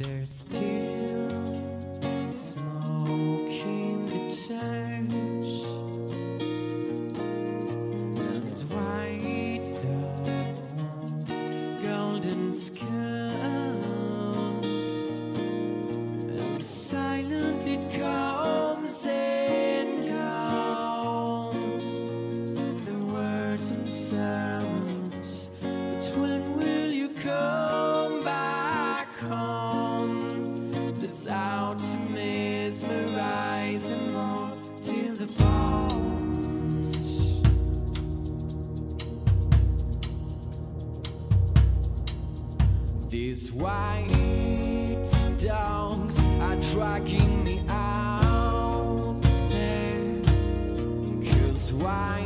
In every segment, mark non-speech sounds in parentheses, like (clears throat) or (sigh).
There's still smoke in the church white dogs are dragging me out. Cause wine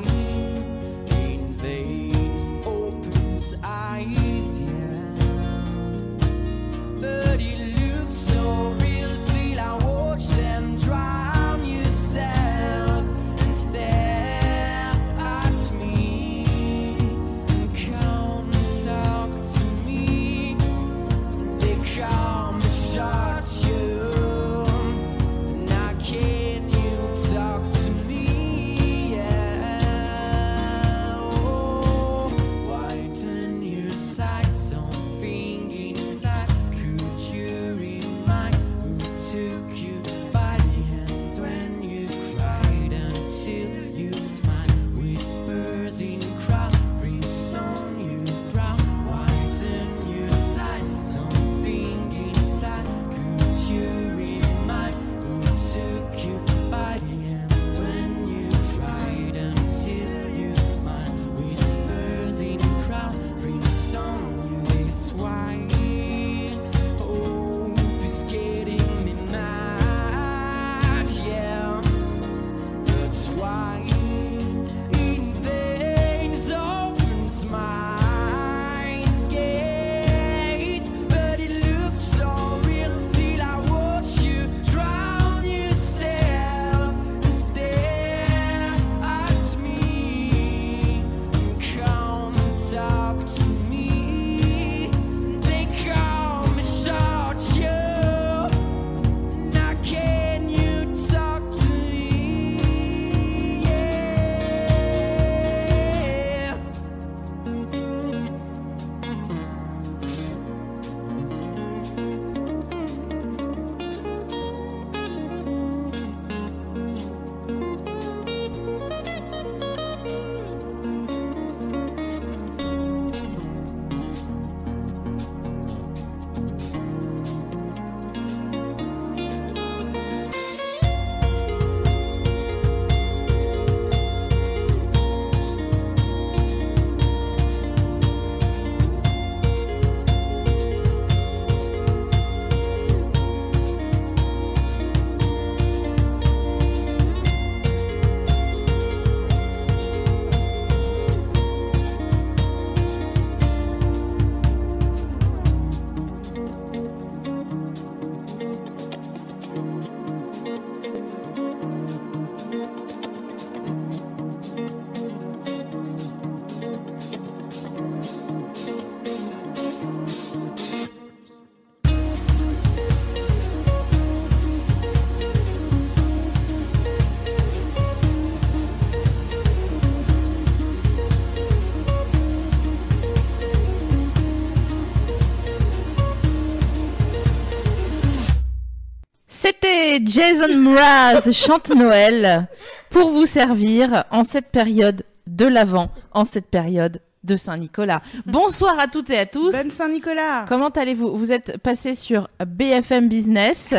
Jason Mraz chante Noël pour vous servir en cette période de l'Avent, en cette période de Saint-Nicolas. Bonsoir à toutes et à tous. Bonne Saint-Nicolas Comment allez-vous? Vous êtes passé sur BFM Business.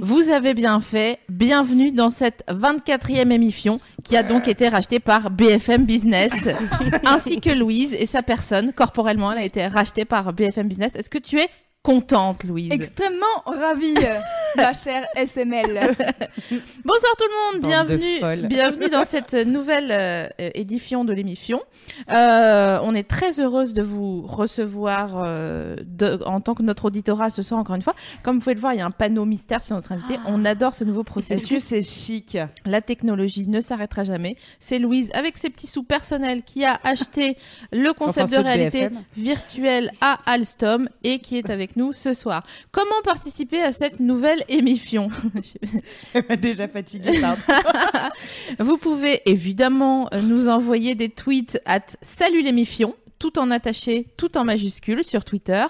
Vous avez bien fait. Bienvenue dans cette 24e émission qui a donc été rachetée par BFM Business, ainsi que Louise et sa personne. Corporellement, elle a été rachetée par BFM Business. Est-ce que tu es contente, Louise Extrêmement ravie, euh, (laughs) ma chère SML. Bonsoir tout le monde, bienvenue, bienvenue dans cette nouvelle euh, euh, édition de l'émission. Euh, on est très heureuse de vous recevoir euh, de- en tant que notre auditorat ce soir encore une fois. Comme vous pouvez le voir, il y a un panneau mystère sur notre invité. On adore ce nouveau Est-ce que processus. c'est chic? La technologie ne s'arrêtera jamais. C'est Louise avec ses petits sous personnels qui a acheté le concept Enfin, de de réalité BFM. virtuelle à Alstom et qui est avec nous ce soir. Comment participer à cette nouvelle émission (laughs) Elle m'a déjà fatiguée, (laughs) pardon. Vous pouvez évidemment nous envoyer des tweets à salut l'émission tout en attaché, tout en majuscule sur Twitter,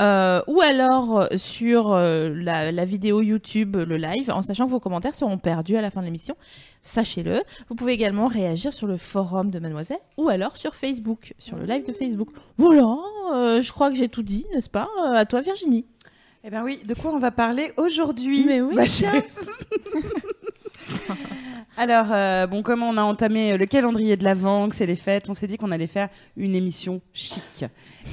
euh, ou alors euh, sur euh, la, la vidéo YouTube, le live, en sachant que vos commentaires seront perdus à la fin de l'émission. Sachez-le. Vous pouvez également réagir sur le forum de Mademoiselle, ou alors sur Facebook, sur le live de Facebook. Voilà, euh, je crois que j'ai tout dit, n'est-ce pas? À toi Virginie. Eh bien oui, de quoi on va parler aujourd'hui Mais oui, ma tiens. chère (laughs) Alors, euh, bon, comme on a entamé le calendrier de l'Avent, que c'est les fêtes, on s'est dit qu'on allait faire une émission chic.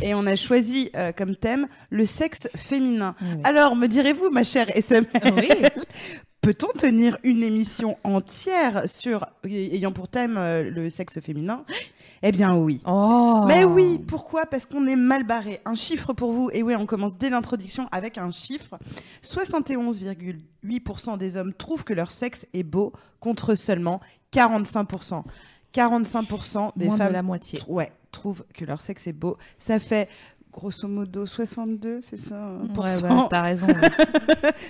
Et on a choisi euh, comme thème le sexe féminin. Oui. Alors, me direz-vous, ma chère SML, Oui. (laughs) peut-on tenir une émission entière sur ayant pour thème euh, le sexe féminin? Eh bien oui. Oh. Mais oui, pourquoi? Parce qu'on est mal barré. Un chiffre pour vous, et oui, on commence dès l'introduction avec un chiffre. 71,8% des hommes trouvent que leur sexe est beau, contre seulement 45%. 45% des Moins de femmes la moitié. ouais, trouvent que leur sexe est beau. Ça fait grosso modo 62, c'est ça euh, Ouais, bah, t'as raison.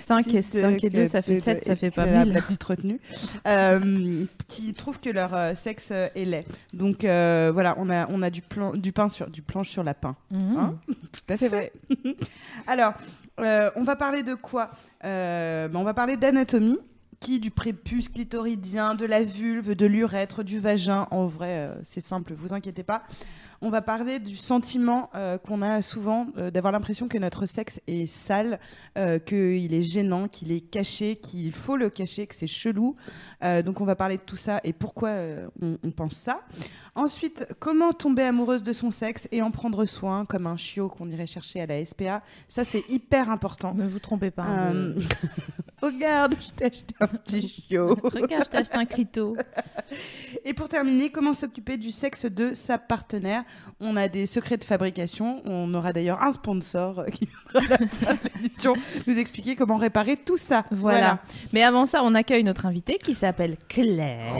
5 (laughs) et, Six, 5 et euh, 2, ça fait que- 7, ça fait pas la, 1000. la petite retenue. Euh, qui trouvent que leur euh, sexe euh, est laid. Donc euh, voilà, on a, on a du, plan, du, pain sur, du planche sur la pain. Mhm. Hein (laughs) Tout à fait. (laughs) Alors, euh, on va parler de quoi Euh, ben, On va parler d'anatomie qui du prépuce clitoridien, de la vulve, de l'urètre, du vagin. En vrai, euh, c'est simple, vous inquiétez pas. On va parler du sentiment euh, qu'on a souvent euh, d'avoir l'impression que notre sexe est sale, euh, qu'il est gênant, qu'il est caché, qu'il faut le cacher, que c'est chelou. Donc on va parler de tout ça et pourquoi on, on pense ça. Ensuite, comment tomber amoureuse de son sexe et en prendre soin comme un chiot qu'on irait chercher à la SPA. Ça c'est hyper important. Ne vous trompez pas. (laughs) de- Regarde, je t'ai acheté un petit chiot. (laughs) Regarde, je t'ai acheté un clito. Et pour terminer, comment s'occuper du sexe de sa partenaire? On a des secrets de fabrication. On aura d'ailleurs un sponsor euh, qui viendra (laughs) l'émission nous expliquer comment réparer tout ça. Voilà. Mais avant ça, on accueille notre invitée qui s'appelle Claire.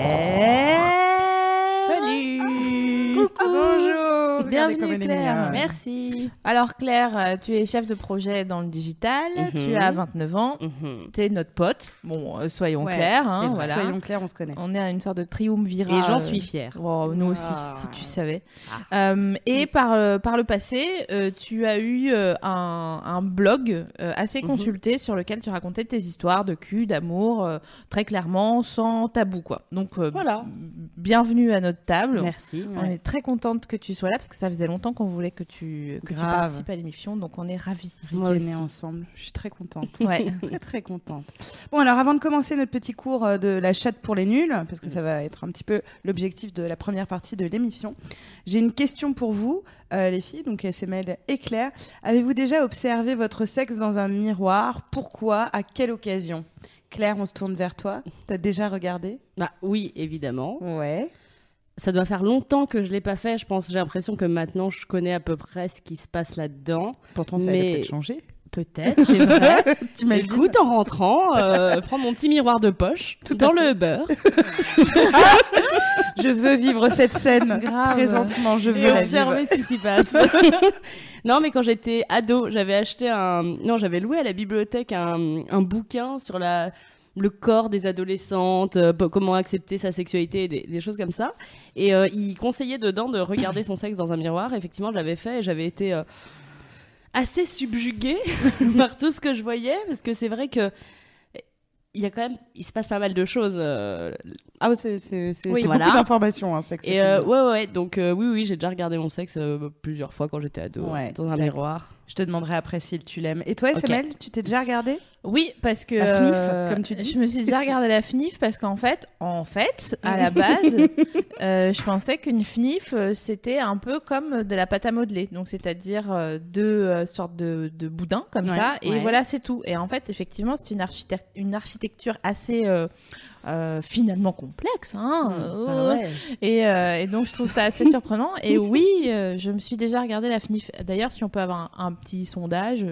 Salut Coucou. Bonjour. Bienvenue, comme Claire. Merci. Alors Claire, euh, tu es chef de projet dans le digital, Mhm. tu as 29 ans, Mhm. tu es notre pote. Bon, euh, soyons Ouais, clairs, hein, voilà. Soyons clairs, on se connaît. On est à une sorte de triumvirat. Et j'en euh, suis fière. Oh, nous aussi, Ah. si tu savais. Euh, et par, euh, par le passé, euh, tu as eu un, un blog euh, assez Mhm. consulté sur lequel tu racontais tes histoires de cul, d'amour, euh, très clairement, sans tabou, quoi. Donc, euh, Voilà. bienvenue à notre table. Merci. On est très contente que tu sois là parce que ça faisait longtemps qu'on voulait que tu, que tu participes à l'émission, donc on est ravis. Moi Ricaner aussi. ensemble. Je suis très contente. Ouais. (laughs) très très contente. Bon alors avant de commencer notre petit cours euh, de la chatte pour les nuls, parce que ça va être un petit peu l'objectif de la première partie de l'émission, j'ai une question pour vous, euh, les filles, donc SML et Claire. Avez-vous déjà observé votre sexe dans un miroir? Pourquoi? À quelle occasion? Claire, on se tourne vers toi. T'as déjà regardé? Bah oui, évidemment. Ouais. Ça doit faire longtemps que je l'ai pas fait. Je pense, j'ai l'impression que maintenant je connais à peu près ce qui se passe là-dedans. Pourtant, ça Mais- a peut-être changé. Peut-être, c'est vrai. (laughs) Écoute, en rentrant, euh, (laughs) prends mon petit miroir de poche Tout dans le beurre (laughs) Je veux vivre cette scène Grave. présentement. Je veux et la observer vivre. ce qui s'y passe. non, mais quand j'étais ado, j'avais acheté un. Non, j'avais loué à la bibliothèque un, un bouquin sur la le corps des adolescentes, euh, comment accepter sa sexualité, des, des choses comme ça. Et euh, il conseillait dedans de regarder son sexe dans un miroir. Effectivement, je l'avais fait et j'avais été euh, assez subjuguée (laughs) par tout ce que je voyais, parce que c'est vrai que il y a quand même, il se passe pas mal de choses. Ah, c'est c'est- Oui, c'est voilà. beaucoup d'informations, un sexe. et euh, ouais, ouais, donc euh, oui, oui, j'ai déjà regardé mon sexe euh, plusieurs fois quand j'étais ado, Ouais, dans un miroir. Je te demanderai après si tu l'aimes. Et toi. SML, tu t'es déjà regardé? Oui, parce que La FNIF, euh, comme tu dis. Je me suis déjà regardé la FNIF parce qu'en fait, en fait, à la (laughs) base, euh, je pensais qu'une FNIF euh, c'était un peu comme de la pâte à modeler, donc c'est-à-dire deux sortes de, de boudins comme Ouais, ça, et ouais. voilà, c'est tout. Et en fait, effectivement, c'est une, architect- une architecture assez euh, euh, finalement complexe, hein. euh, Ah ouais. et, euh, et donc je trouve ça assez (laughs) surprenant. Et oui, je me suis déjà regardé la FNIF. D'ailleurs, si on peut avoir un, un petit sondage,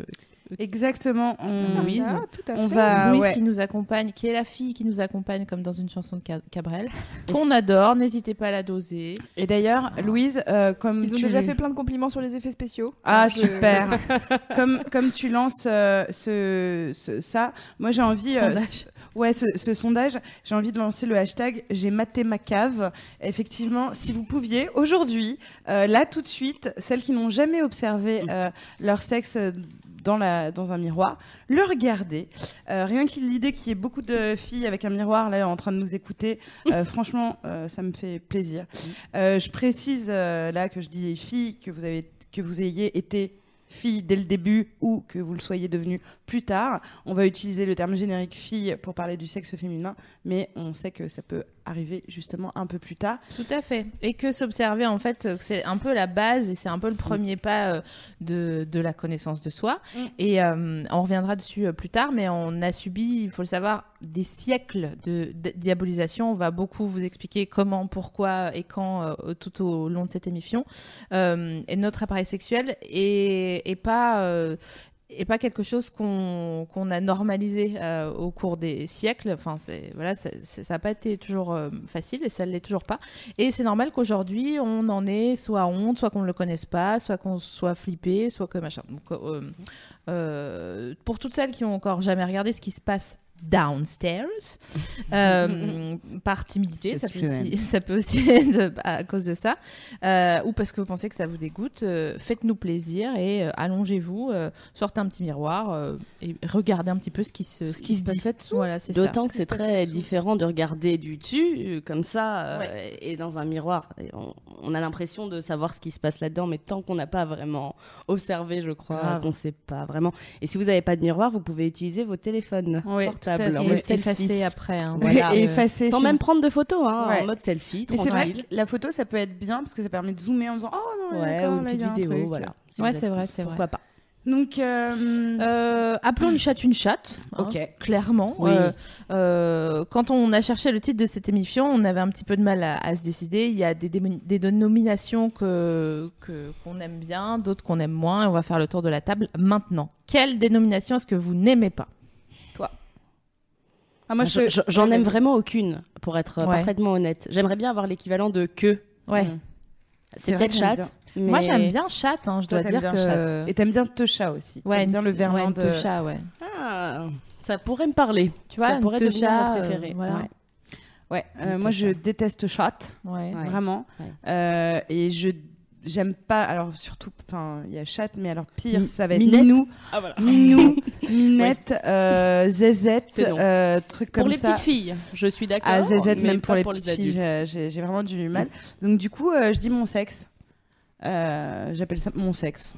Exactement. On... Louise. Tout à On fait. va- Ah, Louise ouais. qui nous accompagne, qui est la fille qui nous accompagne comme dans une chanson de Ca- Cabrel, (laughs) qu'on adore. N'hésitez pas à la doser. Et d'ailleurs, Louise, euh, comme Ils ont tu... déjà fait plein de compliments sur les effets spéciaux. Ah euh, super. (laughs) comme comme tu lances euh, ce, ce- ça, moi j'ai envie. euh, ce- ouais, ce, ce sondage, j'ai envie de lancer le hashtag j'ai maté ma cave. Effectivement, si vous pouviez aujourd'hui, euh, là tout de suite, celles qui n'ont jamais observé euh, leur sexe euh, dans la dans un miroir, le regarder. Euh, rien que l'idée qu'il y ait beaucoup de filles avec un miroir là en train de nous écouter, euh, (laughs) franchement, euh, ça me fait plaisir. Je précise là que je dis filles que vous avez que vous ayez été fille dès le début ou que vous le soyez devenu plus tard. On va utiliser le terme générique fille pour parler du sexe féminin, mais on sait que ça peut arriver justement un peu plus tard. Tout à fait. Et que s'observer, en fait, euh, c'est un peu la base et c'est un peu le premier pas euh, de, de la connaissance de soi. Mm. Et euh, on reviendra dessus plus tard, mais on a subi, il faut le savoir, des siècles de, de diabolisation. On va beaucoup vous expliquer comment, pourquoi et quand euh, tout au long de cette émission. Euh, et notre appareil sexuel est, est pas. Et pas quelque chose qu'on a normalisé euh, au cours des siècles. Enfin, voilà, ça n'a pas été toujours euh, facile et ça ne l'est toujours pas. Et c'est normal qu'aujourd'hui on en ait soit honte, soit qu'on ne le connaisse pas, soit qu'on soit flippé, soit que machin. Donc, euh, pour toutes celles qui ont encore jamais regardé ce qui se passe downstairs. (laughs) Euh, par timidité ça peut, aussi, (laughs) ça peut aussi être à cause de ça. Euh, ou parce que vous pensez que ça vous dégoûte euh, faites-nous plaisir et euh, allongez-vous euh, sortez un petit miroir euh, et regardez un petit peu ce qui se, ce qui se dit voilà D'autant que c'est très différent de regarder du dessus, comme ça, euh, Ouais. et dans un miroir. Et on, on a l'impression de savoir ce qui se passe là-dedans, mais tant qu'on n'a pas vraiment observé, je crois, qu'on ne sait pas vraiment. Et si vous n'avez pas de miroir, vous pouvez utiliser vos téléphones Oui, portables et selfie. effacer après hein, Et- voilà. et effacer Sans si même vous- prendre de photos, hein, Ouais. en mode selfie, Mais c'est vrai que la photo, ça peut être bien parce que ça permet de zoomer en disant oh non, Ouais, ou une petite il y a un vidéo, truc. voilà. Si ouais c'est vrai c'est vrai Pourquoi pas Donc euh, Euh, appelons une chatte une chatte. hein, Ok. Clairement. Oui. Euh, euh, quand on a cherché le titre de cette émission, on avait un petit peu de mal à, à se décider. Il y a des, des dénominations que que- qu'on aime bien, d'autres qu'on aime moins. Et on va faire le tour de la table maintenant. Quelle dénomination est-ce que vous n'aimez pas? Ah, moi Je- je- J'en Ouais, aime vraiment aucune, pour être euh, Ouais. parfaitement honnête. J'aimerais bien avoir l'équivalent de que. Ouais. Mm. C'est peut-être chatte. Moi, j'aime bien chatte. Hein, je dois dire que. chatte. Et t'aimes bien Techa aussi. Ouais, T'aimes bien le ouais, verlan une de. techa, ouais. Ah, ça pourrait me parler. Tu vois, ça pourrait devenir mon euh, préféré. voilà. Ouais. Ouais, euh, moi je déteste chatte, Ouais. Ouais. vraiment. Ouais. Euh, et je j'aime pas. Alors surtout, enfin, il y a chatte, mais alors pire, Mi- ça va être Minette. Minou, Ah voilà. Minou, (laughs) Minette, euh, Zézette, non. euh, trucs comme Pour les ça. petites filles, je suis d'accord. Ah, Zézette, même pour les petites filles, j'ai- vraiment du mal. Donc du coup, euh, je dis mon sexe. Euh, J'appelle ça mon sexe.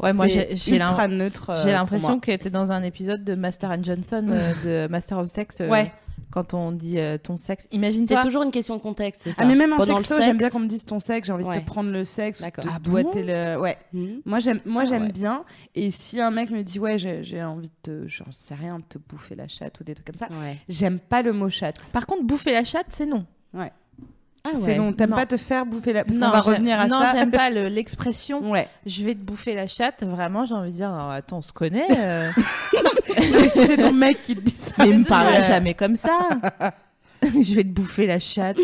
Ouais, moi, j'ai euh, l'impression que t'es dans un épisode de Master and Johnson, (laughs) euh, de Master of Sex. euh, Ouais. Quand on dit euh, ton sexe. C'est Imagine-toi. toujours une question de contexte, c'est ça. Ah mais même en Pendant sexto, j'aime bien sexe- qu'on me dise ton sexe. J'ai envie de Ouais. te prendre le sexe, ou de te Ah doigter le. Ouais. Mhm. Moi j'aime, moi Ah, j'aime ouais. bien. Et si un mec me dit ouais, j'ai envie de, te, j'en sais rien, de te bouffer la chatte ou des trucs comme ça, Ouais. j'aime pas le mot chatte. Par contre, bouffer la chatte, c'est non. Ah C'est ouais. non, t'aimes Non. pas te faire bouffer la. Parce non, qu'on va j'aime- revenir à non, ça. j'aime pas le- (laughs) l'expression. Ouais. Je vais te bouffer la chatte. Vraiment, j'ai envie de dire, oh, attends, on se connaît. euh, (laughs) mais si c'est ton mec qui te dit ça. mais il me parlera jamais comme ça. (laughs) je vais te bouffer la chatte.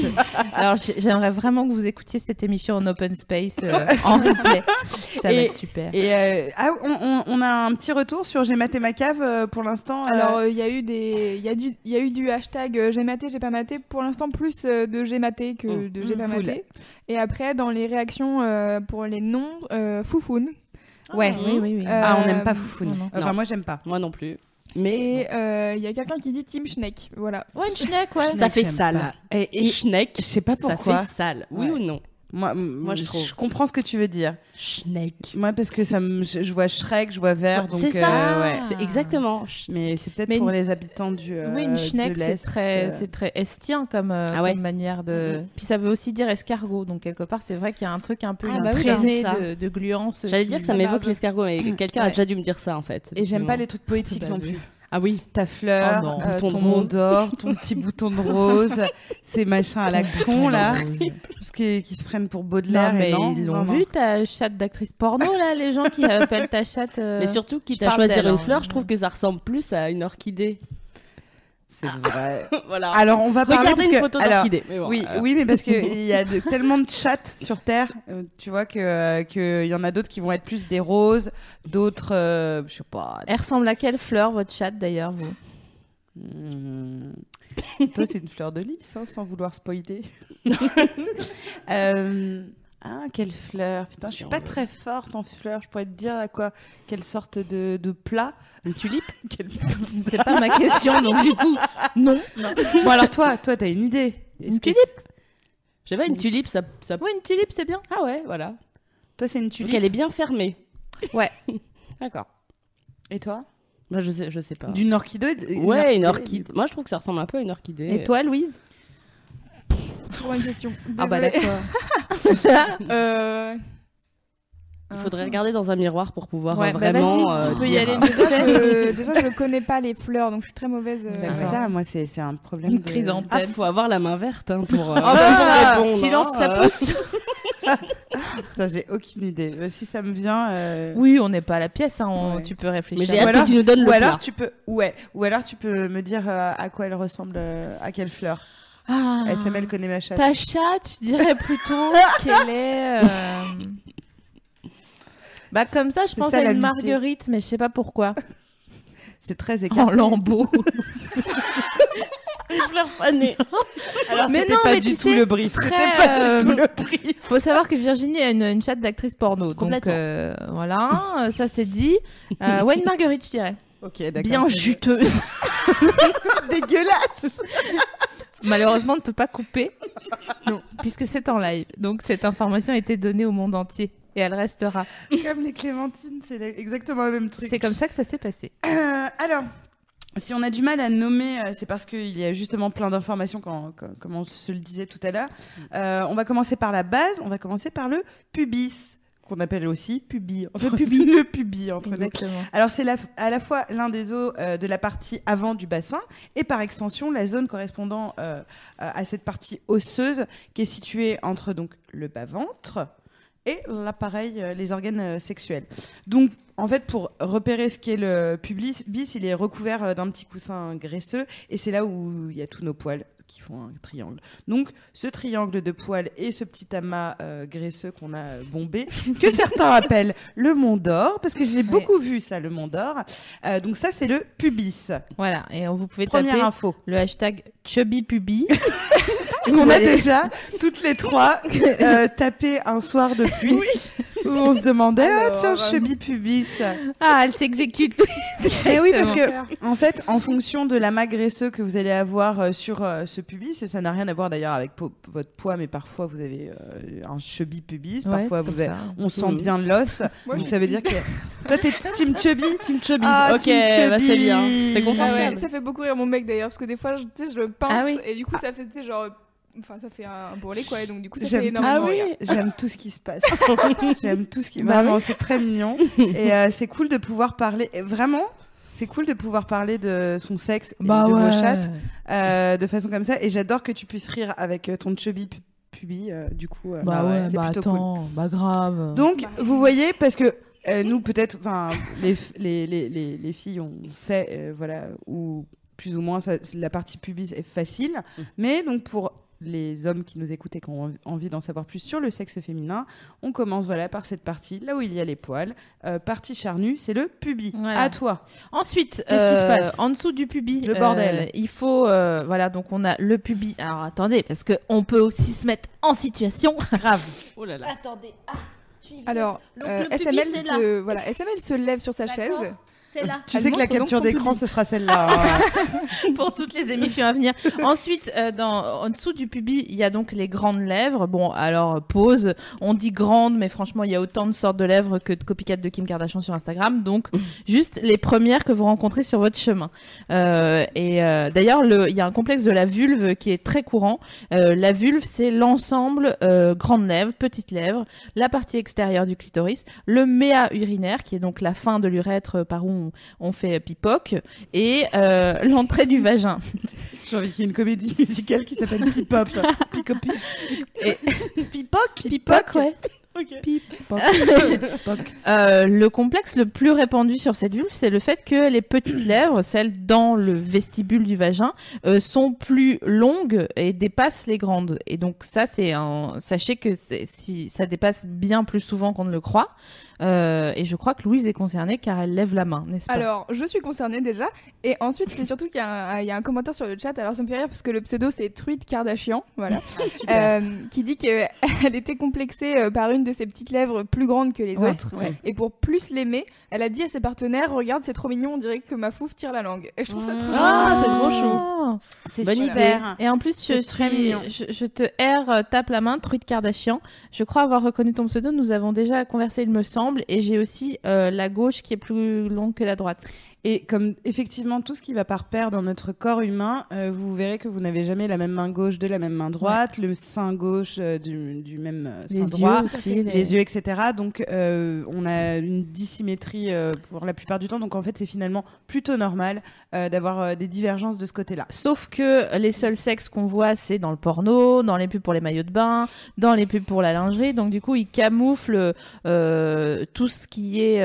Alors, j'ai- j'aimerais vraiment que vous écoutiez cette émission en open space, euh, en replay. Ça va être super. Et euh, ah, on, on- on a un petit retour sur J'ai maté ma cave euh, pour l'instant. euh, Alors, il y a eu des, il y a du, il y a eu du hashtag j'ai maté, j'ai pas maté. Pour l'instant, plus de j'ai maté que Mm. de j'ai Mm, pas maté. Et après, dans les réactions euh, pour les noms, euh, foufoune. Ouais. oui, oui, oui. Euh, Ah, on n'aime pas Foufoune. non, non. Enfin, moi, j'aime pas. Moi non plus. Mais Et euh, il y a quelqu'un qui dit Team Schneck. Voilà. Ouais, une schneck, ouais. ça fait J'aime sale. pas. Et, Et Schneck, je sais pas ça pourquoi. fait sale. Oui Ouais. ou non? Moi, Moi, je comprends ce que tu veux dire. Schneck. Moi, parce que ça me, je, je vois Shrek, je vois vert, donc C'est ça. euh, ouais. C'est exactement. Mais c'est peut-être pour une- les habitants du. euh, oui, une schneck, c'est très, euh. c'est très estien comme, euh, Ah ouais. comme manière de. Puis ça veut aussi dire escargot, donc quelque part, c'est vrai qu'il y a un truc un peu Ah bah oui, ça. de, de gluance. J'allais dire que ça m'évoque l'escargot, mais quelqu'un a déjà dû me dire ça en fait. Et j'aime pas les trucs poétiques Bah non oui. plus. Ah oui. Ta fleur, Oh non. euh, Bouton ton rose. d'or, ton petit bouton de rose, (laughs) ces machins à la con là, Rose. tout ce qui, qui se prennent pour Baudelaire. Non, mais et non, ils l'ont vu ta chatte d'actrice porno là, les gens qui appellent ta chatte. euh, Mais surtout, quitte à choisir une fleur, je trouve que ça ressemble plus à une orchidée. C'est vrai. (laughs) voilà. Alors on va parler Regardez parce une que photo alors, d'orchidée. Mais bon, oui, oui, mais parce que (laughs) il y a de- tellement de chattes sur Terre, euh, tu vois que euh, que il y en a d'autres qui vont être plus des roses, d'autres, euh, je sais pas. Elle ressemble à quelle fleur votre chatte d'ailleurs vous? Hmm. Toi, c'est une fleur de lys, hein, sans vouloir spoiler. (laughs) Euh, Ah, quelle fleur Putain, je suis pas très forte en fleurs. Je pourrais te dire à quoi Quelle sorte de, de plat Une tulipe (laughs) Quelle- (laughs) C'est pas ma question, donc du coup, non. Bon, alors toi, toi, t'as une idée Est-ce Une tulipe Je sais pas, une tulipe, ça. ça... Oui, une tulipe, c'est bien. Ah ouais, voilà. Toi, c'est une Donc tulipe. elle est bien fermée. Ouais. (laughs) D'accord. Et toi Bah, je sais, je sais pas. D'une orchidée Ouais, une orchidée. Moi, je trouve que ça ressemble un peu à une orchidée. Et toi, Louise Pour une question. Ah bah d'accord. (laughs) Euh, Il faudrait regarder dans un miroir pour pouvoir Ouais, euh, bah vraiment. vas-y, euh, tu peux y aller. déjà, je, (laughs) déjà, je connais pas les fleurs, donc je suis très mauvaise. euh, C'est ça, moi, c'est c'est un problème. Une de- chrysanthème. Ah, faut avoir la main verte hein, pour. euh, (laughs) Oh bah ça, répondre, silence, hein, ça euh. pousse. Putain, j'ai aucune idée. Si ça me vient. euh, Oui, on n'est pas à la pièce, hein, on- Ouais. tu peux réfléchir. Mais j'ai Ou hâte alors- que tu nous donnes Ou le alors plat. tu peux, ouais. Ou alors tu peux me dire euh, à quoi elle ressemble, euh, à quelle fleur. Ah, SML connaît ma chatte. Ta chatte, je dirais plutôt (laughs) qu'elle est. euh, Bah comme ça, je C'est pense ça, à une l'amitié. marguerite, mais je sais pas pourquoi. (laughs) C'est très En écarté. lambeau. (laughs) Une fleur fanée. Alors Mais c'était non, pas mais du tu tout sais, le brief. très, C'était pas euh, du tout le brief. Faut savoir que Virginie a une, une chatte d'actrice porno. Donc Complètement. euh, voilà, euh, ça c'est dit. Euh, ouais, une marguerite, je dirais. Ok, d'accord. Bien juteuse. Dégueulasse. Malheureusement, on ne peut pas couper. Puisque c'est en live. Donc cette information a été donnée au monde entier. Et elle restera. Comme les clémentines, c'est exactement le même truc. C'est comme ça que ça s'est passé. Euh, alors, si on a du mal à nommer, euh, c'est parce qu'il y a justement plein d'informations, comme on se le disait tout à l'heure. Euh, on va commencer par la base, on va commencer par le pubis, qu'on appelle aussi pubi. Le (laughs) pubi. le pubi, entre nous. Exactement. Alors, c'est à la fois l'un des os euh, de la partie avant du bassin et par extension la zone correspondant euh, à cette partie osseuse qui est située entre donc, le bas-ventre et l'appareil, euh, les organes sexuels. Donc, en fait, pour repérer ce qu'est le pubis, bis, il est recouvert d'un petit coussin graisseux et c'est là où il y a tous nos poils qui font un triangle. Donc, ce triangle de poils et ce petit amas euh, graisseux qu'on a euh, bombé, que (laughs) certains appellent le mont d'or, parce que j'ai beaucoup vu ça, le mont d'or. Euh, donc, ça, c'est le pubis. Voilà. Et vous pouvez Première taper info. le hashtag chubbypubi. qu'on (laughs) a allez- déjà toutes les trois (laughs) tapé un soir de pluie où on se demandait ah Alors, tiens euh, chubby pubis Ah, elle s'exécute. et (laughs) oui parce que en fait en fonction de l'amas graisseux que vous allez avoir euh, sur euh, ce pubis et ça n'a rien à voir d'ailleurs avec po- votre poids mais parfois vous avez euh, un chubby pubis Ouais, parfois vous avez- on sent Mhm. bien l'os Moi, donc je ça veut dire que (laughs) toi t'es team chubby (laughs) Team Chubby. Ah, ok, Team bah, c'est Chubby. bien. C'est Ah ouais, ça fait beaucoup rire mon mec d'ailleurs, parce que des fois, je, tu sais, je le pince Ah oui. et du coup, ça fait, tu sais, genre. Enfin, ça fait un bourrelet quoi, et donc du coup, ça fait J'aime tout, énormément ce qui- rire. j'aime tout ce qui se passe. (laughs) J'aime tout ce qui. Bah Vraiment, c'est très mignon. Et euh, c'est cool de pouvoir parler. et Vraiment, c'est cool de pouvoir parler de son sexe et Bah de ouais. vos chattes euh, de façon comme ça. Et j'adore que tu puisses rire avec euh, ton chubby pu- pubi. euh, du coup, euh, Bah ouais, c'est bah plutôt cool. attends, bah grave. Donc, Bah, vous voyez, parce que euh, nous, peut-être, enfin, les, les, les, les, les filles, on sait, euh, voilà, où plus ou moins ça- la partie pubis est facile. Mais donc, pour les hommes qui nous écoutent et qui ont envie d'en savoir plus sur le sexe féminin, on commence voilà par cette partie, là où il y a les poils. Euh, partie charnue, c'est le pubis. Voilà. À toi. Ensuite, Qu'est-ce qui se euh, passe? en dessous du pubis, Le bordel. euh, il faut, euh, voilà, donc on a le pubis. Alors attendez, parce que on peut aussi se mettre en situation. (laughs) Grave. Oh là là. Attendez. Ah, tu y veux Alors, Donc, euh, le pubis, SML, se, voilà, SML se lève sur sa chaise. Là. Tu Elle sais que la capture d'écran, ce sera celle-là. hein. (laughs) pour toutes les émissions à venir. Ensuite, euh, dans, en dessous du pubis, il y a donc les grandes lèvres. Bon, alors pause. On dit grandes, mais franchement, il y a autant de sortes de lèvres que de copycat de Kim Kardashian sur Instagram. Donc, (laughs) juste les premières que vous rencontrez sur votre chemin. Euh, et euh, d'ailleurs, le- il y a un complexe de la vulve qui est très courant. Euh, la vulve, c'est l'ensemble euh, grandes lèvres, petites lèvres, la partie extérieure du clitoris, le méa urinaire, qui est donc la fin de l'urètre par où on, on fait pipoque, et euh, l'entrée du vagin. (laughs) J'ai envie qu'il y ait une comédie musicale qui s'appelle. Et- (laughs) Pipoc Pipoque, ouais. Pipoc. (laughs) Euh, le complexe le plus répandu sur cette vulve, c'est le fait que les petites (clears throat) lèvres, celles dans le vestibule du vagin, euh, sont plus longues et dépassent les grandes. Et donc ça, c'est un. Sachez que c'est- si ça dépasse bien plus souvent qu'on ne le croit. Euh, et je crois que Louise est concernée car elle lève la main, n'est-ce pas? Alors, je suis concernée déjà. Et ensuite, c'est surtout qu'il y, a un- il y a un commentaire sur le chat. Alors, ça me fait rire parce que le pseudo, c'est Truite Kardashian. Voilà. Euh, qui dit qu'elle (laughs) était complexée euh, par une de ses petites lèvres plus grandes que les Ouais, autres. ouais. Et pour plus l'aimer, elle a dit à ses partenaires Regarde, c'est trop mignon, on dirait que ma fouf tire la langue. Et je trouve ça trop Ah, c'est trop chou. C'est super. Et en plus, je, très suis- mignon. je, je te erre, tape la main, Truite Kardashian. Je crois avoir reconnu ton pseudo. Nous avons déjà conversé, il me semble. Et j'ai aussi euh, la gauche qui est plus longue que la droite. Et comme effectivement tout ce qui va par paire dans notre corps humain, euh, vous verrez que vous n'avez jamais la même main gauche de la même main droite, le sein gauche euh, du, du même euh, sein Les droit, yeux aussi. les... yeux, etc. Donc euh, on a une dissymétrie pour la plupart du temps. Donc en fait c'est finalement plutôt normal d'avoir des divergences de ce côté-là. Sauf que les seuls sexes qu'on voit, c'est dans le porno, dans les pubs pour les maillots de bain, dans les pubs pour la lingerie. Donc du coup, ils camouflent tout ce qui est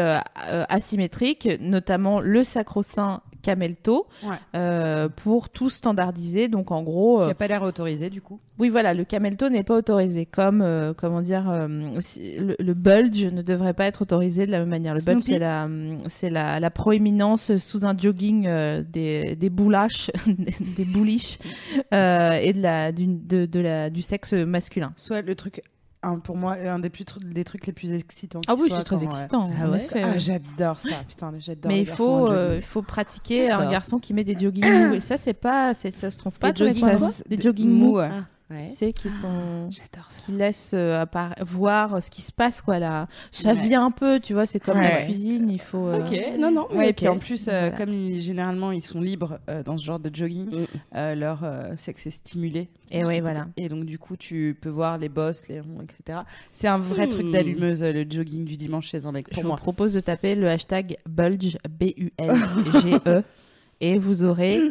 asymétrique, notamment le sacro-saint camelto, Ouais. euh, pour tout standardiser. Donc en gros, Qui euh, n'a pas l'air autorisé du coup. oui voilà, le camelto n'est pas autorisé. Comme euh, comment dire, euh, si- le, le bulge ne devrait pas être autorisé de la même manière. Le bulge, c'est la, c'est la, la proéminence sous un jogging euh, des, des boulaches, (laughs) des bouliches (laughs) euh, et de la, du, de, de la, du sexe masculin. Soit le truc, un, pour moi, un des, plus, tr- des trucs les plus excitants. Ah oui, c'est très quand, ouais. excitant. Ah en ouais effet, Ah, j'adore ça, putain, j'adore. Mais il faut, euh, jogging. il faut pratiquer un garçon qui met des (coughs) joggings mous. Et ça, c'est pas, c'est- ça se trouve pas. Des fois. quoi Des joggings mous. Ah, ouais. Tu sais, qui sont. J'adore ça. qui laisse euh, appara- voir ce qui se passe quoi là ça Ouais. vient un peu tu vois c'est comme la Ouais. cuisine il faut euh, Ok, non, non. Ouais, et puis en plus, euh, Voilà. comme ils, généralement ils sont libres euh, dans ce genre de jogging, Mm. euh, leur euh, sexe est stimulé. Et ouais, voilà. Et donc du coup, tu peux voir les bosses, les ronds, etc. C'est un vrai Hmm. truc d'allumeuse, euh, le jogging du dimanche chez un mec, je pour vous moi. propose de taper le hashtag bulge b u l g e (laughs) et vous aurez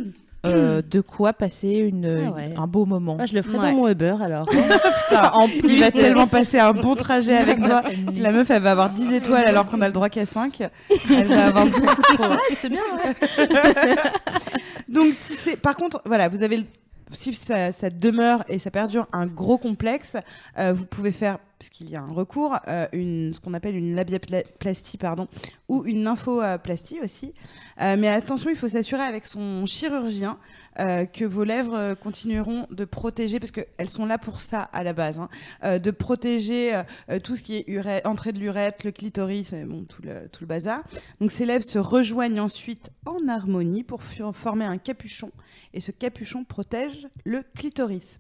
euh, de quoi passer une, Ah ouais. un beau moment Ah, je le ferai Ouais. dans mon Uber alors. (laughs) en Il plus va de- tellement passer un bon trajet avec (laughs) toi. La meuf, elle va avoir 10 étoiles alors qu'on a le droit qu'à 5. Elle va avoir beaucoup (laughs) trop. Ouais, c'est bien ouais. Donc, si c'est, par contre, voilà, vous avez, le- si ça, ça demeure et ça perdure un gros complexe, euh, vous pouvez faire, parce qu'il y a un recours, euh, ce qu'on appelle une labiaplastie, pardon, ou une nymphoplastie aussi. Euh, mais attention, il faut s'assurer avec son chirurgien euh, que vos lèvres euh, continueront de protéger, parce qu'elles sont là pour ça à la base, hein, euh, de protéger tout ce qui est entrée de l'urètre, le clitoris, bon, tout le, tout le bazar. Donc ces lèvres se rejoignent ensuite en harmonie pour former un capuchon, et ce capuchon protège le clitoris.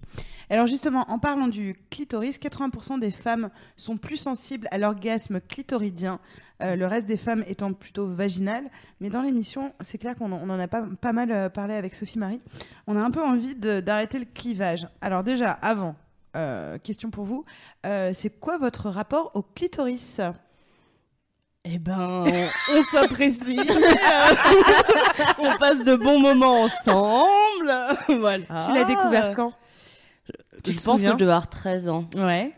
Alors justement, en parlant du clitoris, 80% des femmes sont plus sensibles à l'orgasme clitoridien, euh, le reste des femmes étant plutôt vaginales. Mais dans l'émission, c'est clair qu'on en, on en a pas, pas mal euh, parlé avec Sophie Marie. On a un peu envie d'arrêter le clivage. Alors déjà, avant, euh, question pour vous, euh, c'est quoi votre rapport au clitoris? Eh ben, on, on s'apprécie. (laughs) on passe de bons moments ensemble. (laughs) voilà. Tu l'as découvert quand? Tu Je te pense que je devais avoir 13 ans. Ouais.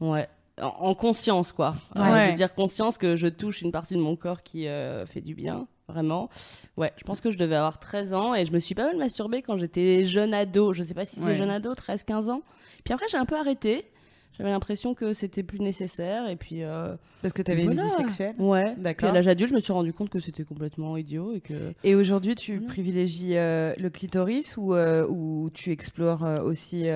Ouais. En, en conscience, quoi. Ouais. Euh, je veux dire conscience que je touche une partie de mon corps qui euh, fait du bien, vraiment. Ouais, je pense que je devais avoir 13 ans et je me suis pas mal masturbée quand j'étais jeune ado. Je sais pas si c'est Ouais. jeune ado, 13-15 ans. Puis après, j'ai un peu arrêté. J'avais l'impression que c'était plus nécessaire. Et puis. euh, Parce que tu avais voilà. une vie sexuelle. Ouais. D'accord. à l'âge adulte, je me suis rendu compte que c'était complètement idiot et que. Et aujourd'hui, tu Voilà. privilégies euh, le clitoris ou, euh, ou tu explores euh, aussi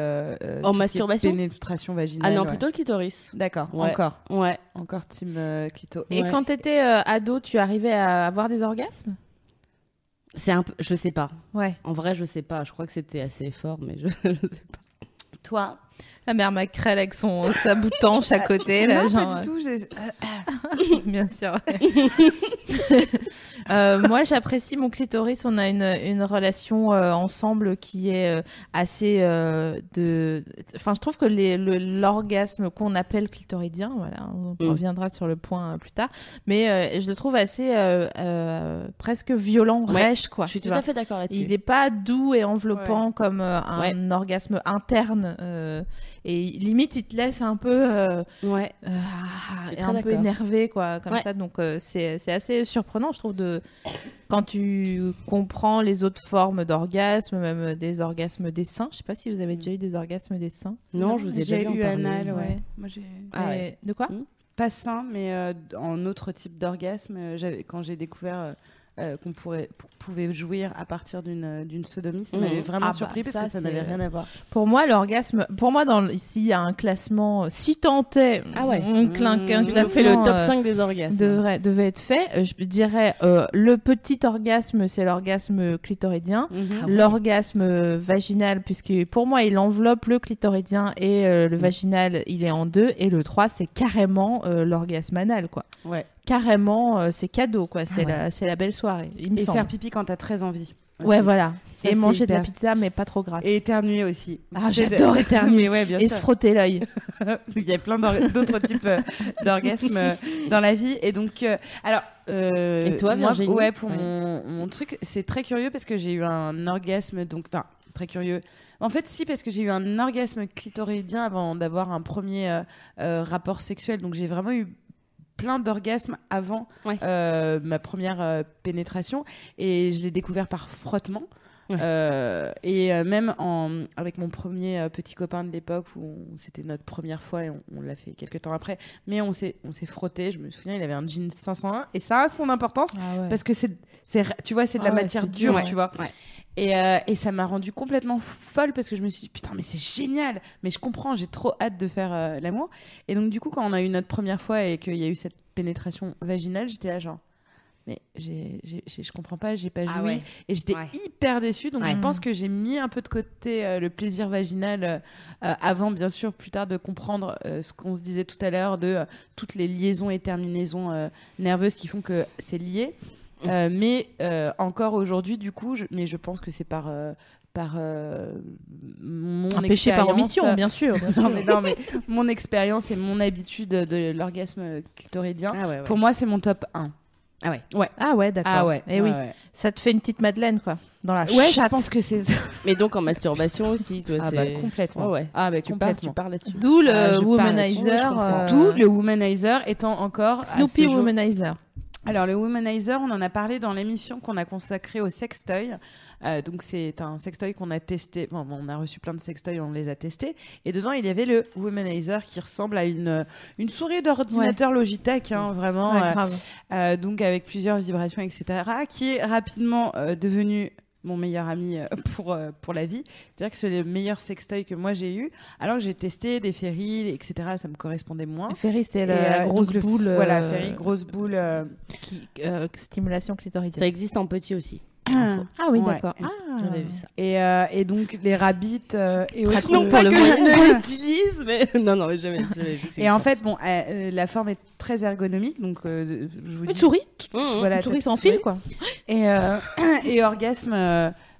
En masturbation? pénétration vaginale Ah non, ouais. plutôt le clitoris. D'accord, Ouais. encore. Ouais. Encore team euh, clito. Et Ouais. quand t'étais euh, ado, tu arrivais à avoir des orgasmes? C'est un peu. Je sais pas. Ouais. En vrai, je sais pas. Je crois que c'était assez fort, mais je, (laughs) je sais pas. Toi La mère Macrel avec son sa boutanche à côté, là, Non, genre. pas du tout. j'ai- euh, (laughs) Bien sûr. Euh, moi, j'apprécie mon clitoris. On a une, une relation euh, ensemble qui est euh, assez euh, de. Enfin, je trouve que les- le- l'orgasme qu'on appelle clitoridien, voilà, on Mm. reviendra sur le point euh, plus tard, mais euh, je le trouve assez euh, euh, presque violent, Ouais, rêche, quoi. je suis tout vois. à fait d'accord là-dessus. Il n'est pas doux et enveloppant comme euh, un Ouais. orgasme interne. Et limite, il te laisse un peu, euh, Ouais. euh, un peu énervé, quoi, comme Ouais. ça. Donc, euh, c'est c'est assez surprenant, je trouve, de quand tu comprends les autres formes d'orgasme, même des orgasmes des seins. Je sais pas si vous avez déjà eu des orgasmes des seins. Non, je vous ai déjà eu anal, ouais. Ouais. Moi, j'ai Ah. De quoi? Pas sain, mais euh, en autre type d'orgasme. j'avais- quand j'ai découvert euh, qu'on pourrait, pour- pouvait jouir à partir d'une euh, d'une sodomie, ça Mhm. m'avait vraiment Ah bah, surpris parce ça, que ça n'avait rien à voir. Pour moi, l'orgasme, pour moi, dans le- ici, il y a un classement, euh, si tant est, Ah ouais. un, Mmh. un On classement fait le top euh, 5 des orgasmes. devrait, devait être fait. Je dirais, euh, le petit orgasme, c'est l'orgasme clitoridien. Mhm. Ah ouais. L'orgasme vaginal, puisque pour moi, il enveloppe le clitoridien et euh, le vaginal, il est en deux. Et le 3, c'est carrément euh, l'orgasme anal, quoi. Ouais. Carrément, euh, c'est cadeau, quoi. C'est ouais. la, c'est la belle soirée, il me Et semble. faire pipi quand t'as très envie. Ouais, voilà. Ça, et manger de la hyper. pizza, mais pas trop grasse. Et éternuer aussi. Ah, (laughs) j'adore éternuer. (laughs) Ouais, bien Et sûr. se frotter l'œil. (laughs) Il y a plein d'autres types euh, d'orgasmes euh, dans la vie. Et donc, euh, alors. euh, Et toi, moi, Virginie Ouais, pour Ouais. Mon, mon truc, c'est très curieux parce que j'ai eu un orgasme, donc, enfin, très curieux. En fait, si, parce que j'ai eu un orgasme clitoridien avant d'avoir un premier euh, euh, rapport sexuel. Donc, j'ai vraiment eu plein d'orgasmes avant Ouais. euh, ma première euh, pénétration. Et je l'ai découvert par frottement. Ouais. Euh, et euh, même en, avec mon premier euh, petit copain de l'époque où c'était notre première fois et on, on l'a fait quelques temps après mais on s'est frotté je me souviens il avait un jean 501 et ça a son importance parce que c'est tu vois c'est de la Ah ouais, matière dure dur, tu vois. Et, et ça m'a rendu complètement folle parce que je me suis dit putain mais c'est génial mais je comprends j'ai trop hâte de faire l'amour. Et donc du coup quand on a eu notre première fois et qu'il y a eu cette pénétration vaginale j'étais là genre mais j'ai, j'ai- j'ai- je comprends pas, j'ai pas. Ah ouais. Et j'étais Ouais. hyper déçue. Donc Ouais. je pense que j'ai mis un peu de côté euh, le plaisir vaginal euh, euh, avant, bien sûr, plus tard de comprendre euh, ce qu'on se disait tout à l'heure de euh, toutes les liaisons et terminaisons euh, nerveuses qui font que c'est lié. Mm. Euh, mais euh, encore aujourd'hui, du coup, je, mais je pense que c'est par. euh, par euh, mon Un péché par expérience, omission, bien sûr. bien (laughs) non mais, non, mais mon expérience et mon habitude de l'orgasme clitoridien, Ah ouais, ouais. pour moi, c'est mon top 1. Ah ouais. Ouais. Ah ouais, d'accord. Ah ouais. Et oui, ouais, ça te fait une petite madeleine, quoi, dans la Ouais, je chatte. pense que c'est ça. Mais donc en masturbation aussi, toi, Ah c'est... bah complètement. Ouais, ouais. Ah bah Tu parles, tu complètement. parles là-dessus. D'où le Ah, je womanizer. je euh, D'où le womanizer étant encore à Snoopy ce jour- womanizer. Alors le womanizer, on en a parlé dans l'émission qu'on a consacrée au sextoy. Euh, donc c'est un sextoy qu'on a testé. Bon, on a reçu plein de sextoys, on les a testés. Et dedans, il y avait le womanizer qui ressemble à une une souris d'ordinateur Logitech, hein, vraiment. Ouais, euh, euh, donc avec plusieurs vibrations, etc. Qui est rapidement devenu mon meilleur ami euh, (laughs) pour, euh, pour la vie. C'est-à-dire que c'est le meilleur sextoy que moi j'ai eu. Alors que j'ai testé des ferries, etc. Ça me correspondait moins. Ferry, c'est la, la euh, grosse donc le- boule. Voilà, ferry, grosse boule. euh, qui- euh, stimulation clitoridienne. Ça existe en petit aussi. Ah oui, Ouais. d'accord. Ah. J'avais vu ça. Et, euh, et donc les rabbits euh, et autres. Pour le que- je (laughs) l'utilise, mais (laughs) non, non, mais jamais. Et en fait, bon, euh, euh, la forme est très ergonomique, donc euh, je vous Une dis. souris. Mmh, Voilà, Une souris sans souris. fil, quoi. Et, euh, (coughs) et orgasme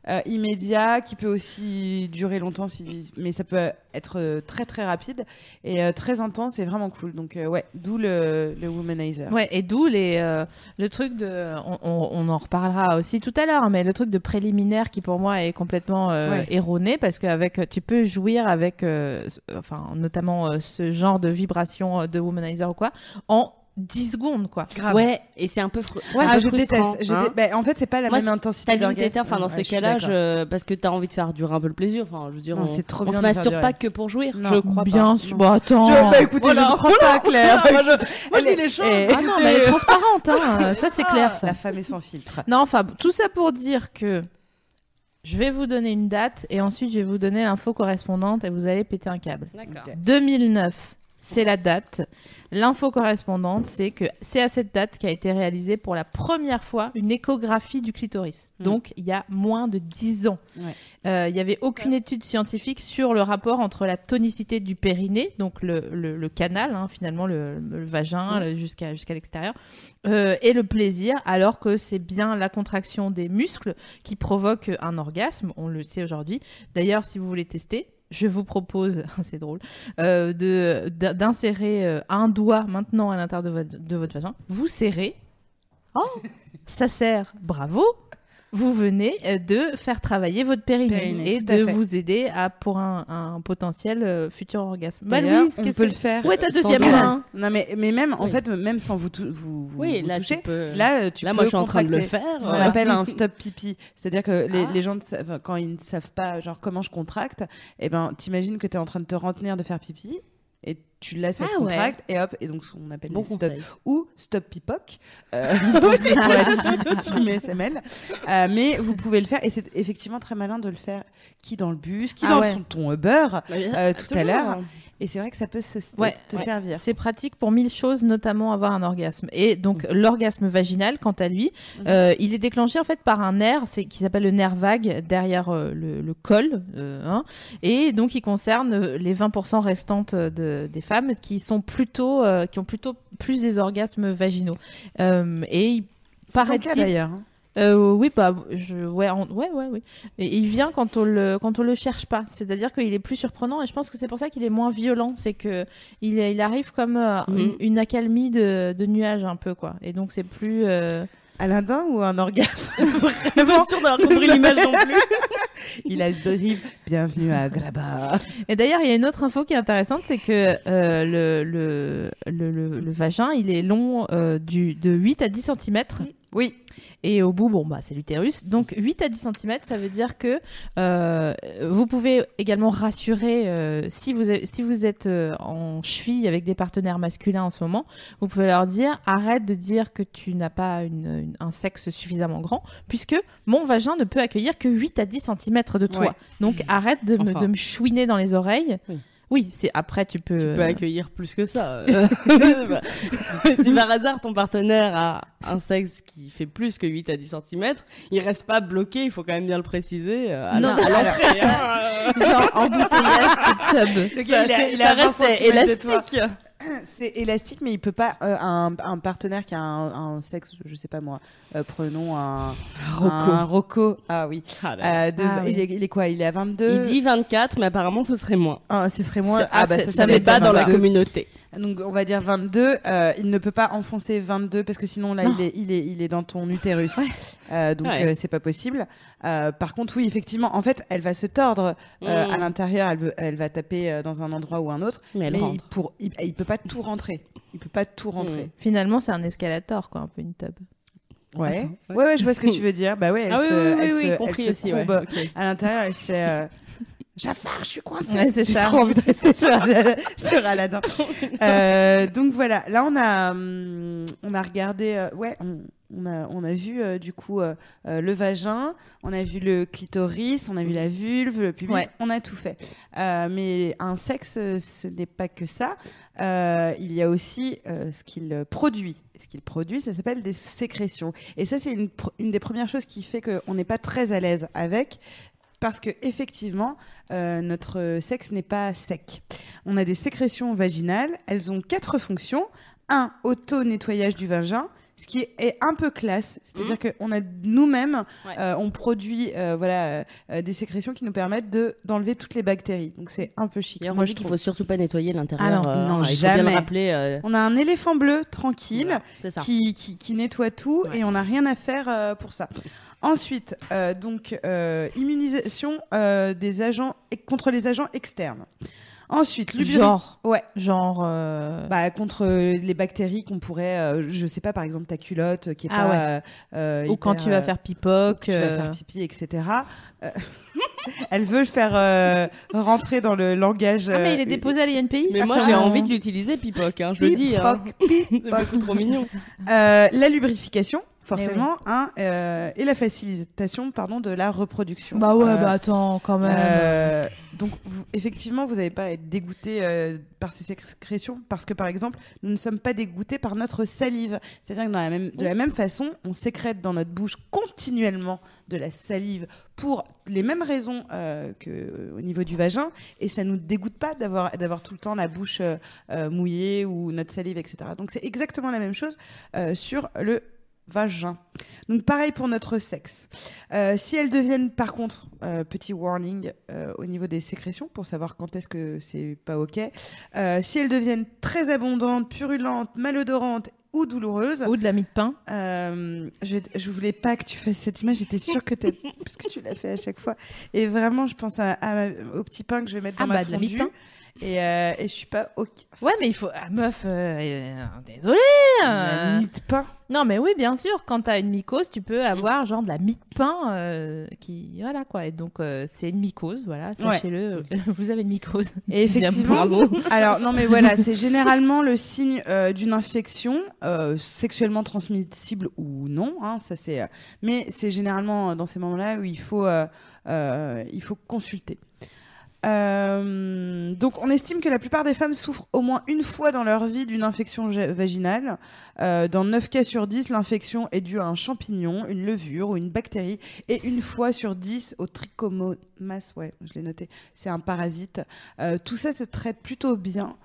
euh, immédiat qui peut aussi durer longtemps, si... mais ça peut être euh, très très rapide et euh, très intense et vraiment cool. Donc euh, ouais, d'où le, le womanizer. Ouais, et d'où les, euh, le truc de. On, on- on en reparlera aussi tout à l'heure, mais le truc de préliminaire qui pour moi est complètement Ouais. erroné parce qu'avec tu peux jouir avec, enfin, notamment ce genre de vibration de womanizer ou quoi, en 10 secondes, quoi. Grave. Ouais, et c'est un peu, fr- un Ah, peu je frustrant, déteste. Je hein. dé- bah, en fait, c'est pas la Moi, même intensité d'orgasme. enfin dans Ouais, ces cas-là, je... parce que t'as envie de faire durer un peu le plaisir. Enfin, je veux dire, Non, on, c'est trop on bien se masturbe pas que pour jouir. Non. Je crois Bien pas. sûr. Bon, attends. Je- bah écoutez, Voilà. je ne crois pas, Claire. moi, je, moi, je dis les choses. et- Ah non, mais elle est (laughs) transparente, hein. Ça, c'est clair, ça. La femme est sans filtre. Non, enfin, tout ça pour dire que je vais vous donner une date et ensuite je vais vous donner l'info correspondante et vous allez péter un câble. D'accord. Ok. 2009, c'est la date. L'info correspondante, c'est que c'est à cette date qu'a été réalisée pour la première fois une échographie du clitoris. Mm. Donc, il y a moins de 10 ans. Ouais. Euh, Il n'y avait aucune étude scientifique sur le rapport entre la tonicité du périnée, donc le, le- le canal, hein, finalement, le, le vagin jusqu'à l'extérieur, euh, et le plaisir, alors que c'est bien la contraction des muscles qui provoque un orgasme, on le sait aujourd'hui. D'ailleurs, si vous voulez tester, je vous propose, (laughs) c'est drôle, euh, de d'insérer euh, un doigt maintenant à l'intérieur de votre, de votre vagin. Vous serrez. Oh, ça sert. Bravo. Vous venez euh, de faire travailler votre périnée, Périnée, et de vous aider à pour un, un potentiel euh, futur orgasme. Bah, Louise, on peut que le faire. Où est ta deuxième main Non, mais, mais même, en Oui. fait, même sans vous, vous, vous, Oui, vous là, toucher, tu peux... là, euh, tu là, peux moi, je suis en train de le faire. Ce qu'on voilà. appelle un (laughs) stop pipi. C'est-à-dire que les, Ah. les gens, quand ils ne savent pas genre comment je contracte, eh ben, t'imagines que tu es en train de te retenir de faire pipi et tu laisses, Ah ouais. contracte et hop, et donc on appelle Bon les stop ou stop pipoc euh. (laughs) (laughs) (laughs) Euh, mais vous pouvez le faire et c'est effectivement très malin de le faire qui dans le bus, qui Ah dans ouais. son ton Uber euh, tout à l'heure. Et c'est vrai que ça peut se, te- Ouais, te ouais. servir. C'est pratique pour mille choses, notamment avoir un orgasme. Et donc Mm. l'orgasme vaginal, quant à lui, Mhm. euh, il est déclenché en fait par un nerf, qui s'appelle le nerf vague derrière euh, le, le col, euh, hein. et donc il concerne les 20% restantes de, des femmes qui sont plutôt, qui ont plutôt plus des orgasmes vaginaux. Et il paraît-il, d'ailleurs. hein. Euh, oui, bah, je, ouais, ouais, ouais, oui. Et il vient quand on le, quand on le cherche pas. C'est-à-dire qu'il est plus surprenant et je pense que c'est pour ça qu'il est moins violent. C'est que il, il arrive comme euh, Mhm. une, une accalmie de, de nuages un peu, quoi. Et donc c'est plus. euh, Aladdin ou un orgasme? (laughs) Je suis pas sûre d'avoir compris l'image non plus. (laughs) Il a dérive. Bienvenue à Graba. Et d'ailleurs, il y a une autre info qui est intéressante, c'est que euh, le, le, le, le- le vagin, il est long euh, du, de 8 à 10 cm. Oui. Et au bout, bon, bah, c'est l'utérus. Donc 8 à 10 cm, ça veut dire que euh, vous pouvez également rassurer euh, si, vous avez- si vous êtes euh, en cheville avec des partenaires masculins en ce moment, vous pouvez leur dire arrête de dire que tu n'as pas une- une- un sexe suffisamment grand, puisque mon vagin ne peut accueillir que 8 à 10 cm de toi. Ouais. Donc arrête de, me, Enfin. de me chouiner dans les oreilles. Oui. Oui, c'est après tu peux. Tu peux euh, accueillir plus que ça. (laughs) (laughs) si par hasard ton partenaire a un sexe qui fait plus que 8 à 10 cm, il reste pas bloqué, il faut quand même bien le préciser. euh, à Non, à l'entrée, hein, (laughs) genre embouteillage de tub. Ça, il a- c'est- il ça a 20 reste centimètres de toi. élastique. (clears throat) C'est élastique, mais il peut pas. euh, un, un partenaire qui a un, un sexe, je sais pas moi. euh, prenons un Rocco. Un Rocco. Ah oui. Ah là. Euh, de- Ah oui. il, est, il est quoi Il est à 22. Il dit 24, mais apparemment ce serait moins. Ah, ce serait moins. Ça- ah, c'est- ça, ça n'est m'étonne pas dans la communauté. Donc on va dire 22. euh, il ne peut pas enfoncer 22 parce que sinon là il est, il est, il est dans ton utérus. Euh, donc Ouais. euh, c'est pas possible. Euh, par contre oui effectivement en fait elle va se tordre euh, Mm. à l'intérieur. Elle, veut- elle va taper dans un endroit ou un autre. Mais elle mais il, pour, il, il peut pas tout rentrer. Il peut pas tout rentrer. Mm. Finalement, c'est un escalator, quoi, un peu une tub. Ouais. Attends, ouais. ouais je vois ce que tu veux dire. Bah ouais elle Ah se, oui, oui, elle oui, se, elle compris se aussi, courbe à l'intérieur. Elle se fait. Jafar, je suis coincée. Ouais, c'est J'ai ça. trop envie de rester sur, (laughs) Ala- sur Aladdin. (laughs) Euh, donc voilà, là on a, hum, on a regardé, euh, ouais, on, on a, on a vu euh, du coup le vagin, on a vu le clitoris, on a vu la vulve, le pubis, Ouais. on a tout fait. Euh, mais un sexe, ce n'est pas que ça. Euh, il y a aussi euh, ce qu'il produit. Ce qu'il produit, ça s'appelle des sécrétions. Et ça, c'est une, pr- une des premières choses qui fait qu'on n'est pas très à l'aise avec. Parce que effectivement, euh, notre sexe n'est pas sec. On a des sécrétions vaginales. Elles ont quatre fonctions. Un, auto-nettoyage du vagin, ce qui est un peu classe. C'est-à-dire qu'on a nous-mêmes, Ouais. euh, on produit euh, voilà, euh, des sécrétions qui nous permettent de, d'enlever toutes les bactéries. Donc c'est un peu chic. D'ailleurs, on Moi, dit je qu'il trouve. faut surtout pas nettoyer l'intérieur. Ah non, euh, non, jamais. rappeler. euh, On a un éléphant bleu tranquille voilà, qui, qui, qui nettoie tout Ouais. et on n'a rien à faire euh, pour ça. Ensuite, euh, donc euh, immunisation euh, des agents contre les agents externes. Ensuite, Genre, Ouais. genre. euh, Bah, contre les bactéries qu'on pourrait, euh, je sais pas, par exemple ta culotte euh, qui est Ah pas. ouais. euh, ou quand tu vas faire pipoque. tu vas faire pipi, etc. Euh, (laughs) Elle veut le faire euh, rentrer dans le langage. Ah, mais il est déposé à l'INPI Mais moi, Ah, j'ai envie de l'utiliser, Pipoc, hein, je le dis. Hein. Pipoc, (laughs) C'est beaucoup trop mignon. Euh, la lubrification, Eh forcément, hein, euh, et la facilitation, pardon, de la reproduction. Bah ouais, Euh, bah attends, quand même. Euh, donc, vous- effectivement, vous n'allez pas être dégoûté par ces sécrétions parce que, par exemple, nous ne sommes pas dégoûtés par notre salive. C'est-à-dire que dans la même, de la même façon, on sécrète dans notre bouche continuellement de la salive pour les mêmes raisons euh, que au niveau du vagin et ça nous dégoûte pas d'avoir d'avoir tout le temps la bouche euh, mouillée ou notre salive, etc. Donc, c'est exactement la même chose sur le vagin. Donc pareil pour notre sexe. Euh, si elles deviennent par contre, euh, petit warning euh, au niveau des sécrétions pour savoir quand est-ce que c'est pas ok, si elles deviennent très abondantes, purulentes, malodorantes ou douloureuses, Ou de la mie de pain. je, je voulais pas que tu fasses cette image, j'étais sûre que tu (laughs) parce que tu l'as fait à chaque fois. Et vraiment, je pense à, à- au petit pain que je vais mettre dans Ah ma bah, de la mie de pain. Et, euh, et je suis pas ok. Ouais, mais il faut. Ah, meuf, euh, euh, désolé. La euh. mie de pain. Non, mais oui, bien sûr. Quand t'as une mycose, tu peux avoir genre de la mie de pain euh, qui. Voilà quoi. Et donc, euh, c'est une mycose. Voilà, sachez-le. (laughs) Vous avez une mycose. Et Bien, effectivement, bravo. alors non mais voilà, c'est (laughs) généralement le signe euh, d'une infection euh, sexuellement transmissible ou non. hein, ça c'est, euh, mais c'est généralement euh, dans ces moments-là où il faut, euh, euh, il faut consulter. Euh, donc, on estime que la plupart des femmes souffrent au moins une fois dans leur vie d'une infection vaginale. Euh, dans 9 cas sur 10, l'infection est due à un champignon, une levure ou une bactérie. Et une fois sur 10, au trichomonas, ouais, je l'ai noté, c'est un parasite. Euh, tout ça se traite plutôt bien.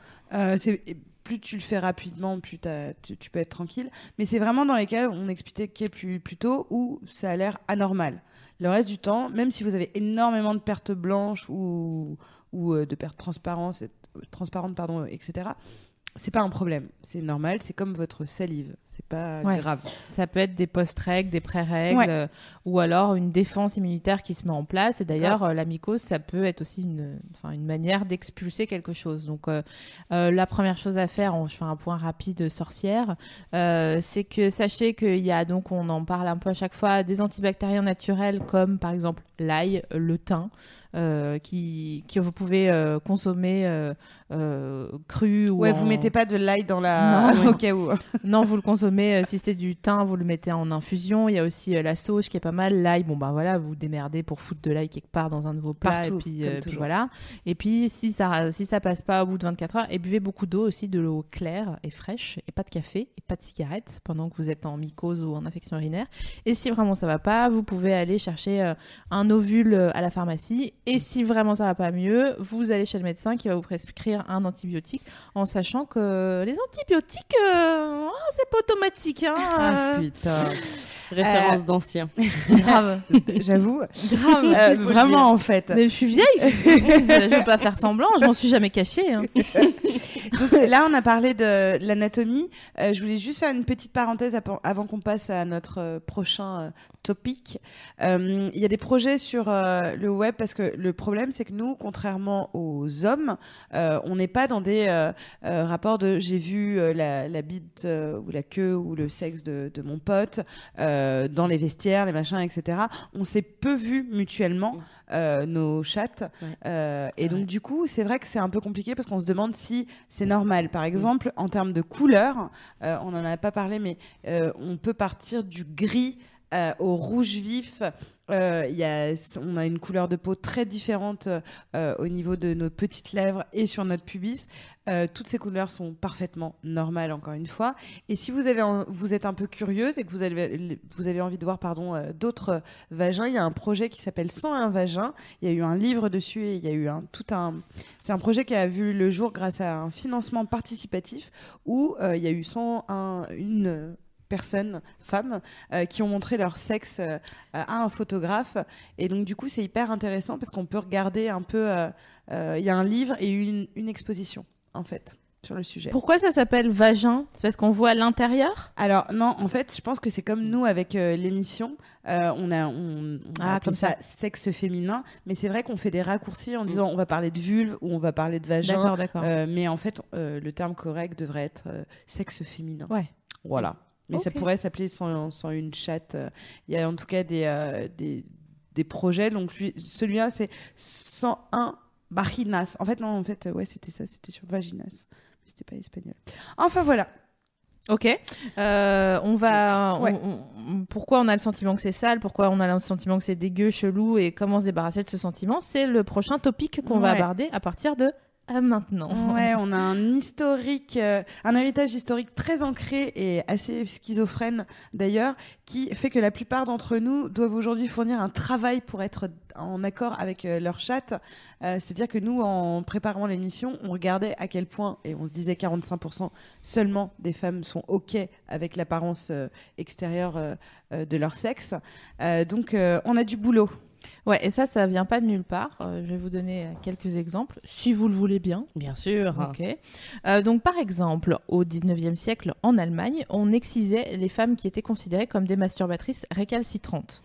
Plus tu le fais rapidement, plus tu, peux être tranquille. Mais c'est vraiment dans les cas on expliquait plus, plus tôt où ça a l'air anormal. Le reste du temps, même si vous avez énormément de pertes blanches ou, euh, de pertes transparentes, transparentes pardon, etc., c'est pas un problème. C'est normal, c'est comme votre salive. C'est pas Ouais. grave. Ça peut être des post-règles, des pré-règles, Ouais. euh, ou alors une défense immunitaire qui se met en place. Et d'ailleurs, euh, la mycose, ça peut être aussi une, une manière d'expulser quelque chose. Donc, euh, la première chose à faire, on, je fais un point rapide sorcière, c'est que sachez qu'il y a, donc on en parle un peu à chaque fois, des antibactériens naturels comme par exemple l'ail, le thym, euh, qui, que vous pouvez euh, consommer euh, cru ou Ouais, en- vous mettez pas de l'ail dans la. Non. (laughs) au cas où. (laughs) non, vous le consommez. euh, si c'est du thym, vous le mettez en infusion. Il y a aussi euh, la sauge qui est pas mal. L'ail, bon ben voilà, vous démerdez pour foutre de l'ail quelque part dans un de vos plats. Partout, et puis, euh, puis voilà. Et puis si ça si ça passe pas au bout de 24 heures, et buvez beaucoup d'eau aussi, de l'eau claire et fraîche, et pas de café et pas de cigarette pendant que vous êtes en mycose ou en infection urinaire. Et si vraiment ça va pas, vous pouvez aller chercher un ovule à la pharmacie. Et si vraiment ça va pas mieux, vous allez chez le médecin qui va vous prescrire un antibiotique, en sachant que les antibiotiques, euh, oh, c'est pas automatique, hein. Ah, euh, putain. Référence d'ancien. (laughs) grave, J'avoue. grave. Euh, vraiment, en fait. Mais je suis vieille, je je vais pas faire semblant, je m'en suis jamais cachée. hein. (laughs) Donc, là, on a parlé de, de l'anatomie. Euh, je voulais juste faire une petite parenthèse avant qu'on passe à notre euh, prochain euh, topic. Euh, Il y a des projets sur euh, le web parce que le problème, c'est que nous, contrairement aux hommes, euh, on n'est pas dans des euh, euh, rapports de j'ai vu euh, la, la bite euh, ou la queue ou le sexe de, de mon pote euh, dans les vestiaires, les machins, etc. On s'est peu vu mutuellement euh, nos chattes. Ouais. Euh, et donc, vrai. du coup, c'est vrai que c'est un peu compliqué parce qu'on se demande si c'est normal. Par exemple, en termes de couleur, euh, on n'en a pas parlé, mais euh, on peut partir du gris euh, au rouge vif. Euh, on a une couleur de peau très différente euh, au niveau de nos petites lèvres et sur notre pubis. Toutes ces couleurs sont parfaitement normales, encore une fois. Et si vous, êtes un peu curieuse et que vous avez, envie de voir d'autres vagins, il y a un projet qui s'appelle 101 vagins. Il y a eu un livre dessus et il y a eu tout un. C'est un projet qui a vu le jour grâce à un financement participatif où il y a eu 101, une euh, personnes, femmes, euh, qui ont montré leur sexe euh, à un photographe. Et donc, du coup, c'est hyper intéressant parce qu'on peut regarder un peu. euh, euh, Il y a un livre et une, une exposition, en fait. sur le sujet. Pourquoi ça s'appelle vagin? C'est parce qu'on voit l'intérieur? Alors non, en fait, je pense que c'est comme nous avec l'émission, on a, on, on Ah, a comme ça, ça. sexe féminin, mais c'est vrai qu'on fait des raccourcis en disant on va parler de vulve ou on va parler de vagin, D'accord, d'accord. mais en fait, le terme correct devrait être sexe féminin. Ouais. Voilà. Mais ça pourrait s'appeler sans, sans une chatte. Il y a en tout cas des, euh, des, des projets. Donc lui- celui-là, c'est 101 Bajinas. En fait, non, en fait, ouais, c'était ça, c'était sur Vaginas. C'était pas espagnol. Enfin voilà. Ok. Euh, on va. on- Ouais. on- pourquoi on a le sentiment que c'est sale? Pourquoi on a le sentiment que c'est dégueu, chelou Et comment se débarrasser de ce sentiment? C'est le prochain topic qu'on va aborder à partir de euh, maintenant. Ouais, on a (laughs) un historique, euh, un héritage historique très ancré et assez schizophrène d'ailleurs, qui fait que la plupart d'entre nous doivent aujourd'hui fournir un travail pour être en accord avec euh, leur chatte. Euh, C'est-à-dire que nous, en préparant l'émission, on regardait à quel point, et on se disait 45% seulement des femmes sont OK avec l'apparence extérieure de leur sexe. Donc, on a du boulot. Ouais, et ça, ça vient pas de nulle part. Euh, je vais vous donner euh, quelques exemples, si vous le voulez bien. Bien sûr. Ok. Euh, donc, par exemple, au 19e siècle, en Allemagne, on excisait les femmes qui étaient considérées comme des masturbatrices récalcitrantes.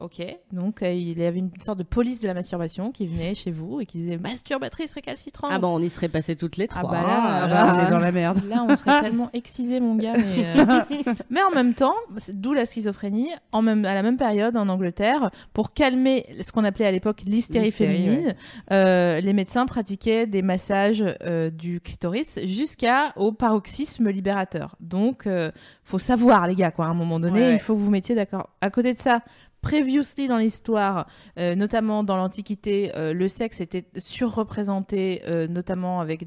Ok. Donc, euh, il y avait une sorte de police de la masturbation qui venait chez vous et qui disait masturbatrice récalcitrante. Ah bon, on y serait passé toutes les Ah trois. bah là, Ah bah, on est dans la merde. Là, on serait (laughs) tellement excisé, mon gars. Mais, euh, (laughs) mais en même temps, d'où la schizophrénie, en même, à la même période en Angleterre, pour calmer ce qu'on appelait à l'époque l'hystérie féminine, euh, les médecins pratiquaient des massages euh, du clitoris jusqu'à au paroxysme libérateur. Donc, euh, faut savoir, les gars, quoi. À un moment donné, Ouais. il faut que vous vous mettiez d'accord. À côté de ça. Previously dans l'histoire, euh, notamment dans l'Antiquité, euh, le sexe était surreprésenté, euh, notamment avec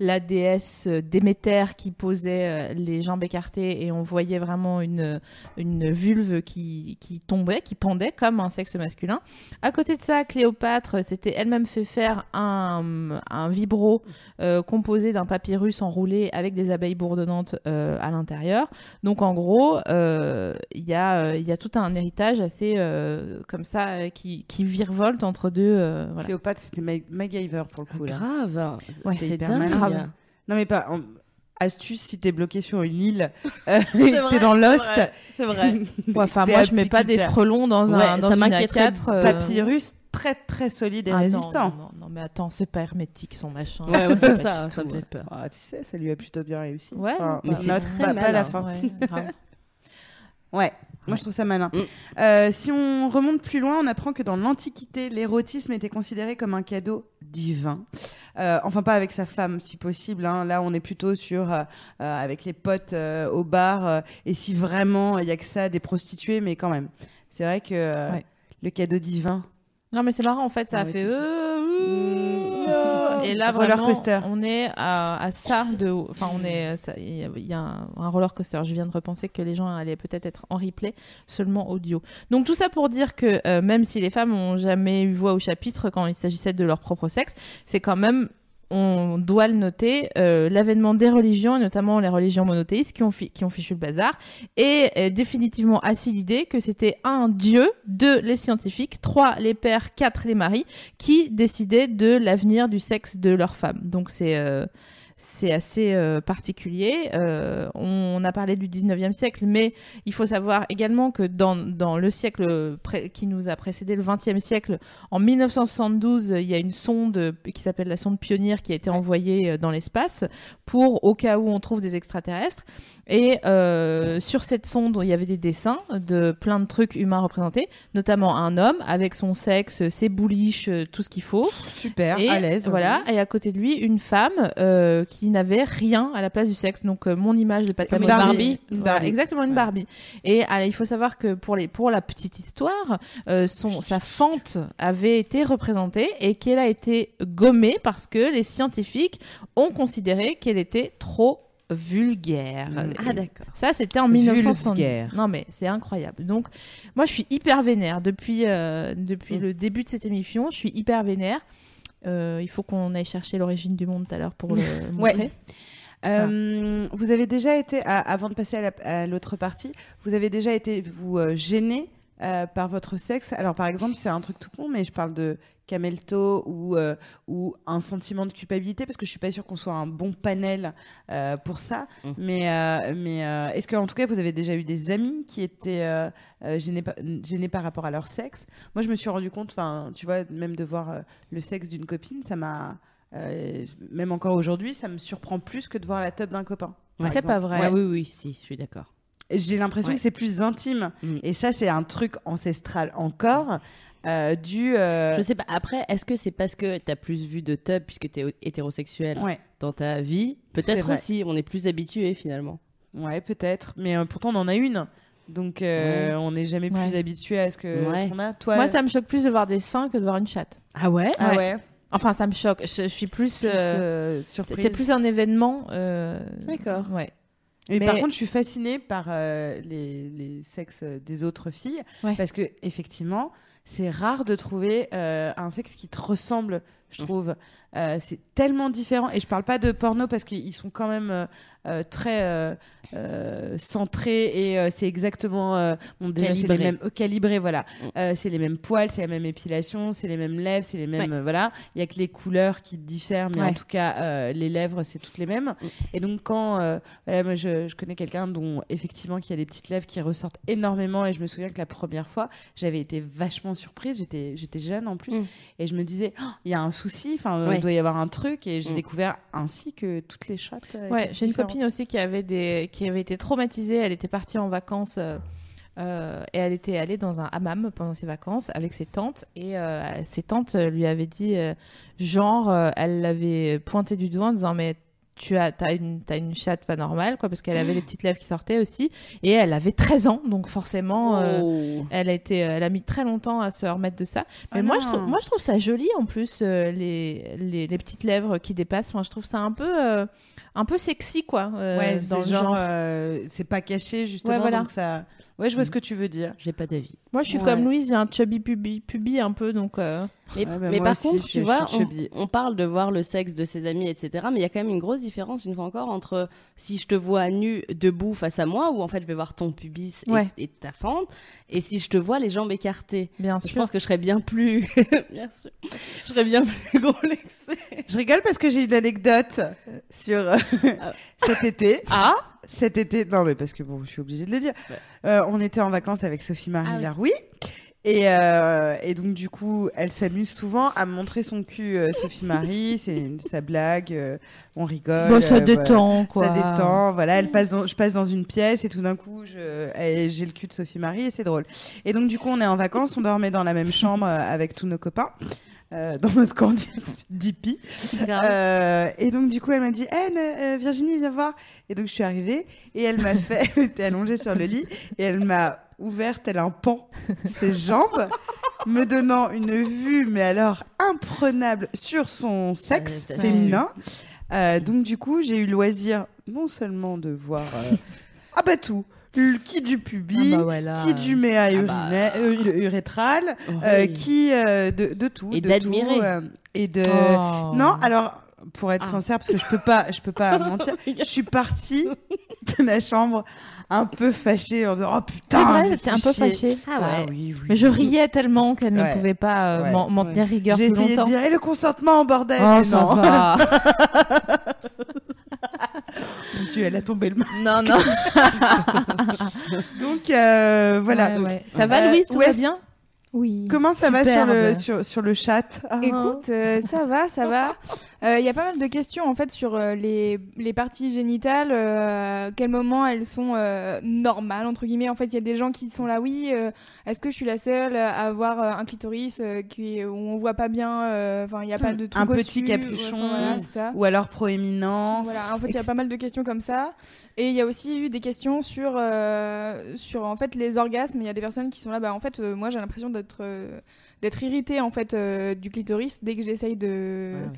la déesse Déméter qui posait les jambes écartées et on voyait vraiment une, vulve qui, tombait, qui pendait comme un sexe masculin. À côté de ça, Cléopâtre s'était elle-même fait faire un, vibro composé d'un papyrus enroulé avec des abeilles bourdonnantes à l'intérieur. Donc en gros, il y, y a tout un héritage assez euh, comme ça qui, qui virevolte entre deux. euh, voilà. Cléopâtre, c'était Ma- MacGyver pour le coup. Là. Grave. Ouais, c'est hyper. Grave. Non, mais pas. en- Astuce, si t'es bloqué sur une île, (laughs) euh, (laughs) t'es dans Lost, C'est vrai. (laughs) Ouais, Enfin, Des moi, je mets pas des frelons dans un Ouais, dans ça une m'inquiéterait A4. euh, papyrus très très solide et ah résistant. Non, non, non, mais attends, c'est pas hermétique son machin. Ouais, c'est ça, ça me fait peur. Ah, tu sais, ça lui a plutôt bien réussi. Ouais, Enfin, mais note, c'est très pas, pas malin. la fin. Ouais, moi je trouve ça malin. Mm. Euh, si on remonte plus loin, on apprend que dans l'Antiquité, l'érotisme était considéré comme un cadeau divin. Euh, enfin, pas avec sa femme, si possible. hein. Là, on est plutôt sur euh, avec les potes euh, au bar. euh, et si vraiment il y a que ça, des prostituées, mais quand même. C'est vrai que euh, Ouais. le cadeau divin. Non, mais c'est marrant, en fait, ça a fait. Et là, Roller vraiment, coaster. on est à, à ça de. Enfin, on est. Il y a- il y a un, un roller coaster. Je viens de repenser que les gens allaient peut-être être en replay, seulement audio. Donc, tout ça pour dire que euh, même si les femmes ont jamais eu voix au chapitre quand il s'agissait de leur propre sexe, c'est quand même. On doit le noter, euh, l'avènement des religions, et notamment les religions monothéistes, qui ont, fichu le bazar, et euh, définitivement assis l'idée que c'était un dieu, deux les scientifiques, trois les pères, quatre les maris, qui décidaient de l'avenir du sexe de leurs femmes. Donc c'est euh, c'est assez euh, particulier. Euh, on a parlé du 19e siècle, mais il faut savoir également que dans, dans le siècle qui nous a précédé, le 20e siècle, en 1972, il y a une sonde qui s'appelle la sonde Pionnier qui a été envoyée euh, dans l'espace pour, au cas où on trouve des extraterrestres. Et euh, sur cette sonde, il y avait des dessins de plein de trucs humains représentés, notamment un homme avec son sexe, ses bouliches, tout ce qu'il faut. Super, Et à l'aise. Voilà, et à côté de lui, une femme qui n'avait rien à la place du sexe. Donc, euh, mon image de Pat Comme Une Barbie. Barbie. Une Barbie. exactement, une Ouais. Barbie. Et alors, il faut savoir que pour, les, pour la petite histoire, euh, son, sa fente avait été représentée et qu'elle a été gommée parce que les scientifiques ont considéré qu'elle était trop vulgaire. Ah, d'accord. Ça, c'était en 1970. Vulgaire. Non, mais c'est incroyable. Donc, moi, je suis hyper vénère depuis, euh, depuis Mm. le début de cette émission. Je suis hyper vénère. Euh, il faut qu'on aille chercher l'origine du monde tout à l'heure pour le (laughs) montrer. Euh, Vous avez déjà été, à- avant de passer à la- à l'autre partie, vous avez déjà été vous euh, gêné euh, par votre sexe. Alors, par exemple, c'est un truc tout con, mais je parle de camelto ou, euh, ou un sentiment de culpabilité, parce que je suis pas sûre qu'on soit un bon panel euh, pour ça. Mm. Mais, euh, mais euh, est-ce que, en tout cas, vous avez déjà eu des amis qui étaient gênés, par, gênés par rapport à leur sexe? Moi, je me suis rendu compte, enfin, tu vois, même de voir euh, le sexe d'une copine, ça m'a. euh, même encore aujourd'hui, ça me surprend plus que de voir la teub d'un copain. par C'est pas vrai. Ouais, oui, oui, si, je suis d'accord. J'ai l'impression Ouais. que c'est plus intime. Mm. Et ça, c'est un truc ancestral encore, euh, du. euh, Je sais pas. Après, est-ce que c'est parce que t'as plus vu de tub puisque t'es hétérosexuel Ouais, dans ta vie? Peut-être aussi, on est plus habitué finalement. ouais, peut-être. Mais euh, pourtant, on en a une. Donc, euh, on n'est jamais plus Ouais. habitué à ce que qu'on a. Toi, Moi, ça me choque plus de voir des seins que de voir une chatte. Ah ouais? Ah Ouais. ouais. Enfin, ça me choque. Je, je suis plus. Plus, euh, euh, c'est surprise. c'est plus un événement. euh, D'accord. Ouais. Mais, Mais- par contre, je suis fascinée par euh, les, les sexes des autres filles. Ouais. Parce que, effectivement, c'est rare de trouver euh, un sexe qui te ressemble, je trouve. Euh, c'est tellement différent. Et je parle pas de porno parce qu'ils sont quand même euh, très euh, euh, centrés et euh, c'est exactement. euh, bon, déjà, c'est les Calibré. mêmes. euh, calibrés, voilà. Mm. Euh, c'est les mêmes poils, c'est la même épilation, c'est les mêmes lèvres, c'est les mêmes. euh, voilà. Il y a que les couleurs qui diffèrent, mais Ouais. en tout cas, euh, les lèvres, c'est toutes les mêmes. Mm. Et donc, quand. euh, voilà, moi, je, je connais quelqu'un dont, effectivement, qui a des petites lèvres qui ressortent énormément. Et je me souviens que la première fois, j'avais été vachement surprise. J'étais, j'étais jeune en plus. Mm. Et je me disais, Oh, il y a un souci, enfin, Ouais. il doit y avoir un truc. Et j'ai Mm. découvert ainsi que toutes les chattes. euh, Ouais, j'ai une. Aussi qui avait été traumatisée. Elle était partie en vacances euh, euh, et elle était allée dans un hammam pendant ses vacances avec ses tantes et euh, ses tantes lui avaient dit genre, elle l'avait pointé du doigt en disant mais tu as t'as une t'as une chatte pas normale quoi parce qu'elle avait (gasps) les petites lèvres qui sortaient aussi et elle avait 13 ans donc forcément euh, Oh. elle a été elle a mis très longtemps à se remettre de ça mais Ah moi non. je trouve moi je trouve ça joli en plus euh, les, les les petites lèvres qui dépassent enfin je trouve ça un peu euh, un peu sexy quoi euh, Ouais, dans le genre, genre euh, c'est pas caché justement. Ouais, voilà. Donc ça. Ouais, je vois Mm. ce que tu veux dire. J'ai pas d'avis. moi je suis Ouais. comme Louise j'ai un chubby pubi, pubi un peu donc euh, Mais, Ouais, bah, mais par aussi, contre, je tu vois, je on, parle de voir le sexe de ses amis, etc. Mais il y a quand même une grosse différence, une fois encore, entre si je te vois nu, debout face à moi, où en fait je vais voir ton pubis et, Ouais. et ta fente, et si je te vois les jambes écartées. bien Je sûr pense que je serais bien plus. (laughs) bien sûr. Je serais bien plus complexée. Je rigole parce que j'ai une anecdote sur euh, Ah. (laughs) cet été. Ah Cet été, non mais parce que bon, je suis obligée de le dire. Euh, on était en vacances avec Sophie Marie Ah oui. Laroui. Et, euh, et donc du coup, elle s'amuse souvent à montrer son cul, euh, Sophie Marie. (laughs) C'est sa blague, euh, on rigole. Bon, ça euh, voilà. détend quoi Ça détend, voilà. Elle passe dans- je passe dans une pièce et tout d'un coup, j'ai le cul de Sophie Marie et c'est drôle. Et donc du coup, on est en vacances, on dormait dans la même chambre euh, avec tous nos copains. euh, dans notre camp (laughs) d'hippie. Euh, et donc, du coup, elle m'a dit ne- euh, Virginie, viens voir. Et donc, je suis arrivée et elle m'a fait. (laughs) Elle était allongée sur le lit et elle m'a ouvert tel un pan ses jambes, (laughs) me donnant une vue, mais alors imprenable, sur son sexe Ah, féminin. Euh, donc, du coup, j'ai eu le loisir non seulement de voir. euh, (laughs) ah, bah tout qui du pubis, Ah bah voilà. qui du méa Ah bah. euh, urétral, euh, qui euh, de, de tout Et de d'admirer. euh, et de Oh. non alors pour être Ah. sincère parce que je peux pas je peux pas (laughs) mentir je suis partie (laughs) de la chambre un peu fâchée en disant oh c'est putain t'es un peu fâchée. Ah Ah ouais. oui, oui, mais je riais tellement qu'elle Ouais. ne pouvait pas euh, Ouais. m'en tenir rigueur j'ai essayé de dire et le consentement bordel oh mais non. va. (laughs) Dieu, elle a tombé le masque. Non non. (laughs) Donc euh, voilà. Ouais, ouais. ça va Euh, Louise tout va bien? Oui. comment ça va sur le sur, sur le chat Ah. Écoute, euh, ça va, ça va. Il (laughs) y a pas mal de questions en fait sur euh, les, les parties génitales, euh, quel moment elles sont euh, normales entre guillemets. En fait, il y a des gens qui sont là, oui. Est-ce que je suis la seule à avoir euh, un clitoris euh, qui où on voit pas bien, euh, enfin il y a pas de truc Un petit au-dessus, capuchon. ouais, enfin, voilà, c'est ça. ou alors proéminent Voilà, en fait, il y a pas mal de questions comme ça. Et il y a aussi eu des questions sur, sur en fait, les orgasmes. Il y a des personnes qui sont là, bah, en fait, moi, j'ai l'impression d'être d'être irritée en fait, du clitoris dès que j'essaye de. Ah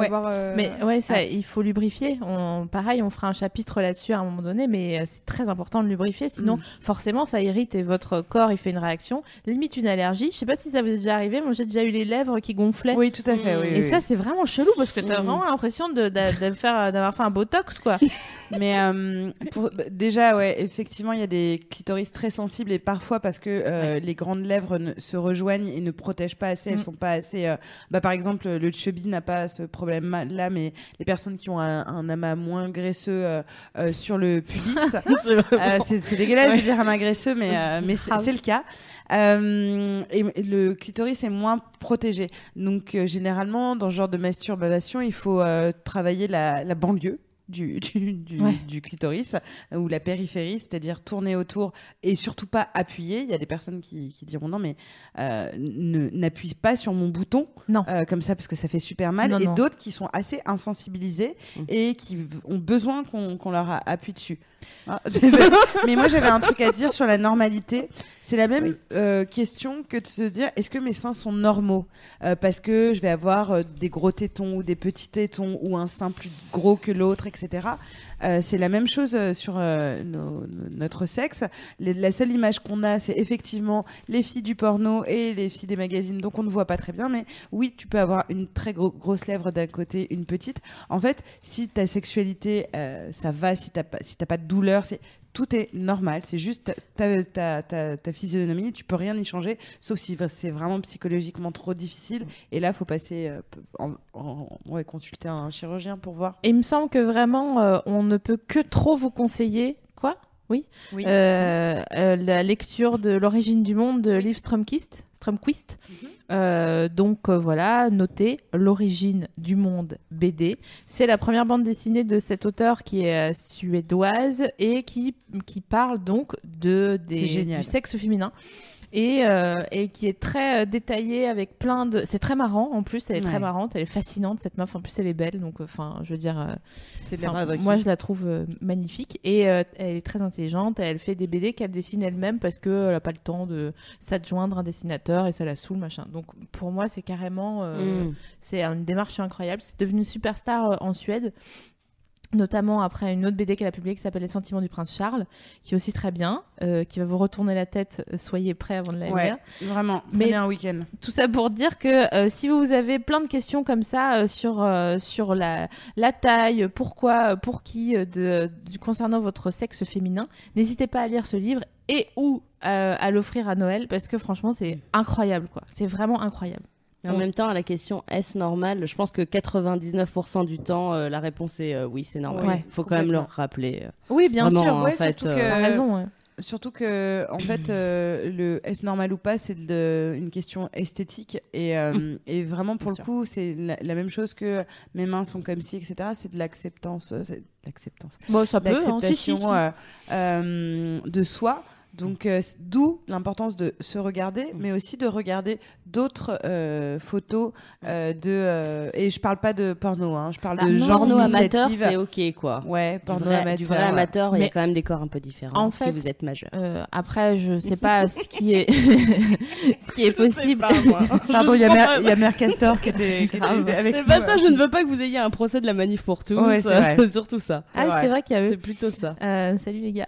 d'avoir, euh, Mais ouais, ça, il faut lubrifier. On, pareil, on fera un chapitre là-dessus à un moment donné, mais euh, c'est très important de lubrifier. Sinon, Mm. forcément, ça irrite et votre corps, il fait une réaction, limite une allergie. Je sais pas si ça vous est déjà arrivé, moi j'ai déjà eu les lèvres qui gonflaient. oui tout à fait oui, Et oui, ça, c'est vraiment chelou parce que t'as Mm. vraiment l'impression de, de- de faire, d'avoir fait un botox, quoi. (laughs) Mais euh, pour- bah, déjà, ouais, effectivement, il y a des clitoris très sensibles et parfois parce que euh, les grandes lèvres ne- se rejoignent et ne protègent pas assez, elles Mm. sont pas assez. bah, par exemple, le chubby n'a pas ce problème-là, mais les personnes qui ont un, un amas moins graisseux euh, euh, sur le pubis, (laughs) euh, c'est dégueulasse de dire amas graisseux, mais, mais c'est le cas. Et le clitoris est moins protégé. Donc, généralement, dans ce genre de masturbation, il faut travailler la, la banlieue. Du, (laughs) du, du, Ouais. du clitoris ou la périphérie, c'est-à-dire tourner autour et surtout pas appuyer. Il y a des personnes qui, qui diront non, mais euh, n'appuie pas sur mon bouton Non. euh, comme ça parce que ça fait super mal. Non, et d'autres qui sont assez insensibilisés et qui ont besoin qu'on leur appuie dessus. Ah, (laughs) mais moi j'avais un (laughs) truc à dire sur la normalité. C'est la même euh, question que de se dire est-ce que mes seins sont normaux? Euh, Parce que je vais avoir euh, des gros tétons ou des petits tétons ou un sein plus gros que l'autre, etc. C'est la même chose sur nos- notre sexe. Les- la seule image qu'on a, c'est effectivement les filles du porno et les filles des magazines, donc on ne voit pas très bien. Mais oui, tu peux avoir une très gro- grosse lèvre d'un côté, une petite. En fait, si ta sexualité, ça va, si t'as pas, si pas de douleur, c'est tout est normal. C'est juste ta, ta, ta, ta physionomie, tu peux rien y changer, sauf si c'est vraiment psychologiquement trop difficile. Et là, faut passer, euh, en, en- ouais, consulter un chirurgien pour voir. Et il me semble que vraiment, euh, on ne peut que trop vous conseiller. Quoi? Oui? Oui. Euh, euh, la lecture de L'origine du monde de Liv Strömquist. Strömquist. Mhm. Euh, donc euh, voilà, notez L'origine du monde BD. C'est la première bande dessinée de cette auteure qui est euh, suédoise et qui, qui parle donc de, des, du sexe féminin. Et, euh, et qui est très euh, détaillée avec plein de. C'est très marrant en plus, elle est très marrante, elle est fascinante cette meuf. En plus, elle est belle, donc enfin, je veux dire, euh, C'est de la moi, je la trouve euh, magnifique et euh, elle est très intelligente. Elle fait des BD qu'elle dessine elle-même parce qu'elle n'a pas le temps de s'adjoindre un dessinateur et ça la saoule, machin. Donc, pour moi, c'est carrément. euh, Mm. C'est une démarche incroyable. C'est devenu une superstar euh, en Suède. Notamment après une autre BD qu'elle a publiée qui s'appelle Les Sentiments du Prince Charles, qui est aussi très bien, euh, qui va vous retourner la tête. euh, Soyez prêts avant de la Ouais, lire. vraiment. Mais- un week-end. Tout ça pour dire que euh, si vous avez plein de questions comme ça euh, sur, sur la, la taille, pourquoi, pour qui, de, concernant votre sexe féminin, n'hésitez pas à lire ce livre et ou à l'offrir à Noël parce que franchement c'est incroyable quoi. C'est vraiment incroyable. Mais en même temps, à la question est-ce normal, je pense que 99% du temps, euh, la réponse est euh, oui, c'est normal. Il Ouais, faut quand même leur rappeler. euh, Oui bien Vraiment, sûr. en Ouais, fait, surtout que- raison. ouais. Surtout que, en fait, euh, le est-ce normal ou pas, c'est une question esthétique. Et, euh, et vraiment, pour Bien le coup, c'est la, la même chose que mes mains sont comme ci, etc. C'est de l'acceptance. l'acceptance. Bon ça peut. hein. Si, si, L'acceptation si. euh, euh, de soi. Donc, euh, d'où l'importance de se regarder, mais aussi de regarder d'autres euh, photos euh, de. euh, et je parle pas de porno, hein, je parle bah, de genre porno amateur, c'est ok quoi. Ouais, Du porno vrai, amateur. du vrai amateur, il y a quand même des corps un peu différents En si fait, vous êtes majeur. Euh, après je sais pas (laughs) ce qui est (laughs) ce qui est possible. (laughs) Pardon, il y a Mère- Castor qui était, qui Grave. était avec C'est nous. pas ça, je ne veux pas que vous ayez un procès de la manif pour tous. Ouais, c'est surtout ça. Ah oui, c'est vrai qu'il y a C'est eux. plutôt ça. Euh, salut les gars.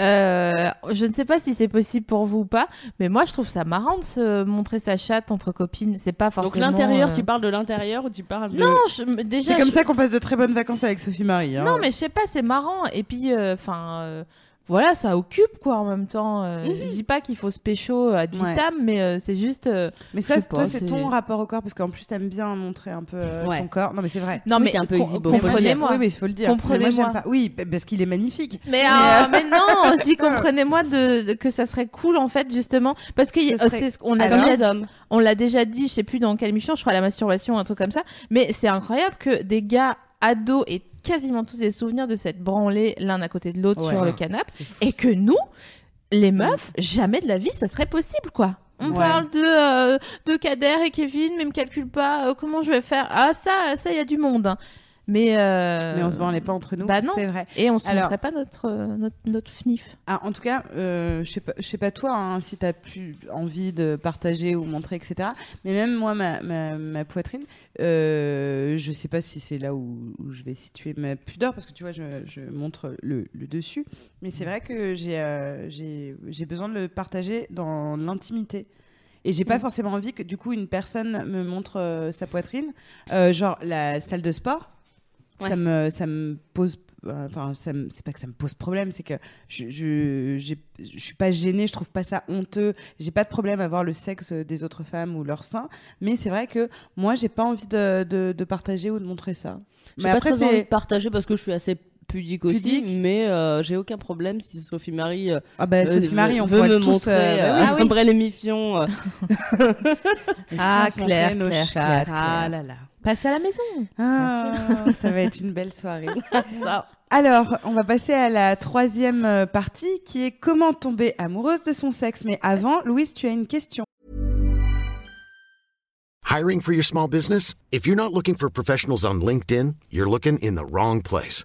Euh, je ne sais pas si c'est possible pour vous ou pas, mais moi je trouve ça marrant de se montrer sa chatte entre copines. C'est pas forcément. Donc l'intérieur, euh, tu parles de l'intérieur ou tu parles de... Non, je- déjà. C'est comme je- ça qu'on passe de très bonnes vacances avec Sophie Marie. hein. Non, mais je sais pas, c'est marrant. Et puis, enfin. euh, voilà, ça occupe quoi en même temps. Euh, Je dis pas qu'il faut se pécho ad Ouais. vitam, mais euh, c'est juste. euh, Mais ça, toi, c'est ton rapport au corps parce qu'en plus, t'aimes bien montrer un peu euh, Ouais. ton corps. Non, mais c'est vrai. Non, mais un peu comprenez-moi. Oui, mais il faut le dire. Comprenez-moi. j'aime pas. Oui, parce qu'il est magnifique. Mais, Mais, euh, euh, mais non, (laughs) je dis comprenez-moi de, de- que ça serait cool en fait justement parce que Ce serait- c'est ce qu'on a Alors- déjà on l'a déjà dit, je sais plus dans quelle émission, je crois la masturbation, un truc comme ça. Mais c'est incroyable que des gars ados aient quasiment tous des souvenirs de cette branlée l'un à côté de l'autre Ouais. sur le canapé, et que nous, les meufs, jamais de la vie, ça serait possible, quoi. On Ouais. parle de euh, de Kader et Kevin, mais me calcule pas euh, comment je vais faire? Ah ça, ça il y a du monde. hein. Mais euh, Mais on se branlait pas entre nous. bah. C'est vrai. et on se Alors- montrait pas notre euh, notre, notre fnif. Ah, en tout cas, euh, je sais pas, je sais pas toi, hein, si t'as plus envie de partager ou montrer, etc. Mais même moi, ma, ma, ma poitrine, euh, je sais pas si c'est là où, où je vais situer ma pudeur, parce que tu vois, je, je montre le, le dessus. Mais c'est vrai que j'ai euh, j'ai j'ai besoin de le partager dans l'intimité. Et j'ai pas forcément envie que du coup une personne me montre euh, sa poitrine, Euh, genre la salle de sport. Ouais. Ça me, ça me pose. euh, Enfin, c'est pas que ça me pose problème, c'est que je, je, je suis pas gênée, je trouve pas ça honteux. J'ai pas de problème à voir le sexe des autres femmes ou leur sein, mais c'est vrai que moi, j'ai pas envie de, de, de partager ou de montrer ça. Mais pas après, très envie de c'est. partager parce que je suis assez pudique aussi, Pudique. mais euh, j'ai aucun problème si Sophie Marie euh, Ah bah, euh, Sophie Marie, on veut me tous. montrer euh, bah (laughs) euh. (laughs) Ah oui. un vrai euh, si Ah, Claire, nos Claire, chattes, Claire. Ah là là. Passe à la maison. Ah, (laughs) ça va être une belle soirée. Ça. Alors, on va passer à la troisième euh, partie qui est comment tomber amoureuse de son sexe. Mais avant, Louise, tu as une question. Hiring for your small business? If you're not looking for professionals on LinkedIn, you're looking in the wrong place.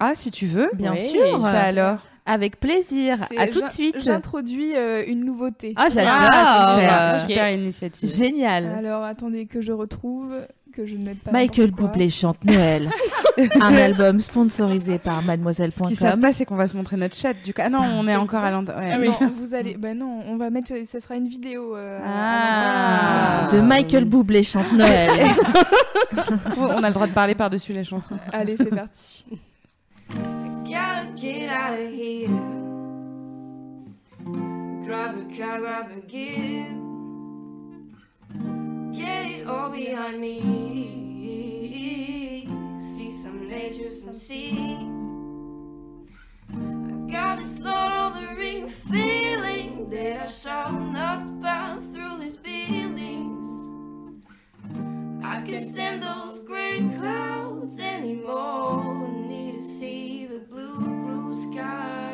Ah, si tu veux. Bien Oui, sûr. Ça alors Avec plaisir. À tout de suite. J'introduis euh, une nouveauté. Ah, j'adore. Ah, super, Euh, super initiative. Génial. Alors attendez que je retrouve, que je ne mette pas. Michael. Bublé chante Noël. (laughs) un album sponsorisé par Ce qu'ils savent mademoiselle.com. pas, c'est qu'on va se montrer notre chat. Du coup, ah non, on est encore à l'endroit. ouais. Ah Non, vous allez. Bah non, on va mettre. Ce sera une vidéo. euh, Ah. De Michael Bublé chante Noël. (laughs) On a le droit de parler par-dessus les chansons. Allez, c'est parti. I gotta get out of here. Grab a car, grab a gear. Get it all behind me. See some nature, some sea. I've got this lothering feeling that I shall not pass through these buildings. I can't stand those gray clouds anymore. Sky.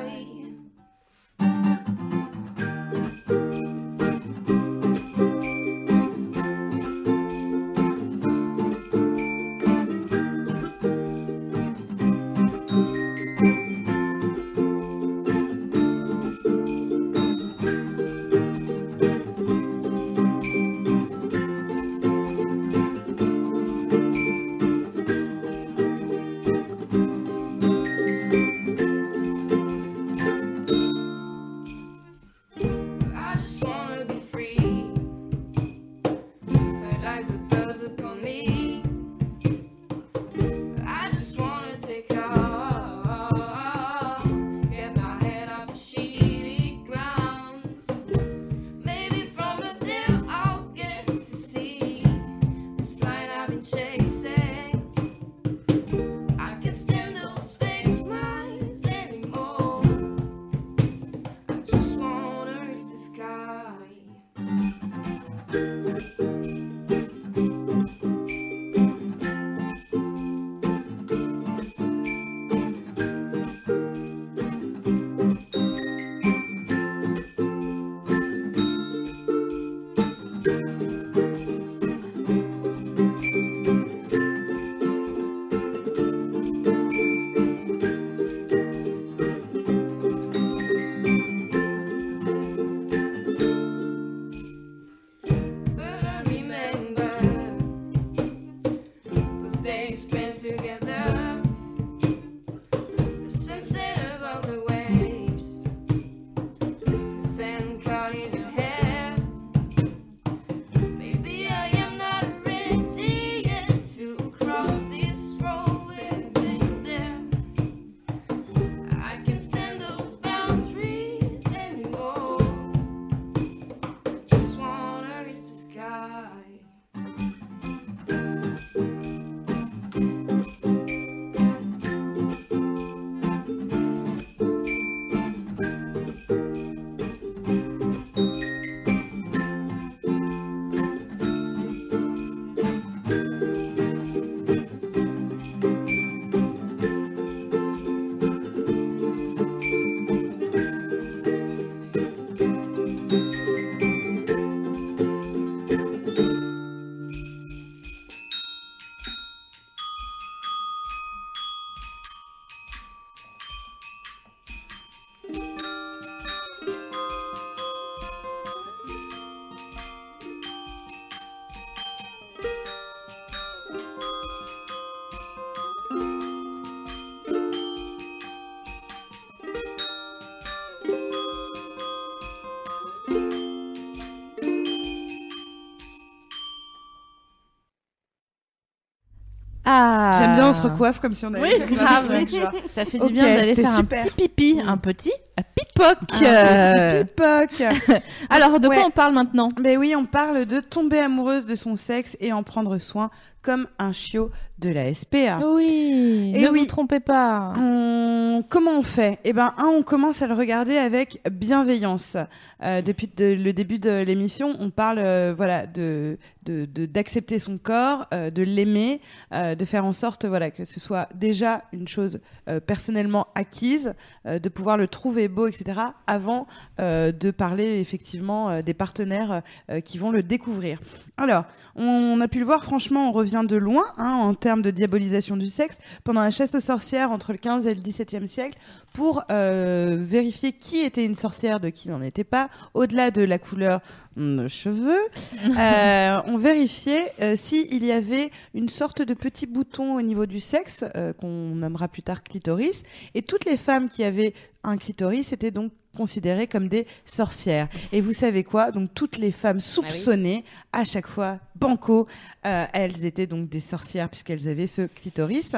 J'aime bien, on se recoiffe comme si on avait Oui, fait grave. trucs. (laughs) Ça fait du bien d'aller faire super. un petit pipi, un petit pipoc. Un Euh, petit pipoc. (laughs) Alors, de quoi on parle maintenant? Ben oui, on parle de tomber amoureuse de son sexe et en prendre soin comme un chiot de la SPA. Oui, ne oui. vous trompez pas. On- Comment on fait? Eh ben, un, on commence à le regarder avec bienveillance. Euh, depuis de- le début de l'émission, on parle, euh, voilà, de d'accepter son corps, euh, de l'aimer, de faire en sorte, voilà, que ce soit déjà une chose personnellement acquise, de pouvoir le trouver beau, etc. Avant de parler effectivement des partenaires qui vont le découvrir. Alors, on a pu le voir, franchement, on revient de loin hein, en termes de diabolisation du sexe pendant la chasse aux sorcières entre le 15 et le 17e siècle pour euh, vérifier qui était une sorcière de qui n'en était pas, au-delà de la couleur de cheveux, (laughs) euh, on vérifiait euh, s'il y avait une sorte de petit bouton au niveau du sexe, euh, qu'on nommera plus tard clitoris, et toutes les femmes qui avaient un clitoris étaient donc considérées comme des sorcières. Et vous savez quoi? Donc toutes les femmes soupçonnées, à chaque fois, banco, euh, elles étaient donc des sorcières puisqu'elles avaient ce clitoris.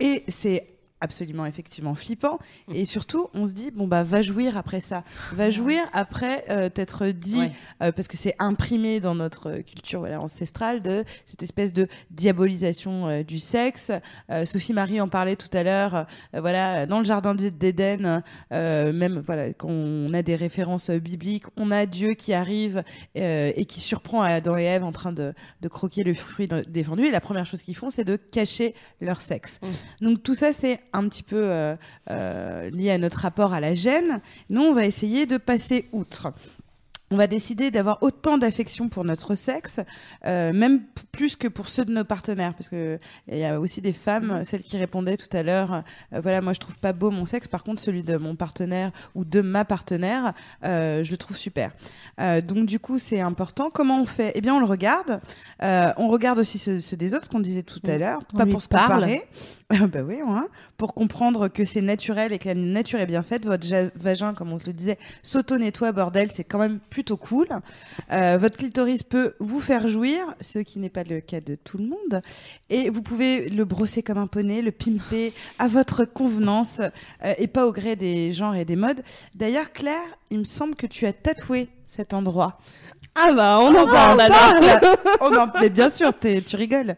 Et c'est absolument effectivement flippant. Et surtout on se dit bon bah va jouir après ça. Va jouir après euh, t'être dit Ouais. euh, parce que c'est imprimé dans notre euh, culture voilà, ancestrale de cette espèce de diabolisation euh, du sexe. Euh, Sophie Marie en parlait tout à l'heure voilà dans le jardin d'Éden même voilà quand on a des références bibliques on a Dieu qui arrive et qui surprend Adam et Ève en train de, de croquer le fruit défendu. Et la première chose qu'ils font c'est de cacher leur sexe. Donc tout ça c'est un petit peu euh, euh, lié à notre rapport à la gêne nous on va essayer de passer outre on va décider d'avoir autant d'affection pour notre sexe, euh, même plus que pour ceux de nos partenaires, parce que il y a aussi des femmes, celles qui répondaient tout à l'heure, euh, voilà, moi je trouve pas beau mon sexe, par contre celui de mon partenaire ou de ma partenaire, euh, je le trouve super. Euh, donc du coup c'est important. Comment on fait? Eh bien on le regarde. Euh, on regarde aussi ceux, ceux des autres, ce qu'on disait tout à l'heure, pas pour se comparer. (laughs) Ah bah oui, hein, pour comprendre que c'est naturel et que la nature est bien faite. Votre vagin, comme on se le disait, s'auto-nettoie, bordel, c'est quand même plutôt cool. Euh, votre clitoris peut vous faire jouir, ce qui n'est pas le cas de tout le monde. Et vous pouvez le brosser comme un poney, le pimper à votre convenance euh, et pas au gré des genres et des modes. D'ailleurs, Claire, il me semble que tu as tatoué cet endroit. Ah bah on en parle alors. Parle non, mais bien sûr, tu rigoles.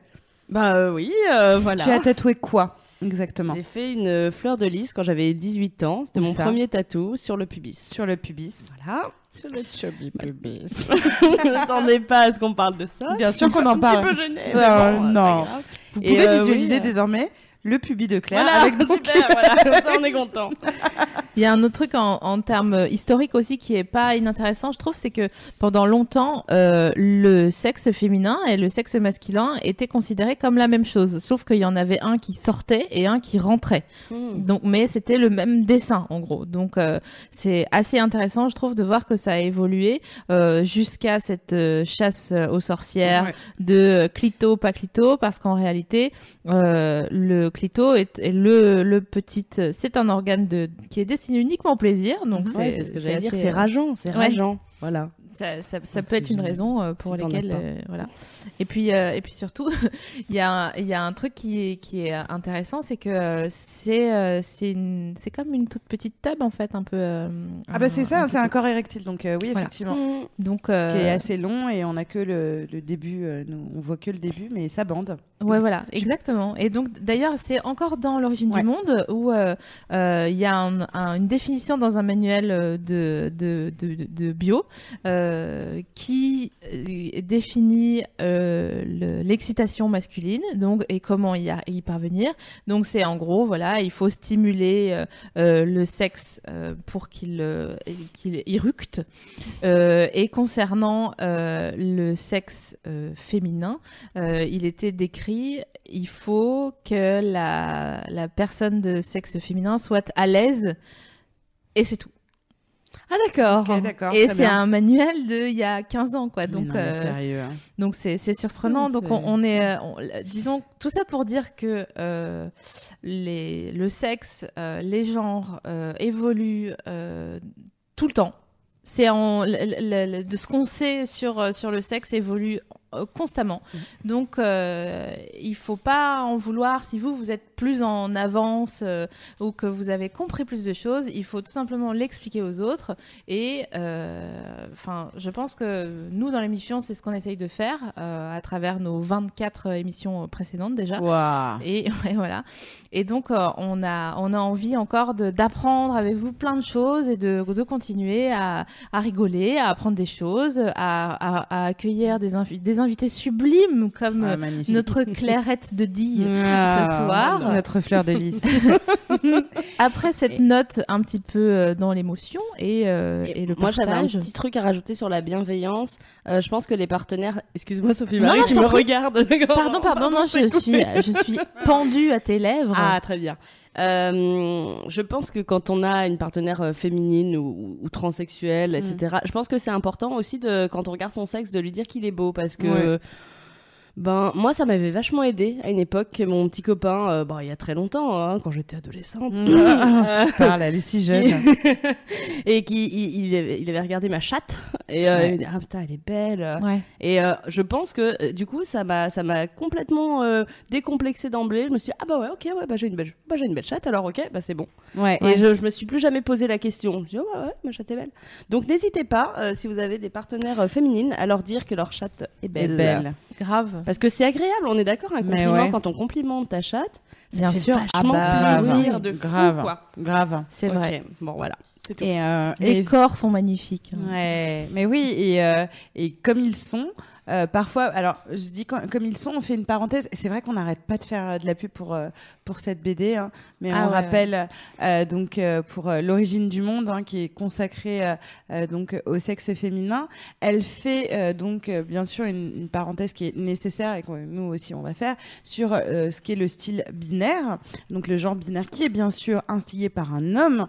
Bah euh, oui, voilà. Tu as tatoué quoi? Exactement J'ai fait une fleur de lys quand j'avais 18 ans. C'était mon ça premier tatou sur le pubis. Sur le pubis. Voilà. Sur le chubby pubis. (laughs) Je m'attendais pas à ce qu'on parle de ça. Bien sûr qu'on en Un parle. petit peu gênée. Euh, bon, non. Vous pouvez euh, visualiser oui, euh, désormais le pubis de Claire Voilà, avec (laughs) donc super, voilà, comme ça on est content. (laughs) Il y a un autre truc en, en termes historiques aussi qui est pas inintéressant, je trouve, c'est que pendant longtemps, euh, le sexe féminin et le sexe masculin étaient considérés comme la même chose, sauf qu'il y en avait un qui sortait et un qui rentrait. Donc, mais c'était le même dessin en gros. Donc, euh, c'est assez intéressant, je trouve, de voir que ça a évolué euh, jusqu'à cette euh, chasse aux sorcières Ouais. de clito pas clito, parce qu'en réalité, euh, le clito est, est le le petit, c'est un organe de qui est destiné uniquement au plaisir. Donc, Ouais, c'est ce que j'allais dire, c'est euh, rageant, c'est Ouais. rageant. Voilà. Ça, ça, ça Donc peut être une raison euh, pour lesquelles euh, voilà et puis euh, et puis surtout (laughs) il y a il y a un truc qui est qui est intéressant c'est que c'est euh, c'est comme une toute petite table en fait un peu euh, Ah bah c'est ça, c'est un corps érectile donc euh, oui Voilà. effectivement. peu- donc euh, Qui est assez long et on a que le, le début, euh, nous, on voit que le début mais ça bande. Ouais, voilà, exactement. Et donc, d'ailleurs, c'est encore dans l'origine Ouais. du monde où euh, euh, il y a un- un- une définition dans un manuel de, de, de, de- de bio euh, qui euh, définit euh, le- l'excitation masculine, donc et comment y, parvenir. Donc, c'est en gros, voilà, il faut stimuler euh, euh, le sexe euh, pour qu'il euh, qu'il. Euh, et concernant euh, le sexe euh, féminin, euh, il était décrit, il faut que la personne de sexe féminin soit à l'aise et c'est tout. Ah d'accord. Ok, d'accord. et c'est un manuel de il y a 15 ans quoi. Donc non, euh, sérieux. hein. donc c'est c'est surprenant. Donc on, on est, euh, on- disons tout ça pour dire que euh, les, le sexe, euh, les genres évoluent tout le temps. C'est de ce qu'on sait sur sur le sexe évolue constamment. Mhm. Donc, euh, il faut pas en vouloir si vous, vous êtes plus en avance euh, ou que vous avez compris plus de choses. Il faut tout simplement l'expliquer aux autres. Et, euh, je pense que nous, dans l'émission, c'est ce qu'on essaye de faire euh, à travers nos 24 émissions précédentes déjà. Et (laughs) ouais, voilà. Et donc, euh, on, a, on a envie encore d'apprendre avec vous plein de choses et de, de continuer à, à rigoler, à apprendre des choses, à, à- à accueillir des, des invités sublimes comme Ah, euh, notre Clairette de Die Ah, ce soir. Notre fleur de lys. (laughs) Après cette note un petit peu euh, dans l'émotion et, euh, et, le Moi, j'avais un partage. petit truc à rajouter sur la bienveillance. Euh, je pense que les partenaires. Excuse-moi, Sophie Non, Marie, non, tu je me prie. regardes. (laughs) d'accord Pardon, pardon, non, je suis, je suis pendue à tes lèvres. Ah, très bien. Euh, je pense que quand on a une partenaire euh, féminine ou, ou transsexuelle, etc., je pense que c'est important aussi de, quand on regarde son sexe, de lui dire qu'il est beau parce que. Ben, moi, ça m'avait vachement aidé à une époque. Mon petit copain, euh, bon, il y a très longtemps, hein, quand j'étais adolescente, Ah, (laughs) tu parles, elle est si jeune. (laughs) et qui il, il avait, il avait regardé ma chatte et euh, Ouais. il me dit, ah putain, elle est belle. Ouais. Et euh, je pense que euh, du coup, ça m'a, ça m'a complètement euh, décomplexé d'emblée. Je me suis dit, ah bah ouais, ok, ouais, bah j'ai une belle, bah j'ai une belle chatte, alors ok, bah c'est bon. Ouais. Et je, je me suis plus jamais posé la question. Je me suis dit, oh, ouais, ouais, ma chatte est belle. Donc n'hésitez pas, euh, si vous avez des partenaires euh, féminines, à leur dire que leur chatte est Elle belle. est belle. Grave. Parce que c'est agréable, on est d'accord, un compliment ouais. quand on complimente ta chatte, ça Bien fait sûr. vachement Ah bah, plaisir grave. de fou, Grave. quoi. Grave. C'est vrai. Bon, voilà. Et, euh, Les et- corps sont magnifiques. Ouais, mais oui, et, euh, et comme ils sont, euh, parfois, alors je dis quand- comme ils sont, on fait une parenthèse. C'est vrai qu'on n'arrête pas de faire euh, de la pub pour euh, pour cette BD, hein, mais Ah on ouais, rappelle donc pour l'origine du monde, hein, qui est consacrée donc au sexe féminin. Elle fait donc bien sûr une, une parenthèse qui est nécessaire et que nous aussi on va faire sur ce qui est le style binaire, donc le genre binaire qui est bien sûr instigé par un homme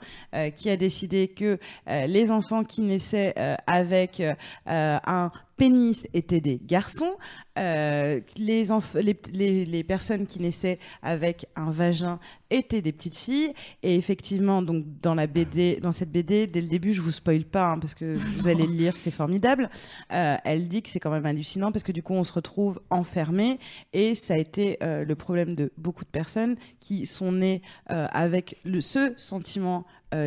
qui a décidé que les enfants qui naissaient avec un pénis étaient des garçons, euh, les, personnes qui naissaient avec un vagin étaient des petites filles. Et effectivement, donc dans la BD, dans cette BD, dès le début, je vous spoil pas hein, parce que vous allez le lire, c'est formidable. Euh, elle dit que c'est quand même hallucinant parce que du coup, on se retrouve enfermé et ça a été euh, le problème de beaucoup de personnes qui sont nées euh, avec le, ce sentiment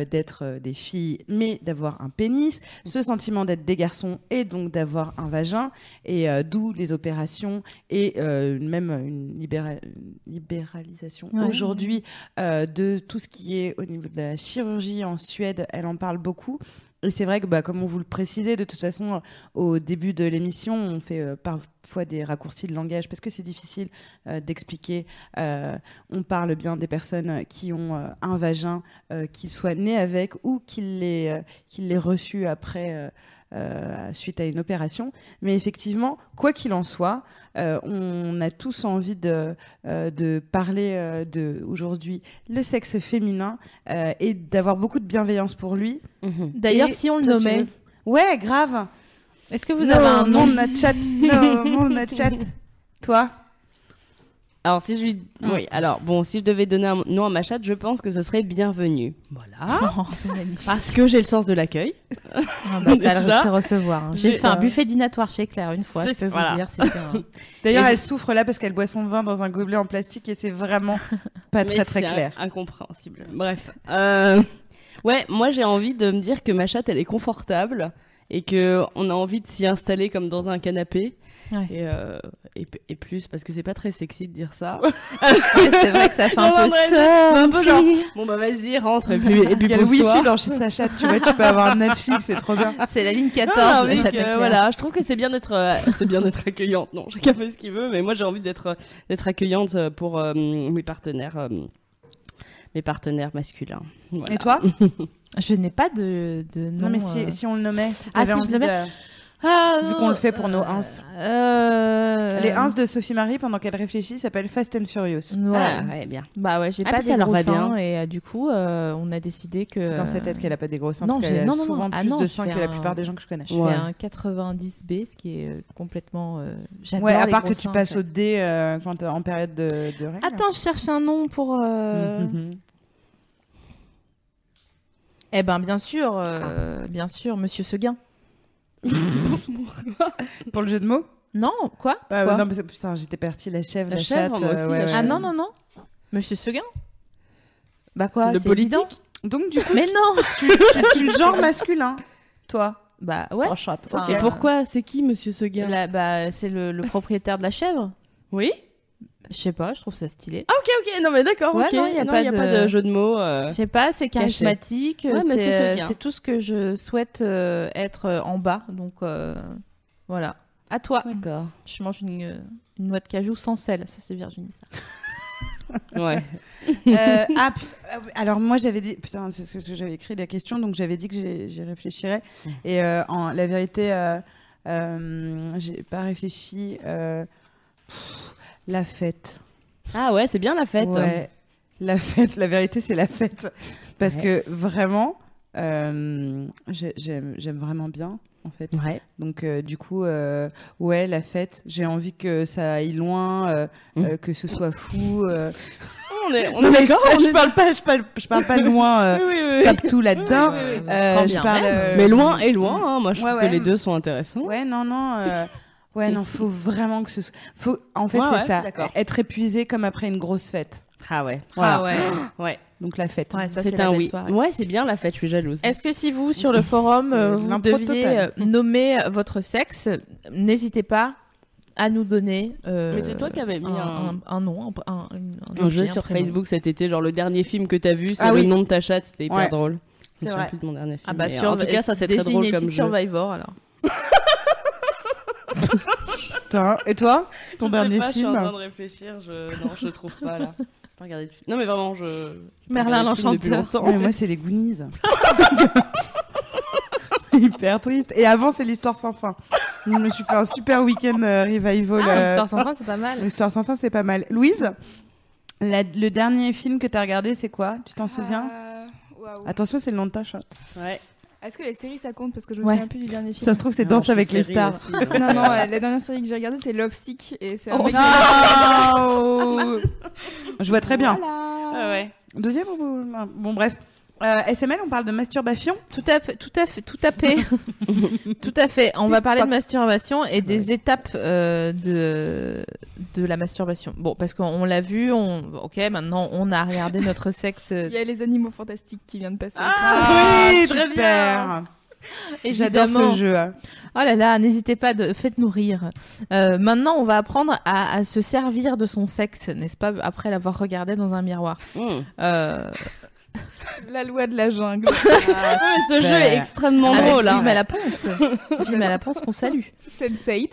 d'être des filles, mais d'avoir un pénis, ce sentiment d'être des garçons et donc d'avoir un vagin, et euh, d'où les opérations et euh, même une, libéra- une libéralisation Ouais. aujourd'hui euh, de tout ce qui est au niveau de la chirurgie en Suède. Elle en parle beaucoup. Et c'est vrai que, bah, comme on vous le précisait, de toute façon, euh, au début de l'émission, on fait euh, parfois des raccourcis de langage parce que c'est difficile d'expliquer. On parle bien des personnes qui ont un vagin, qu'ils soient nés avec ou qu'ils l'aient l'aient reçu après. Euh, suite à une opération. Mais effectivement, quoi qu'il en soit, euh, on a tous envie de, euh, de parler euh, de aujourd'hui le sexe féminin euh, et d'avoir beaucoup de bienveillance pour lui. Mhm. D'ailleurs, si on le nommait, veux Ouais, grave. est-ce que vous No, avez un nom mon notre chat. No, mon notre chat. (laughs) Toi? Alors si je lui, oui, alors bon, si je devais donner un nom à ma chatte, je pense que ce serait bienvenue. Voilà. (laughs) Oh. Parce que j'ai le sens de l'accueil. Ah bah, ça, c'est (laughs) recevoir. hein. J'ai fait un euh, buffet dînatoire chez Claire une fois, je peux voilà. vous dire. Un- (laughs) D'ailleurs, elle souffre là parce qu'elle boit son vin dans un gobelet en plastique et c'est vraiment pas Mais très très clair. in- incompréhensible. Bref. Euh, Ouais, moi j'ai envie de me dire que ma chatte elle est confortable et que on a envie de s'y installer comme dans un canapé. Ouais. Et, euh, et, plus parce que c'est pas très sexy de dire ça. (laughs) c'est vrai que ça fait un Non, peu bref, seul. un peu genre, bon bah vas-y rentre et puis et puis Il y a le wifi dans (laughs) chez sa chatte, tu vois, tu peux avoir Netflix, c'est trop bien. C'est la ligne 14 Non, non, de la mais chatte que, à Claire. voilà, je trouve que c'est bien d'être, euh, c'est bien d'être accueillante. Non, chacun fait ce qu'il veut, mais moi j'ai envie d'être, d'être accueillante pour euh, mes partenaires, mes partenaires masculins. Voilà. Et toi (laughs) Je n'ai pas de, de nom. Non, mais si, euh. si on le nommait, si Ah, si je le mets de- Ah, Vu qu'on le fait pour nos ins. Euh... Les ins de Sophie Marie, pendant qu'elle réfléchit, s'appellent Fast and Furious. Ouais. Ah, ouais, bien. Bah ouais, j'ai Ah, pas des ça leur gros va bien. seins et euh, du coup, euh, on a décidé que. C'est dans sa tête qu'elle a pas des gros seins, non, parce j'ai- qu'elle a non, non, souvent non. Ah plus non, de seins que la plupart des gens que je connais. Je Ouais. fais un 90B, ce qui est euh, complètement. euh, J'adore Ouais, à les part gros que tu seins, en passes fait. au euh, quand en période de, de règles. Attends, je cherche un nom pour. euh, (laughs) Mhm. Eh ben, bien sûr, euh, bien sûr, Monsieur Seguin. (laughs) Pour le jeu de mots? Non, quoi, Ah, Quoi? non, mais c'est- putain, j'étais partie la chèvre, La la, chèvre, chatte. aussi, euh, ouais, la ouais. Ah non, non, non. Monsieur Seguin? Bah quoi Le c'est politique? évident. Donc du coup, Mais non (laughs) tu, tu, tu le genre masculin, toi? Bah ouais. Oh, chatte. Enfin. Et pourquoi? C'est qui, monsieur Seguin? La- bah, c'est le, le propriétaire de la chèvre. Oui Je sais pas, je trouve ça stylé. Ah, ok, ok. Non, mais d'accord, Ouais, ok. non, y a pas y a de- pas de jeu de mots. euh. Je sais pas, c'est charismatique. Ouais, c'est tout ce que je souhaite euh, être euh, en bas. Donc euh, voilà. À toi. D'accord. Je mange une, euh, une noix de cajou sans sel. Ça, c'est Virginie. Ça. (laughs) Ouais. (laughs) Euh, ah, alors moi j'avais dit, putain, c'est ce que j'avais écrit la question, donc j'avais dit que j'y réfléchirais. Et euh, en, la vérité, euh, euh, j'ai pas réfléchi. euh, pff, la fête. Ah ouais, c'est bien la fête. Ouais, la fête, la vérité c'est la fête. Parce Ouais. que vraiment, euh, j'ai- j'aime vraiment bien en fait. Ouais. Donc euh, du coup, euh, ouais, la fête, j'ai envie que ça aille loin, euh, Mm. euh, que ce soit fou. On est, on Non, est d'accord. je, je parle pas, je parle, je parle pas loin, Oui, oui, oui. tape tout là-dedans. Je parle. Mais loin et loin, hein. moi je Ouais, trouve que les deux sont intéressants. Ouais, non, non. Ouais, non, faut vraiment que ce soit. Faut... En fait, Ouais, c'est ouais, ça. Être épuisé comme après une grosse fête. Ah ouais. Voilà. Ah ouais. (gasps) Ouais. Donc la fête. Ouais, c'est un oui. soirée. Ouais, c'est bien la fête, je suis jalouse. Est-ce que si vous, sur le (laughs) forum, euh, vous deviez euh, nommer votre sexe, n'hésitez pas à nous donner euh, Mais c'est toi qui avais mis un, un- un nom, un, un, un- un objet, jeu sur. Facebook cet été, genre le dernier film que t'as vu, c'est Ah le oui. nom de ta chatte, c'était hyper Ouais. drôle. C'est vrai. plus de mon dernier film. Ah bah sur en tout cas, ça c'est très drôle comme jeu. Survivor alors. (laughs) Putain. Et toi Ton Je sais dernier pas, Je suis film en train de réfléchir, je... non, je trouve pas là. Pas regardé de film. Non mais vraiment, je. Merlin film l'Enchanteur. Ouais, Moi, c'est les Goonies. (laughs) c'est hyper triste. Et avant, c'est l'histoire sans fin. Je me suis fait un super week-end euh, revival. Ah, euh, l'histoire sans fin, c'est pas mal. L'histoire sans fin, c'est pas mal. Louise, la- le dernier film que t'as regardé, c'est quoi? Tu t'en souviens? Euh, waouh. Attention, c'est le nom de ta chatte. Ouais. Est-ce que les séries ça compte parce que je me Ouais. souviens plus du dernier film Ça se trouve, c'est Danse avec les stars. aussi, donc, Non non, euh, ouais, la dernière série que j'ai regardée c'est Love Sick et c'est Oh, Je vois très bien. Ah ouais. Deuxième ou... Bon, bref. Euh, SML, on parle de masturbation. Tout à fait, tout à fait, tout à fait, (laughs) tout à fait. On va parler de masturbation et des étapes euh, de de la masturbation. Bon, parce qu'on l'a vu, on, ok, maintenant on a regardé notre sexe. Il y a les animaux fantastiques qui vient de passer. Ah, oui, très super. J'adore évidemment. ce jeu. Oh là là, n'hésitez pas, de... faites-nous rire. Euh, maintenant, on va apprendre à, à se servir de son sexe, n'est-ce pas, après l'avoir regardé dans un miroir. Mmh. Euh, La loi de la jungle. Ah, ce jeu est extrêmement avec drôle. hein. Film à la ponce. Film à la ponce qu'on salue. Sense8.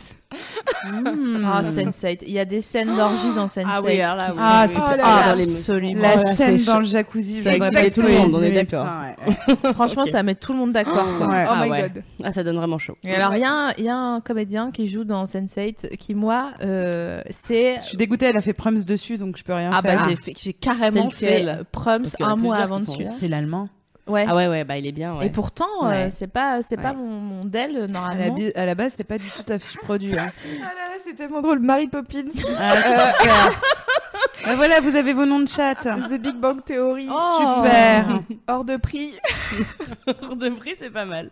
Hmm. Ah, Sense8. Il y a des scènes d'orgie dans Sense8. Ah oui, alors là, oui, Ah, c'est- ah, absolument. La Oh là, scène dans le jacuzzi, Ça pas tout le monde, on est d'accord. ouais. (laughs) Franchement, Ok. ça met tout le monde d'accord. Ouais. Oh Ah my ouais. god. Ah, ça donne vraiment chaud. Et alors, il y, a un- il y a un comédien qui joue dans Sense8 qui, moi, euh, c'est. Je suis dégoûtée, elle a fait Prums dessus, donc je peux rien Ah bah faire. j'ai fait, j'ai carrément fait Prums un mois avant qui de sont suite. bien. C'est l'allemand. Ouais. Ah ouais, ouais, bah il est bien. Ouais. Et pourtant, euh, c'est pas, c'est pas mon, mon del euh, À la, normalement. à la base, c'est pas du tout ta fiche produit. hein. (laughs) Ah là là, c'est tellement drôle. Mary Poppins, Ah, (laughs) voilà, vous avez vos noms de chat. The Big Bang Theory, Oh. Super. hors de prix, (laughs) Pour de prix, c'est pas mal.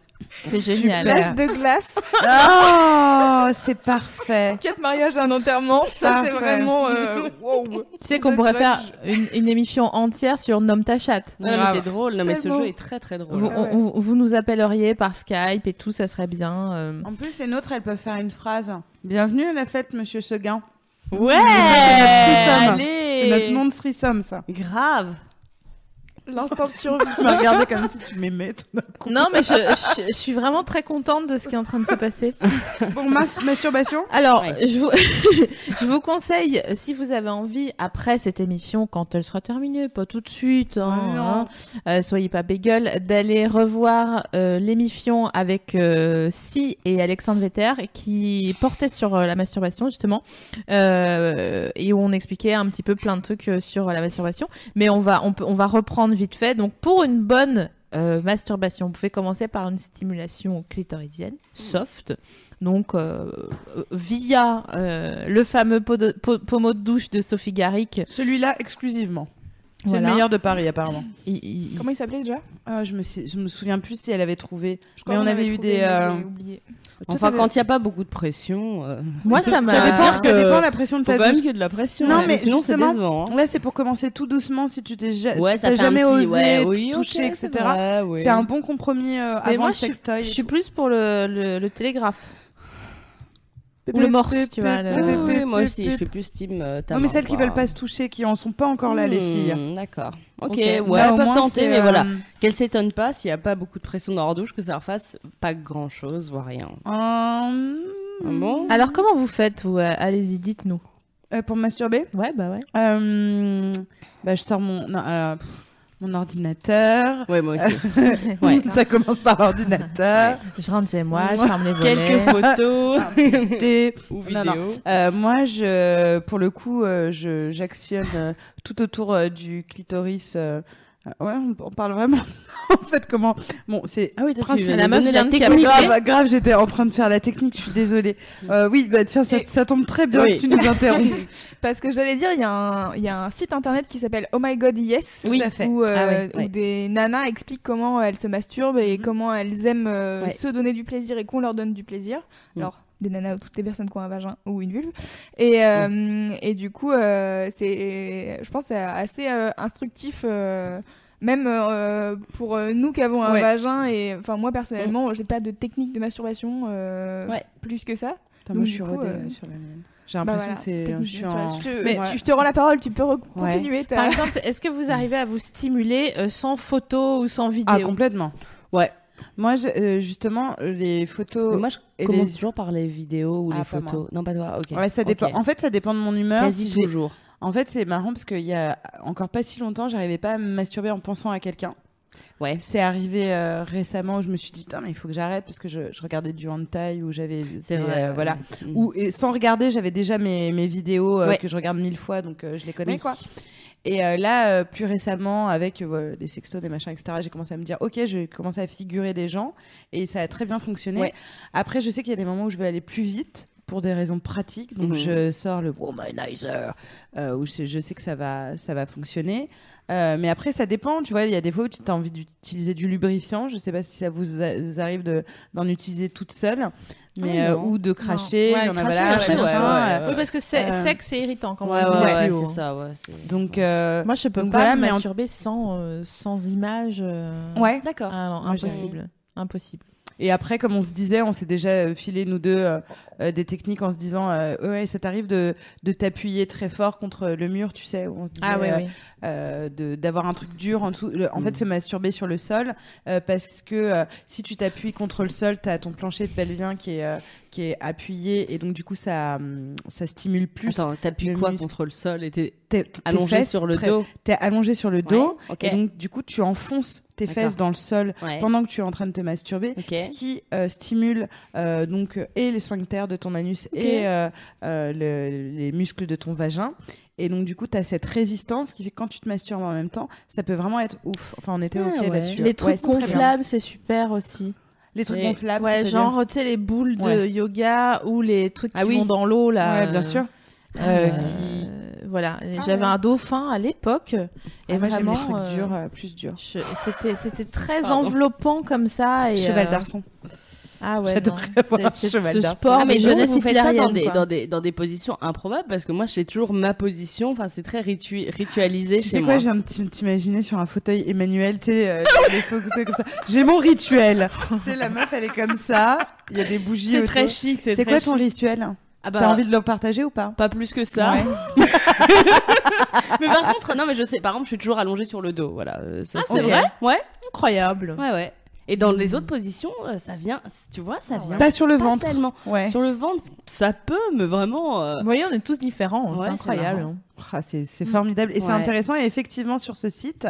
C'est génial. l'âge de glace, Oh, c'est parfait. quatre mariages et un enterrement. Ça, c'est vraiment. euh, wow. Tu sais qu'on pourrait faire une, une émission entière sur Nomme ta chatte. Non, non, mais c'est drôle. Non, mais ce jeu est très très drôle. Vous, Ah ouais. on- on- vous nous appelleriez par Skype et tout, ça serait bien. euh. En plus, les nôtres, elles peuvent faire une phrase. Bienvenue à la fête, monsieur Seguin. Ouais C'est notre notre nom de threesome, ça. Grave L'instant de survie. Tu m'as regardé comme si tu m'aimais. tout d'un coup. Non, mais je, je- je suis vraiment très contente de ce qui est en train de se passer. Bon, mas- masturbation? Alors, Ouais. je, vous, (laughs) je vous conseille, si vous avez envie, après cette émission, quand elle sera terminée, pas tout de suite, hein, Ouais, hein, euh, soyez pas bégueule, d'aller revoir euh, l'émission avec euh, Si et Alexandre Vetter qui portait sur euh, la masturbation, justement, euh, et où on expliquait un petit peu plein de trucs euh, sur la masturbation. Mais on va, on, peut- on va reprendre vite fait. Donc, pour une bonne euh, masturbation, vous pouvez commencer par une stimulation clitoridienne, soft. Donc, euh, via euh, le fameux pot de- po- pommeau de douche de Sophie Garrick. Celui-là, exclusivement. C'est Voilà. le meilleur de Paris, apparemment. Il- il- Comment il s'appelait déjà? Ah, je, me sais- je me souviens plus si elle avait trouvé. Je crois Mais on qu'on avait eu trouvé, des, euh, Enfin, quand il n'y a pas beaucoup de pression. euh, (laughs) Moi, ça m'a. ça dépend, ça dépend la pression de Faut ta quand même qu'il y ait de la pression. Non, ouais, mais sinon c'est justement, décevant. hein. Ouais, c'est pour commencer tout doucement si tu t'es ja- Ouais, si jamais petit- osé ouais, oui, toucher, ok, etc. c'est oui. Un bon compromis euh, avant moi, le je suis, sextoy. je suis plus pour le, le, le télégraphe. Ou le morse, tu vois, le- Oui, oui, moi aussi, je suis plus team euh, ta Non, mais celles qui quoi. veulent pas se toucher, qui en sont pas encore là, les Hmm, filles. D'accord. Ok, ouais, Là, au peuvent moins, tenter, mais euh, voilà. Qu'elles s'étonnent pas s'il n'y a pas beaucoup de pression dans leur douche, que ça leur fasse pas grand chose, voire rien. euh, Ah bon Alors, comment vous faites vous Euh, Allez-y, dites-nous. euh, Pour masturber? Ouais, bah ouais. euh, bah, Je sors mon, non, euh, pff, mon ordinateur. Ouais, moi aussi. (laughs) Ouais. Ça commence par l'ordinateur. Je rentre chez moi, je (laughs) ferme les volets. Quelques photos Des- ou Non, non. vidéos. Euh, moi, je, pour le coup, euh, je, j'actionne euh, tout autour euh, du clitoris. Euh, euh, ouais, on, on parle vraiment (laughs) en fait. Comment Bon, c'est Ah oui, veux La meuf la technique. grave, grave. J'étais en train de faire la technique. Je suis désolée. Euh, oui, bah tiens, ça, Et- ça tombe très bien Oui. que tu nous interromps. (laughs) Parce que j'allais dire, il y, a un- il y a un site internet qui s'appelle Oh My God Yes. Oui. Où, euh, Ah ouais, où ouais. des nanas expliquent comment elles se masturbent et Mhm. comment elles aiment euh, Ouais. se donner du plaisir et qu'on leur donne du plaisir. Mhm. Alors, des nanas ou toutes les personnes qui ont un vagin ou une vulve. Et, euh, et du coup, euh, c'est, je pense que c'est assez euh, instructif. euh, même euh, pour euh, nous qui avons un Ouais. vagin et enfin moi personnellement j'ai pas de technique de masturbation euh, Ouais. plus que ça Donc, moi, je du suis rodée euh, sur la mienne. J'ai Bah l'impression voilà, que c'est. en... masturbation. Je, Mais- tu- je te rends la parole tu peux continuer Par exemple, est-ce que vous arrivez à vous stimuler euh, sans photo ou sans vidéo? Ah, complètement. Ouais. Moi, je- euh, justement, les photos. Mais moi, je et commence les- toujours par les vidéos ou Ah, les moi. photos. Non, pas toi, ok. Ouais, ça dépend. Ok. En fait, ça dépend de mon humeur. Quasi Si toujours. En fait, c'est marrant parce qu'il y a encore pas si longtemps, j'arrivais pas à me masturber en pensant à quelqu'un. Ouais. C'est arrivé euh, récemment où je me suis dit putain mais il faut que j'arrête parce que je, je regardais du hentai où j'avais C'est des, vrai. euh, voilà Mm. où et sans regarder j'avais déjà mes, mes vidéos euh, Ouais. que je regarde mille fois donc euh, je les connais Oui. quoi et euh, là euh, plus récemment avec euh, des sextos des machins etc j'ai commencé à me dire ok je vais commencer à figurer des gens et ça a très bien fonctionné Ouais. après je sais qu'il y a des moments où je vais aller plus vite pour des raisons pratiques donc Mhm. je sors le womanizer euh, où je, je sais que ça va ça va fonctionner euh, mais après, ça dépend. Tu vois, il y a des fois où tu as envie d'utiliser du lubrifiant. Je sais pas si ça vous, a- vous arrive de- d'en utiliser toute seule, mais Ah, euh, ou de cracher. Ouais, ouais, ouais, Oui, parce que c'est Euh, sec, c'est irritant quand Ouais, on c'est ça, ouais. c'est- Donc, euh, Moi, je peux Donc pas voilà, me mais en- masturber sans, euh, sans image. euh. ouais. D'accord. Ah impossible. Impossible. Et après, comme on se disait, on s'est déjà filé nous deux euh, euh, des techniques en se disant, euh, ouais, ça t'arrive de, de t'appuyer très fort contre le mur, tu sais, on se disait, Ah oui, euh, oui. Euh, d'avoir un truc dur en dessous. Le- en Mm. fait, se masturber sur le sol, euh, parce que euh, si tu t'appuies contre le sol, tu as ton plancher pelvien qui est, qui est appuyé, et donc du coup, ça, hum, ça stimule plus. Attends, t'appuies quoi muscle. contre le sol et t'es allongé fesses sur le dos T'es allongé sur le dos, Ouais, et donc du coup, tu enfonces tes fesses dans le sol Ouais. pendant que tu es en train de te masturber, ce qui euh, stimule euh, donc et les sphincters de ton anus et euh, le- les muscles de ton vagin. Et donc du coup, tu as cette résistance qui fait que quand tu te masturbes en même temps, ça peut vraiment être ouf. Enfin, on était Ah ok ouais. là-dessus. Les Ouais, trucs bien. gonflables, c'est super aussi. Les trucs Et- gonflables, ouais, genre, tu sais, les boules de Ouais. yoga ou les trucs Ah qui oui. vont dans l'eau, là. Ouais, bien sûr. Euh, Euh, euh, qui- Voilà, Ah j'avais ouais. un dauphin à l'époque. Et Ah, moi, j'aime vraiment. les trucs euh, durs, plus durs. je- C'était, c'était très Pardon. enveloppant comme ça. Et, Cheval euh, d'arçon. Ah ouais, C'est, ce sport Ah, mais donc, jeunesses vous faites ça dans des, dans, des, dans des positions improbables parce que moi j'ai toujours ma position, enfin c'est très ritu- ritualisé Tu chez sais moi. quoi, je viens t'imaginer sur un fauteuil Emmanuel, tu sais, euh, les photos comme ça. J'ai mon rituel. tu sais, la meuf, elle est comme ça. Il y a des bougies C'est très chic, c'est quoi ton chic. rituel Ah bah, T'as envie de le partager ou pas Pas plus que ça. Ouais. (laughs) mais par contre, non mais je sais, par exemple je suis toujours allongée sur le dos, voilà. euh, ça, Ah, c'est vrai Ouais, Incroyable. ouais, ouais. Et dans les autres positions, euh, ça vient, tu vois, ça vient Pas sur le pas ventre. tellement. Ouais. Sur le ventre, ça peut, mais vraiment. euh, Vous voyez, on est tous différents. Ouais, c'est incroyable. hein. Ah, c'est formidable et c'est intéressant. Et effectivement, sur ce site,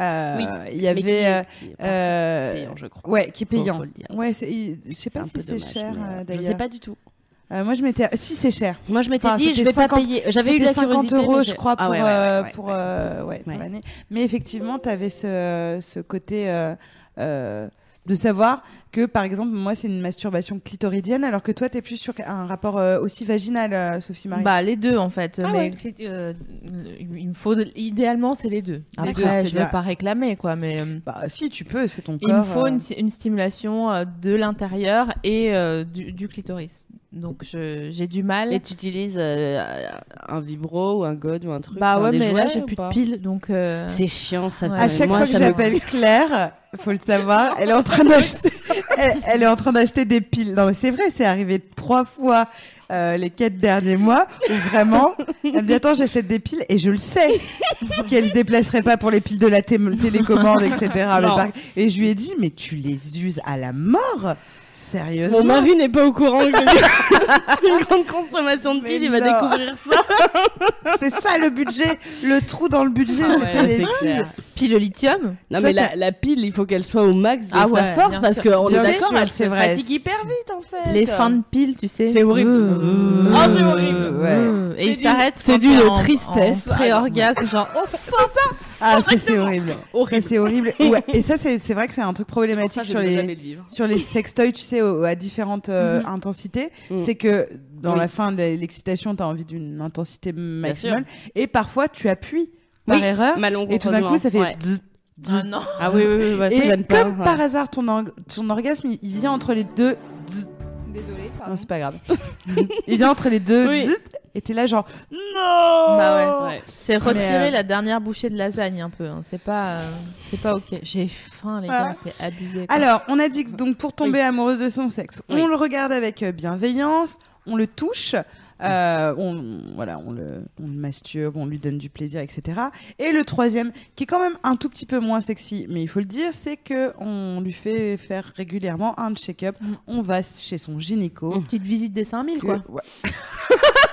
euh, Oui, il y avait. qui est- euh, qui est euh, payant, je crois. Ouais, qui est payant. Ouais, je sais pas un si peu c'est dommage, cher euh, Je d'ailleurs. sais pas du tout. Euh, moi, je m'étais. Si, c'est cher. Moi, je m'étais Enfin, dit, je vais pas 50 payer. J'avais eu de la 50 curiosité. euros, je crois, Ah pour, ouais, ouais, ouais, ouais, pour, ouais. euh, ouais, pour Ouais. l'année. Mais effectivement, tu avais ce, ce côté. Euh, de savoir que, par exemple, moi, c'est une masturbation clitoridienne, alors que toi, t'es plus sur un rapport euh, aussi vaginal, euh, Sophie Marie. Bah les deux en fait. Ah mais euh, il me faut idéalement c'est les deux. Les Après deux, je c'est-à-dire- vais pas réclamer quoi, mais Bah, si, tu peux, c'est ton il corps. me faut euh. une, une stimulation euh, de l'intérieur et euh, du, du clitoris. Donc je- j'ai du mal. Et tu utilises euh, un vibro ou un god ou un truc bah ouais mais là j'ai plus de piles donc. euh, C'est chiant ça. Ouais. À chaque Moi, fois que ça me- j'appelle Claire, faut le savoir, elle est en train d'acheter, (laughs) elle, elle est en train d'acheter des piles. Non, mais c'est vrai, c'est arrivé trois fois euh, les quatre derniers mois où vraiment, elle me dit attends, j'achète des piles et je le sais (laughs) qu'elle se déplacerait pas pour les piles de la té- télécommande, etc. Et je lui ai dit mais tu les uses à la mort, sérieusement. Mon mari n'est pas au courant que j'ai (laughs) une grande consommation de piles, il va découvrir ça. (laughs) C'est ça le budget, le trou dans le budget, Ah ouais, les clair. Puis le lithium. Non Toi, mais la, pile, il faut qu'elle soit au max de Ah sa ouais, force parce qu'on est d'accord, elle c'est se vrai. fatigue hyper vite en fait. Les fins de piles, tu sais. C'est horrible. Ah, c'est horrible. Ouais. Et il s'arrête. c'est quand d'une tristesse. En pré-orgasme, genre. Oh, Ah, ça c'est horrible. C'est horrible. Et ça, c'est vrai que c'est un truc problématique les sur les sextoys, tu sais, au- à différentes euh, Mhm. intensités. Mhm. C'est que dans Oui. la fin de l'excitation, tu as envie d'une intensité maximale. Et parfois, tu appuies par Oui, erreur. Malencontreusement. Et tout d'un coup, ça fait. Ouais. zzz, zzz. Ah non. Ah oui, oui, oui, ça Et pas. comme ouais. par hasard, ton, org- ton orgasme, il, il vient entre les deux. zzz. Désolée, pardon. Non, c'est pas grave. (laughs) il vient entre les deux. Oui. Et t'es là, genre. Non Bah ouais. Ouais. C'est retirer euh, la dernière bouchée de lasagne un peu. hein. C'est pas, euh, c'est pas ok. J'ai faim les Ouais. gars, c'est abusé. quoi. Alors, on a dit que donc pour tomber amoureuse de son sexe, Oui. on le regarde avec euh, bienveillance, on le touche, euh, on voilà, on le, on le masturbe, on lui donne du plaisir, etc. Et le troisième, qui est quand même un tout petit peu moins sexy, mais il faut le dire, c'est que on lui fait faire régulièrement un check-up. Mm. On va chez son gynéco. Mm. Petite visite des 5000 quoi. Que- ouais. (laughs)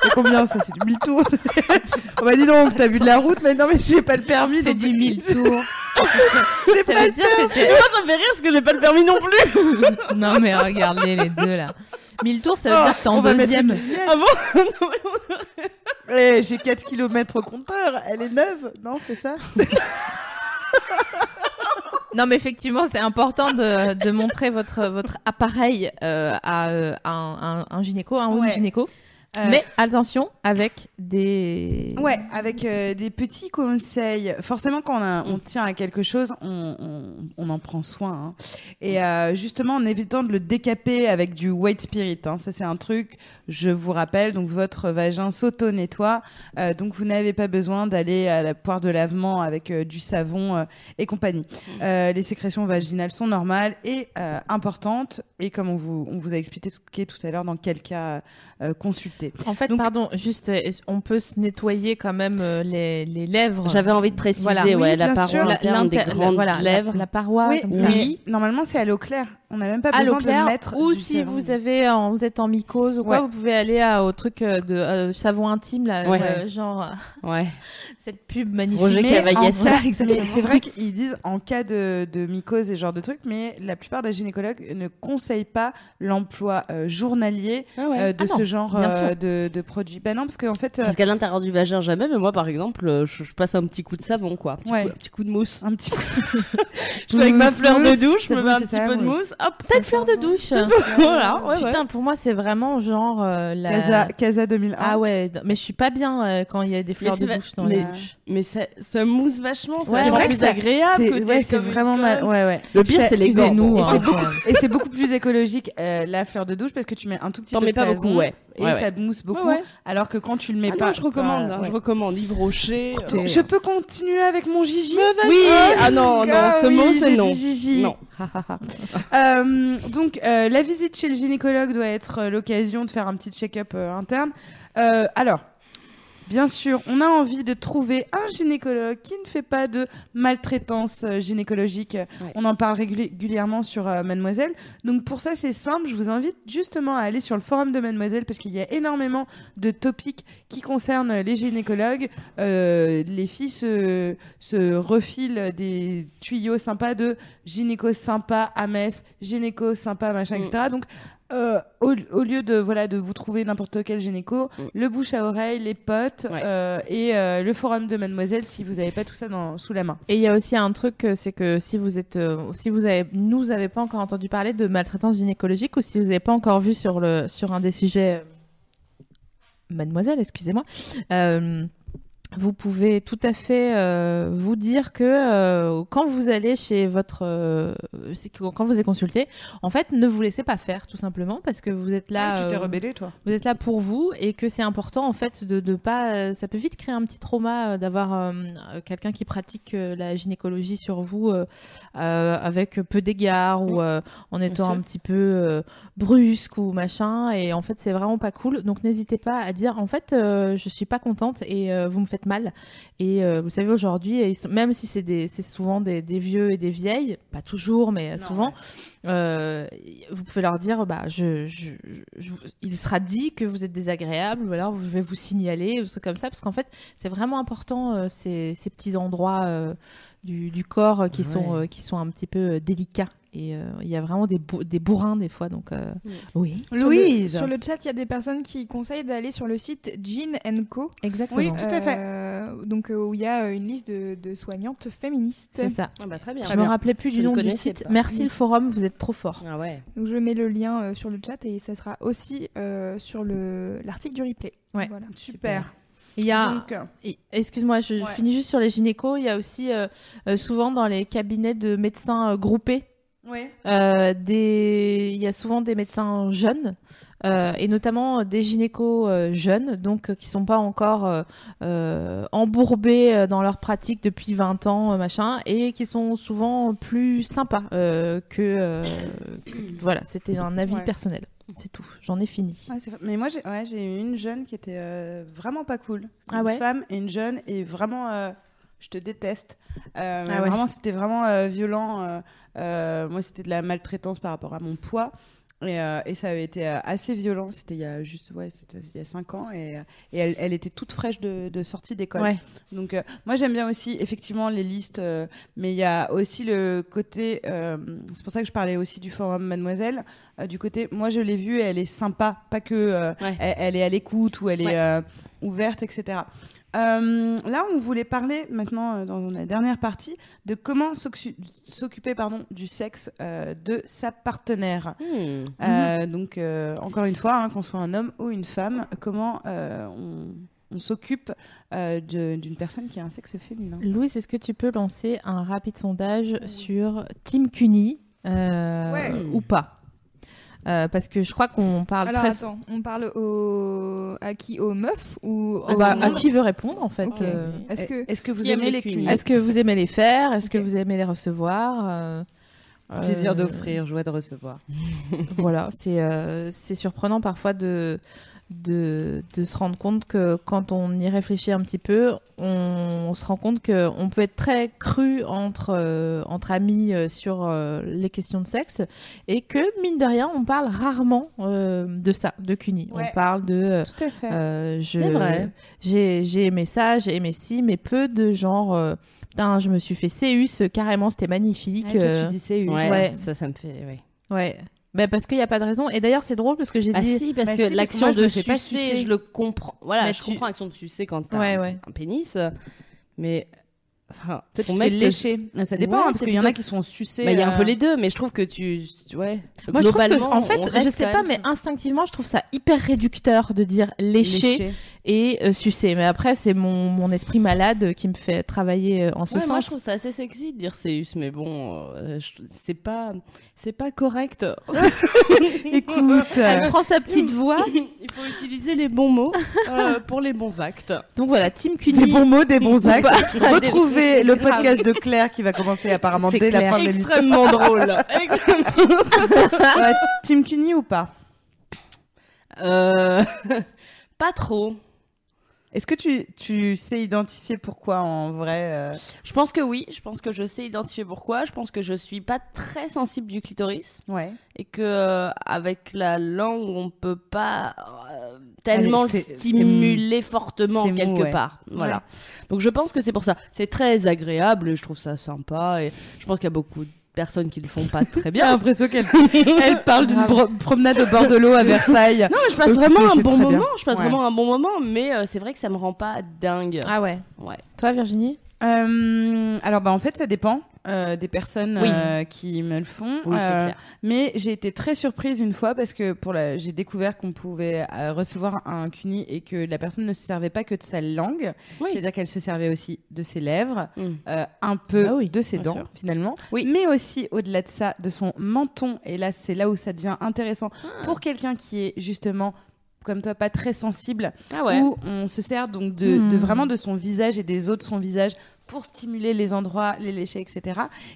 c'est combien ça C'est du 1000 tours On m'a dit donc, t'as vu de la route, mais non, mais j'ai pas le permis. C'est du (laughs) 1000 tours. J'ai Ça pas veut le dire que t'es. Moi, ça me fait rire parce que j'ai pas le permis non plus. (laughs) Non mais regardez les deux là. 1000 tours, ça veut Oh, dire que t'es en deuxième. Ah bon (laughs) Eh, j'ai 4 km au compteur, elle est neuve, non, c'est ça (laughs) Non mais effectivement, c'est important de, de montrer votre votre appareil euh, à, euh, à un, un- un gynéco, un ou une gynéco. Euh, Mais attention avec des. Ouais, avec euh, des petits conseils. Forcément, quand on, a- on tient à quelque chose, on, on- on en prend soin. hein. Et euh, justement, en évitant de le décaper avec du white spirit. hein. Ça, c'est un truc, je vous rappelle. Donc, votre vagin s'auto-nettoie. Donc, vous n'avez pas besoin d'aller à la poire de lavement avec du savon et compagnie. Euh, les sécrétions vaginales sont normales et importantes. Et comme on vous, on vous a expliqué tout, tout à l'heure, dans quel cas euh, consulter. En fait, Donc- pardon, juste, on peut se nettoyer quand même euh, les, les lèvres? J'avais envie de préciser, Voilà. ouais, Oui, la paroi interne des la- grandes voilà, la- lèvres. La, paroi, oui, comme ça. mais normalement, c'est à l'eau claire. On n'a même pas à besoin l'eau claire de mettre ou du si savon. vous avez en- vous êtes en mycose ou quoi Ouais. vous pouvez aller à- au truc euh, de euh, savon intime là Ouais. euh, genre Ouais. (laughs) cette pub magnifique Roger c'est vrai qu'ils disent en cas de, de mycose et ce genre de trucs, mais la plupart des gynécologues ne conseillent pas l'emploi euh, journalier Ah ouais. euh, de Ah non, ce genre euh, de, de produits. Ben non, parce qu'en fait, euh, Parce qu'à l'intérieur du vagin, jamais, mais moi, par exemple, je, je passe un petit coup de savon, quoi. Un petit, Ouais. coup, un petit coup de mousse. un petit peu. (laughs) Je fais avec ma Mousse, fleur de douche, je me mets un petit peu de mousse. Hop. peut-être fleur de douche (laughs) Voilà, ouais, ouais. putain pour moi c'est vraiment genre euh, la Casa, Casa 2001. ah ouais mais je suis pas bien euh, quand il y a des fleurs de va- douche dans mais- douche Mais ça, ça mousse vachement, Ouais, c'est vrai que agréable C'est que ouais, des c'est comme une vraiment mal. Ouais, ouais. Le pire, c'est les gants. Et hein. c'est beaucoup, et c'est beaucoup (laughs) plus écologique euh, la fleur de douche parce que tu mets un tout petit T'en peu mets de pas savon beaucoup, ouais. Et Ouais, ça ouais. mousse beaucoup. Ouais, ouais. Alors que quand tu le mets Ah pas, non, je recommande, pas- hein, ouais. je recommande Yves Rocher. euh, Je peux continuer avec mon Gigi Oui, ah non, non, Ah ce oui, mot c'est non. Gigi. Non. (laughs) Euh, donc, euh, la visite chez le gynécologue doit être l'occasion de faire un petit check-up euh, interne. Euh, alors, bien sûr, on a envie de trouver un gynécologue qui ne fait pas de maltraitance euh, gynécologique. On en parle réguli- régulièrement sur euh, Mademoiselle. Donc, pour ça, c'est simple. Je vous invite justement à aller sur le forum de Mademoiselle parce qu'il y a énormément de topics qui concernent les gynécologues. Euh, les filles se, se refilent des tuyaux sympas de gynéco sympa à Metz, gynéco sympa, machin, Mm. etc. Donc, euh, au, au lieu de voilà de vous trouver n'importe quel gynéco, Mm. le bouche à oreille, les potes Ouais. euh, et euh, le forum de Mademoiselle si vous n'avez pas tout ça dans, sous la main. Et il y a aussi un truc, c'est que si vous êtes, si vous avez, nous avez pas encore entendu parler de maltraitance gynécologique ou si vous n'avez pas encore vu sur le, sur un des sujets, Mademoiselle, excusez-moi, vous pouvez tout à fait euh, vous dire que euh, quand vous allez chez votre, euh, quand vous êtes consulté, en fait, ne vous laissez pas faire tout simplement parce que vous êtes là. tu t'es rebellé toi. vous êtes là pour vous et que c'est important en fait de ne pas ça peut vite créer un petit trauma d'avoir quelqu'un qui pratique la gynécologie sur vous avec peu d'égards ou en étant un petit peu brusque ou machin et en fait c'est vraiment pas cool donc n'hésitez pas à dire en fait je suis pas contente et vous me faites mal. Et euh, vous savez aujourd'hui même si c'est souvent des, des vieux et des vieilles pas toujours mais souvent euh, vous pouvez leur dire bah je, je, je- il sera dit que vous êtes désagréable ou alors je vais vous signaler ou comme ça parce qu'en fait c'est vraiment important euh, ces, ces petits endroits du, du corps euh, qui sont euh, qui sont un petit peu euh, délicats et euh, il y a vraiment des, bou- des bourrins des fois donc euh, oui Sur Louise. le, sur le chat, il y a des personnes qui conseillent d'aller sur le site Jean Co. exactement Oui, tout à fait. Euh, donc euh, où il y a une liste de, de soignantes féministes. c'est ça Ah bah très bien. je me rappelais plus Je du ne nom du site pas. merci le forum vous êtes trop fort Ah ouais. Donc je mets le lien euh, sur le chat et ça sera aussi euh, sur le l'article du replay. Ouais. Voilà. Super. Il y a euh, Excuse-moi, je Ouais. finis juste sur les gynécos. Il y a aussi euh, euh, souvent dans les cabinets de médecins groupés, ouais. des... il y a souvent des médecins jeunes. euh, et notamment des gynécos euh, jeunes, donc euh, qui sont pas encore embourbés dans leur pratique depuis 20 ans, machin, et qui sont souvent plus sympas que, que- Voilà, c'était un avis Ouais. personnel. C'est tout. J'en ai fini. Ouais, mais moi, j'ai ouais, eu une jeune qui était euh, vraiment pas cool. Ah ouais Une femme et une jeune et vraiment, euh, je te déteste. Euh, Ah. Vraiment, c'était vraiment violent. moi, c'était de la maltraitance par rapport à mon poids. Et, euh, et ça avait été euh, assez violent. C'était il y a juste, ouais, c'était il y a 5 ans. Et, euh, et elle, elle était toute fraîche de, de sortie d'école. Ouais. Donc, euh, moi, j'aime bien aussi, effectivement, les listes. euh, mais il y a aussi le côté. c'est pour ça que je parlais aussi du forum Mademoiselle. du côté, moi, je l'ai vue elle est sympa. Pas que. Ouais. elle, elle est à l'écoute ou elle est Ouais. ouverte, etc. Euh, là, on voulait parler maintenant, euh, dans la dernière partie, de comment s'occu- s'occuper pardon, du sexe euh, de sa partenaire. Hmm. Euh, donc, euh, encore une fois, hein, qu'on soit un homme ou une femme, comment euh, on, on s'occupe euh, de- d'une personne qui a un sexe féminin. Louise, est-ce que tu peux lancer un rapide sondage sur Team Cuny euh, Ouais. ou pas? Euh, Parce que je crois qu'on parle Alors très. attends, on parle au... à qui Aux meufs ou Ah aux bah, à qui veut répondre en fait euh, Est-ce que Est-ce que vous aimez les cunis Est-ce que vous aimez les faire Est-ce que vous aimez les recevoir Euh, Plaisir d'offrir, joie de recevoir. (laughs) voilà, c'est euh, c'est surprenant parfois de, de, de se rendre compte que quand on y réfléchit un petit peu, on, on se rend compte qu'on peut être très cru entre, euh, entre amis euh, sur euh, les questions de sexe et que, mine de rien, on parle rarement euh, de ça, de CUNY. Ouais. On parle de... euh, tout à fait euh, C'est vrai. J'ai j'ai aimé ça, j'ai aimé ci, mais peu de genre... euh, Putain, je me suis fait Céus, carrément, c'était magnifique. Ah, toi, euh, tu dis Ouais, Ouais. Ça, ça me fait. Ouais. Ouais. Bah parce qu'il n'y a pas de raison. Et d'ailleurs, c'est drôle parce que j'ai Ah dit. si, parce bah que si, l'action de sucer, je le comprends. Voilà, Mais je tu- comprends l'action de sucer quand t'as Ouais, un, ouais. un pénis. Mais. Enfin, Toi, tu te lécher. Ça dépend, Ouais, hein, parce qu'il y en a qui sont sucés. Bah, il y a un euh, peu les deux, mais je trouve que tu. Ouais. Moi, je trouve que, en fait, je sais pas, mais instinctivement, je trouve ça hyper réducteur de dire lécher, lécher. Et euh, sucer. Mais après, c'est mon, mon esprit malade qui me fait travailler euh, en ce Ouais, moi, je sens. trouve ça assez sexy de dire Céus, mais bon, euh, c'est pas, c'est pas correct. (laughs) Écoute, Elle prend sa petite (laughs) voix. Il faut utiliser les bons mots euh, pour les bons actes. Donc voilà, Team des Cuny. bons mots, des bons actes. (laughs) Retrouvez Des- le grave. podcast de Claire qui va commencer apparemment C'est dès la fin de l'émission. Extrêmement drôle. Team Cuny ou pas? Euh, pas trop. Est-ce que tu, tu sais identifier pourquoi en vrai euh, Je pense que oui. Je pense que je sais identifier pourquoi. Je pense que je suis pas très sensible du clitoris Ouais. et que euh, avec la langue on peut pas euh, tellement Allez, le stimuler fortement mou, quelque ouais. part. Voilà. Donc je pense que c'est pour ça. C'est très agréable et je trouve ça sympa et je pense qu'il y a beaucoup personnes qui le font pas (laughs) très J'ai bien. l'impression qu'elle elle parle d'une promenade au bord de l'eau à (laughs) Versailles. Non, je passe Euh, vraiment un bon bien. moment. Je passe Ouais. vraiment un bon moment, mais euh, c'est vrai que ça me rend pas dingue. Ah ouais. Ouais. Toi, Virginie? Euh, alors, bah, en fait, ça dépend euh, des personnes Oui. euh, qui me le font. Oui, Euh, clair. Mais j'ai été très surprise une fois parce que pour la... j'ai découvert qu'on pouvait recevoir un CUNY et que la personne ne se servait pas que de sa langue. Oui. C'est-à-dire qu'elle se servait aussi de ses lèvres, Mm. un peu Ah de ses dents sûr. finalement, mais aussi au-delà de ça, de son menton. Et là, c'est là où ça devient intéressant Ah. pour quelqu'un qui est justement comme toi pas très sensible Ah ouais. où on se sert donc de, Hmm. de vraiment de son visage et des os de son visage pour stimuler les endroits, les lécher, etc.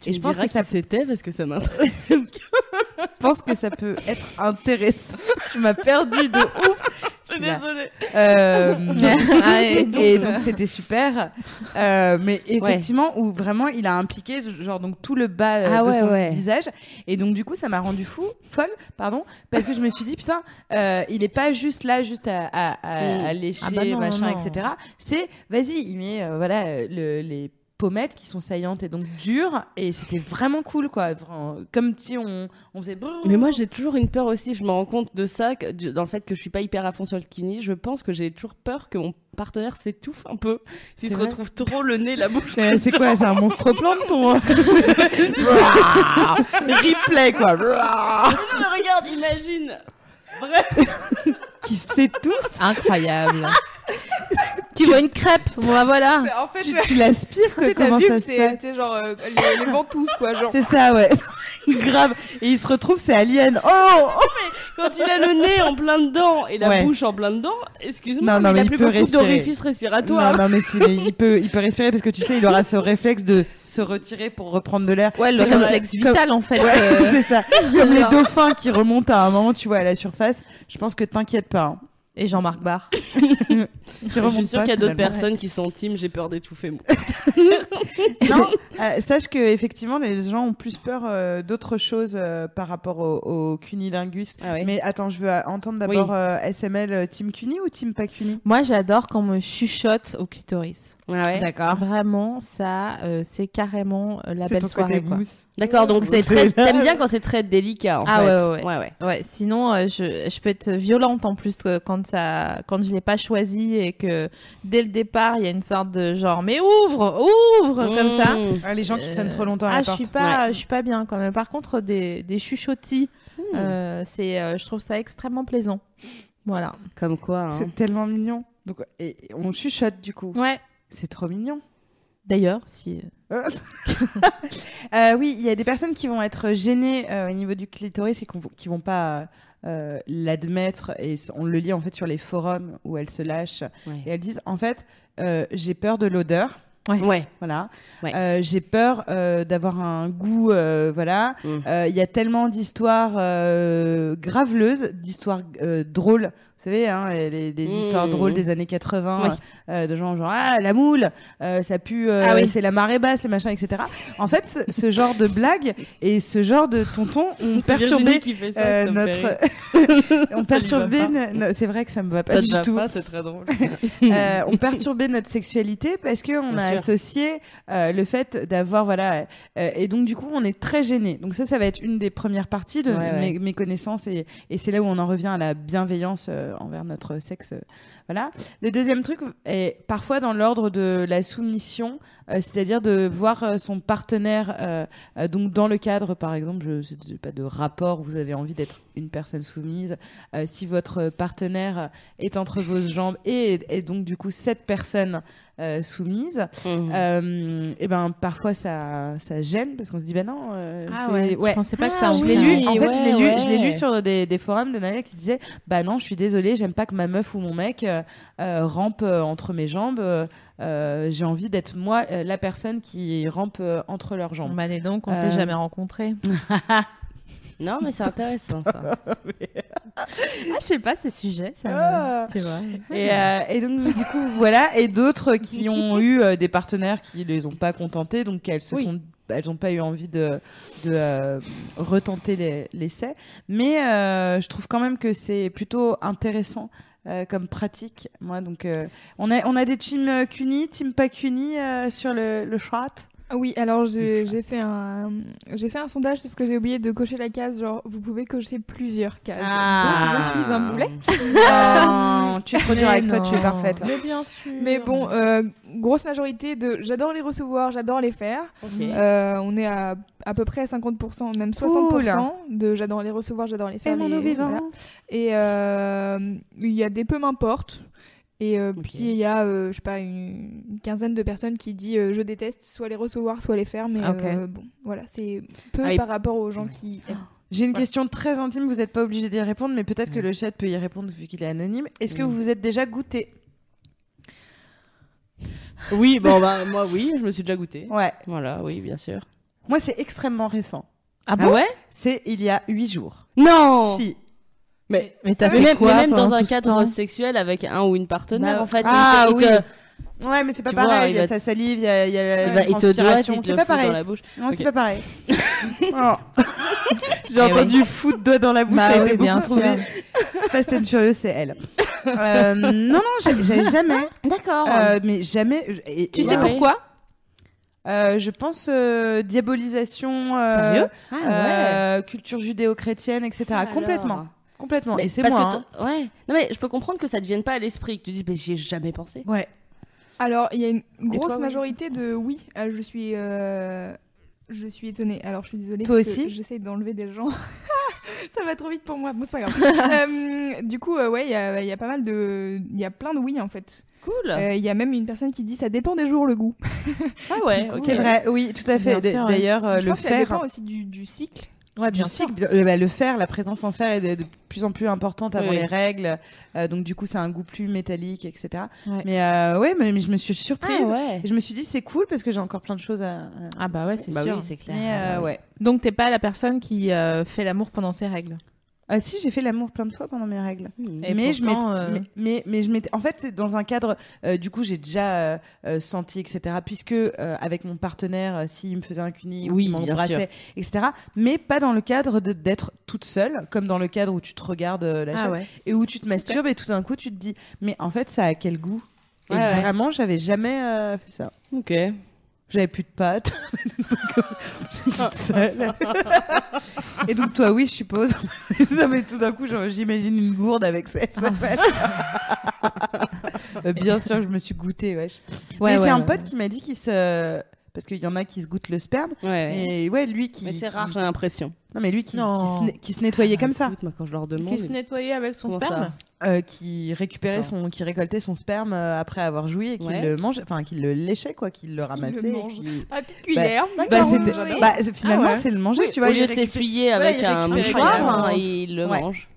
Tu et je pense que ça c'était parce que ça m'intéresse. (laughs) pense que ça peut être intéressant. tu m'as perdu de ouf. Je suis désolée. Euh, (laughs) Ah, et donc, et euh, c'était super. Euh, mais effectivement, où vraiment il a impliqué genre donc tout le bas euh, Ah de ouais, son ouais. visage. Et donc du coup, ça m'a rendu fou, folle, pardon, parce que je me suis dit putain, euh, il est pas juste là, juste à, à, à- Mm. à lécher, Ah bah non, machin, non. etc. C'est vas-y, il met euh, voilà le- les pommettes qui sont saillantes et donc dures et c'était vraiment cool quoi Vraiment, comme si on, on faisait. Mais moi, j'ai toujours une peur aussi. Je me rends compte de ça, que- du- dans le fait que je suis pas hyper à fond sur le kini. Je pense que j'ai toujours peur que mon partenaire s'étouffe un peu. S'il se retrouve trop le nez, la bouche. C'est quoi C'est un monstre plancton hein (laughs) Replay quoi non, mais regarde, imagine. (laughs) qui s'étouffe. Incroyable. Tu vois une crêpe Bon, bah, voilà. En fait, Tu, tu tu l'aspires quoi Comment ça se c'est passe c'est genre euh, les, les ventouses, quoi. Genre. C'est ça ouais. (laughs) Grave. Et il se retrouve c'est Alien. Oh, oh Quand il a le nez en plein dedans et la Ouais. bouche en plein dedans, excuse-moi, Non, non, mais il mais a il plus peut beaucoup respirer. d'orifices respiratoires. Non, non, mais, si, mais il, peut, il peut respirer parce que tu sais, il aura ce (laughs) réflexe de se retirer pour reprendre de l'air. Ouais, le réflexe comme- vital en fait. Ouais, (laughs) euh, c'est ça. Comme les dauphins qui remontent à un moment, tu vois, à la surface. Je pense que t'inquiète pas. hein. Et Jean-Marc Barr. (laughs) Je suis sûre qu'il y a d'autres personnes qui sont team, j'ai peur d'étouffer. moi. (laughs) Non, (laughs) euh, sache que effectivement, les gens ont plus peur euh, d'autres choses euh, par rapport au, au cunilingus. Ah ouais. Mais attends, je veux euh, entendre d'abord Oui. euh, SML Team Cuni ou Team pas Cuni? Moi, j'adore quand on me chuchote au clitoris. Ah ouais. D'accord. Vraiment, ça, euh, c'est carrément euh, la belle ton soirée. quoi. D'accord, donc c'est très. T'aimes bien quand c'est très délicat en Ah fait. ouais, ouais, ouais. ouais, ouais. Ouais, sinon euh, je, je peux être violente en plus quand ça quand je l'ai pas choisi et que dès le départ il y a une sorte de genre mais ouvre ouvre comme ça. Mmh. Ah, les gens qui Euh, sonnent trop longtemps à ah la je porte. suis pas je suis pas bien quand même. Par contre des des chuchotis euh, c'est euh, je trouve ça extrêmement plaisant. Voilà. Comme quoi. hein. C'est tellement mignon. Donc, et, et on chuchote du coup. Ouais. C'est trop mignon. D'ailleurs si (laughs) Euh, oui, il y a des personnes qui vont être gênées euh, au niveau du clitoris et qu'on- qui vont pas euh, l'admettre. Et on le lit en fait sur les forums où elles se lâchent Ouais. et elles disent en fait euh, j'ai peur de l'odeur. Ouais. Voilà. Ouais. Euh, j'ai peur euh, d'avoir un goût. euh, voilà. Mm. Euh, Il y a tellement d'histoires euh, graveleuses, d'histoires euh, drôles. Vous savez, hein, les, les Mm. histoires drôles des années 80, Oui. euh, de gens genre ah la moule, euh, ça pue, euh, Ah oui. c'est la marée basse, les machins, etc. En fait, ce, ce genre de blagues et ce genre de tonton (laughs) ont perturbé qui fait ça, notre, (laughs) ont perturbé. no- c'est vrai que ça me va pas Ça du va tout. pas, c'est très drôle. (laughs) Ont perturbé notre sexualité parce que on Bien a sûr. associé le fait d'avoir voilà et donc du coup on est très gêné donc ça ça va être une des premières parties de Ouais, ouais. Mes, connaissances et, et c'est là où on en revient à la bienveillance envers notre sexe voilà. Le deuxième truc est parfois dans l'ordre de la soumission euh, c'est-à-dire de voir euh, son partenaire euh, donc dans le cadre par exemple je sais pas de rapport vous avez envie d'être une personne soumise si votre partenaire est entre vos jambes et, et donc du coup cette personne euh, soumise euh, et ben parfois ça ça gêne parce qu'on se dit ben non euh, ah c'est- ouais, je pensais pas que ça Ah je l'ai oui, lu. En fait je l'ai ouais, lu je l'ai ouais. lu sur des, des forums de Nadia qui disait bah non je suis désolée j'aime pas que ma meuf ou mon mec rampe euh, entre mes jambes euh, euh, j'ai envie d'être moi euh, la personne qui rampe euh, entre leurs jambes Bah, dis donc, on Euh, s'est jamais rencontrés. (laughs) Non, mais c'est intéressant ça. (laughs) Ah, je sais pas ce sujet, ça. Ah. C'est vrai. Et, euh, et donc du coup voilà et d'autres qui (laughs) ont eu euh, des partenaires qui les ont pas contentés donc elles se Oui. sont elles n'ont pas eu envie de, de euh, retenter les- l'essai mais euh, je trouve quand même que c'est plutôt intéressant euh, comme pratique moi. Donc euh, on a on a des teams euh, CUNY team pas CUNY euh, sur le, le chat Oui, alors j'ai fait un j'ai fait un sondage sauf que j'ai oublié de cocher la case genre vous pouvez cocher plusieurs cases. Ah. Donc je suis un boulet. Non, (laughs) tu es trop dur avec toi, tu es parfaite. Mais bien sûr. Mais bon, euh, grosse majorité de j'adore les recevoir, j'adore les faire. Euh, on est à à peu près 50%, même 60% de j'adore les recevoir, j'adore les faire. Aimons-nous les- voilà. Et euh, il y a des peu m'importe. Et euh, puis il y a, euh, je sais pas, une, une quinzaine de personnes qui dit euh, je déteste soit les recevoir, soit les faire. Mais euh, bon, voilà, c'est peu Ah, par rapport aux gens qui aiment. J'ai une Ouais. question très intime, vous n'êtes pas obligé d'y répondre, mais peut-être que le chat peut y répondre vu qu'il est anonyme. Est-ce que vous vous êtes déjà goûté Oui, bon, bah, moi, oui, je me suis déjà goûté. Ouais. Voilà, oui, bien sûr. Moi, c'est extrêmement récent. Ah Ah bon ouais? C'est il y a huit jours. Non Si. Mais, Mais t'as mais fait même, quoi mais même dans un cadre temps sexuel avec un ou une partenaire, Bah, en fait. ah il te- il oui. te- Ouais, mais c'est pas Tu vois, pareil. il y a sa salive, il y a, il y a la transpiration. C'est pas pareil. Non, c'est pas pareil. J'ai Eh entendu foot doigt dans la bouche. Bah ça a été bien beaucoup trouvé. Fast and Furious, c'est elle. (laughs) Euh, non, non, j'avais jamais. D'accord. Euh, mais jamais. et- tu et- sais ouais. pourquoi? Euh, Je pense euh, diabolisation. euh, Ah euh, culture judéo-chrétienne, etc. Ça Complètement. alors. Complètement. Mais Et c'est moi. que hein. ouais. Non mais je peux comprendre que ça te vienne pas à l'esprit, que tu dis mais j'y ai jamais pensé. Ouais. Alors, il y a une grosse toi, oui majorité de oui. Euh, je suis, euh, je suis étonnée. Alors, je suis désolée. Toi parce que aussi J'essaie d'enlever des gens. (laughs) Ça va trop vite pour moi. Bon, c'est pas grave. (laughs) Euh, du coup, euh, ouais, il y a, il y a pas mal de, il y a plein de oui en fait. Cool. Euh, Il y a même une personne qui dit ça dépend des jours le goût. ah ouais. C'est vrai, oui, tout à fait. Ouais. D'ailleurs, euh, je le pense que ça dépend aussi du, du cycle. Ouais, Du cycle, bien- euh, bah, le fer, la présence en fer est de, de plus en plus importante avant Oui. les règles, euh, donc du coup c'est un goût plus métallique, etc. Ouais. Mais euh, ouais, mais, mais je me suis surprise Ah ouais. et je me suis dit c'est cool parce que j'ai encore plein de choses à. à- Ah bah ouais, c'est Bah sûr. oui, c'est clair. Mais euh, ouais. Donc t'es pas la personne qui euh, fait l'amour pendant ses règles? Ah si, j'ai fait l'amour plein de fois pendant mes règles. Et mais je pourtant, euh, mais, mais, mais je m'étais en fait c'est dans un cadre euh, du coup j'ai déjà euh, euh, senti etc puisque euh, avec mon partenaire euh, s'il me faisait un cuni ou Oui, bien m'embrassait etc mais pas dans le cadre de- d'être toute seule comme dans le cadre où tu te regardes euh, la Ah ouais. et où tu te masturbes et tout d'un coup tu te dis mais en fait ça a quel goût? Et Ouais, ouais. vraiment j'avais jamais euh, fait ça Ok. J'avais plus de pâtes Donc, (laughs) j'étais toute seule (laughs) et donc toi oui je suppose non mais tout d'un coup j'imagine une gourde avec ça, ça fait. Euh, bien sûr je me suis goûtée wesh Ouais, mais ouais, j'ai un ouais. pote qui m'a dit qu'il se parce qu'il y en a qui se goûtent le sperme Ouais. et ouais lui qui Mais c'est qui- rare, j'ai l'impression. non mais lui qui, qui, se, ne- qui se nettoyait comme ça Écoute, moi, quand je leur demande. Qui se nettoyait avec son Comment sperme euh, qui récupérait son qui récoltait son sperme euh, après avoir joui et qui Ouais. le mangeait enfin qui le léchait quoi qu'il le ramassait qui- À petite cuillère. bah, bah, c'est- finalement Ah ouais. c'est le manger Oui, tu vois au il lieu de s'essuyer avec il un mouchoir, hein, il le Ouais. mange.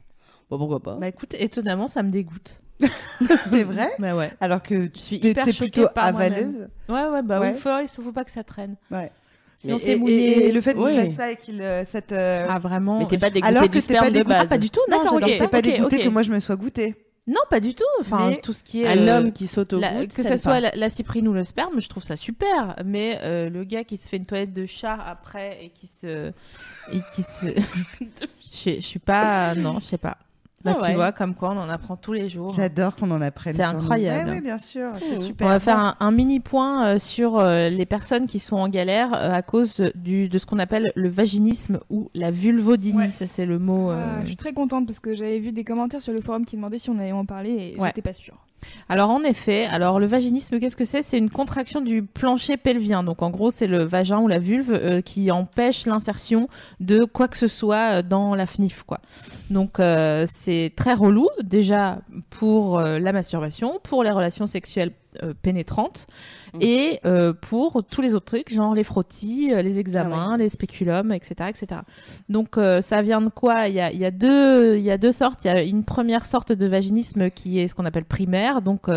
Bon, pourquoi pas. Bah écoute, étonnamment, ça me dégoûte. (laughs) c'est vrai (laughs) Bah ouais. alors que Je suis hyper choquée plutôt avaleuse Ouais, ouais, bah Ouais. oui, faut, il faut pas que ça traîne. ouais Sinon, et, c'est et- mouillé. et le fait qu'il Ouais. fasse ça et qu'il euh, cette euh, Ah vraiment Mais t'es pas dégoûté Alors que du pas sperme de dégoûté- base. Ah, pas du tout, non, D'accord, ok. pas dégoûté que moi je me sois goûtée Non, pas du tout. Enfin, Mais tout ce qui est Un euh, homme qui saute au la- goût, que ça soit la, la cyprine ou le sperme, je trouve ça super. Mais euh, le gars qui se fait une toilette de chat après et qui se, et qui se, (laughs) (laughs) je, je suis pas, non, je sais pas. Bah, Ah tu vois, comme quoi on en apprend tous les jours. J'adore qu'on en apprenne. C'est incroyable. Ouais, ouais, bien sûr, c'est super. On va faire un, un mini point euh, sur euh, les personnes qui sont en galère euh, à cause du, de ce qu'on appelle le vaginisme ou la vulvodynie. Ouais. Ça, c'est le mot. euh, Ah, je suis très contente parce que j'avais vu des commentaires sur le forum qui demandaient si on allait en parler et Ouais. j'étais pas sûre. Alors en effet, alors le vaginisme, qu'est-ce que c'est? C'est une contraction du plancher pelvien. Donc en gros, c'est le vagin ou la vulve euh, qui empêche l'insertion de quoi que ce soit euh, dans la FNIF, quoi. Donc euh, c'est très relou déjà pour la masturbation, pour les relations sexuelles euh, pénétrantes Mhm. et euh, pour tous les autres trucs, genre les frottis, euh, les examens, Ah les spéculums, etc., etc. Donc ça vient de quoi? Il y, a, il y a deux, il y a deux sortes. Il y a une première sorte de vaginisme qui est ce qu'on appelle primaire. Donc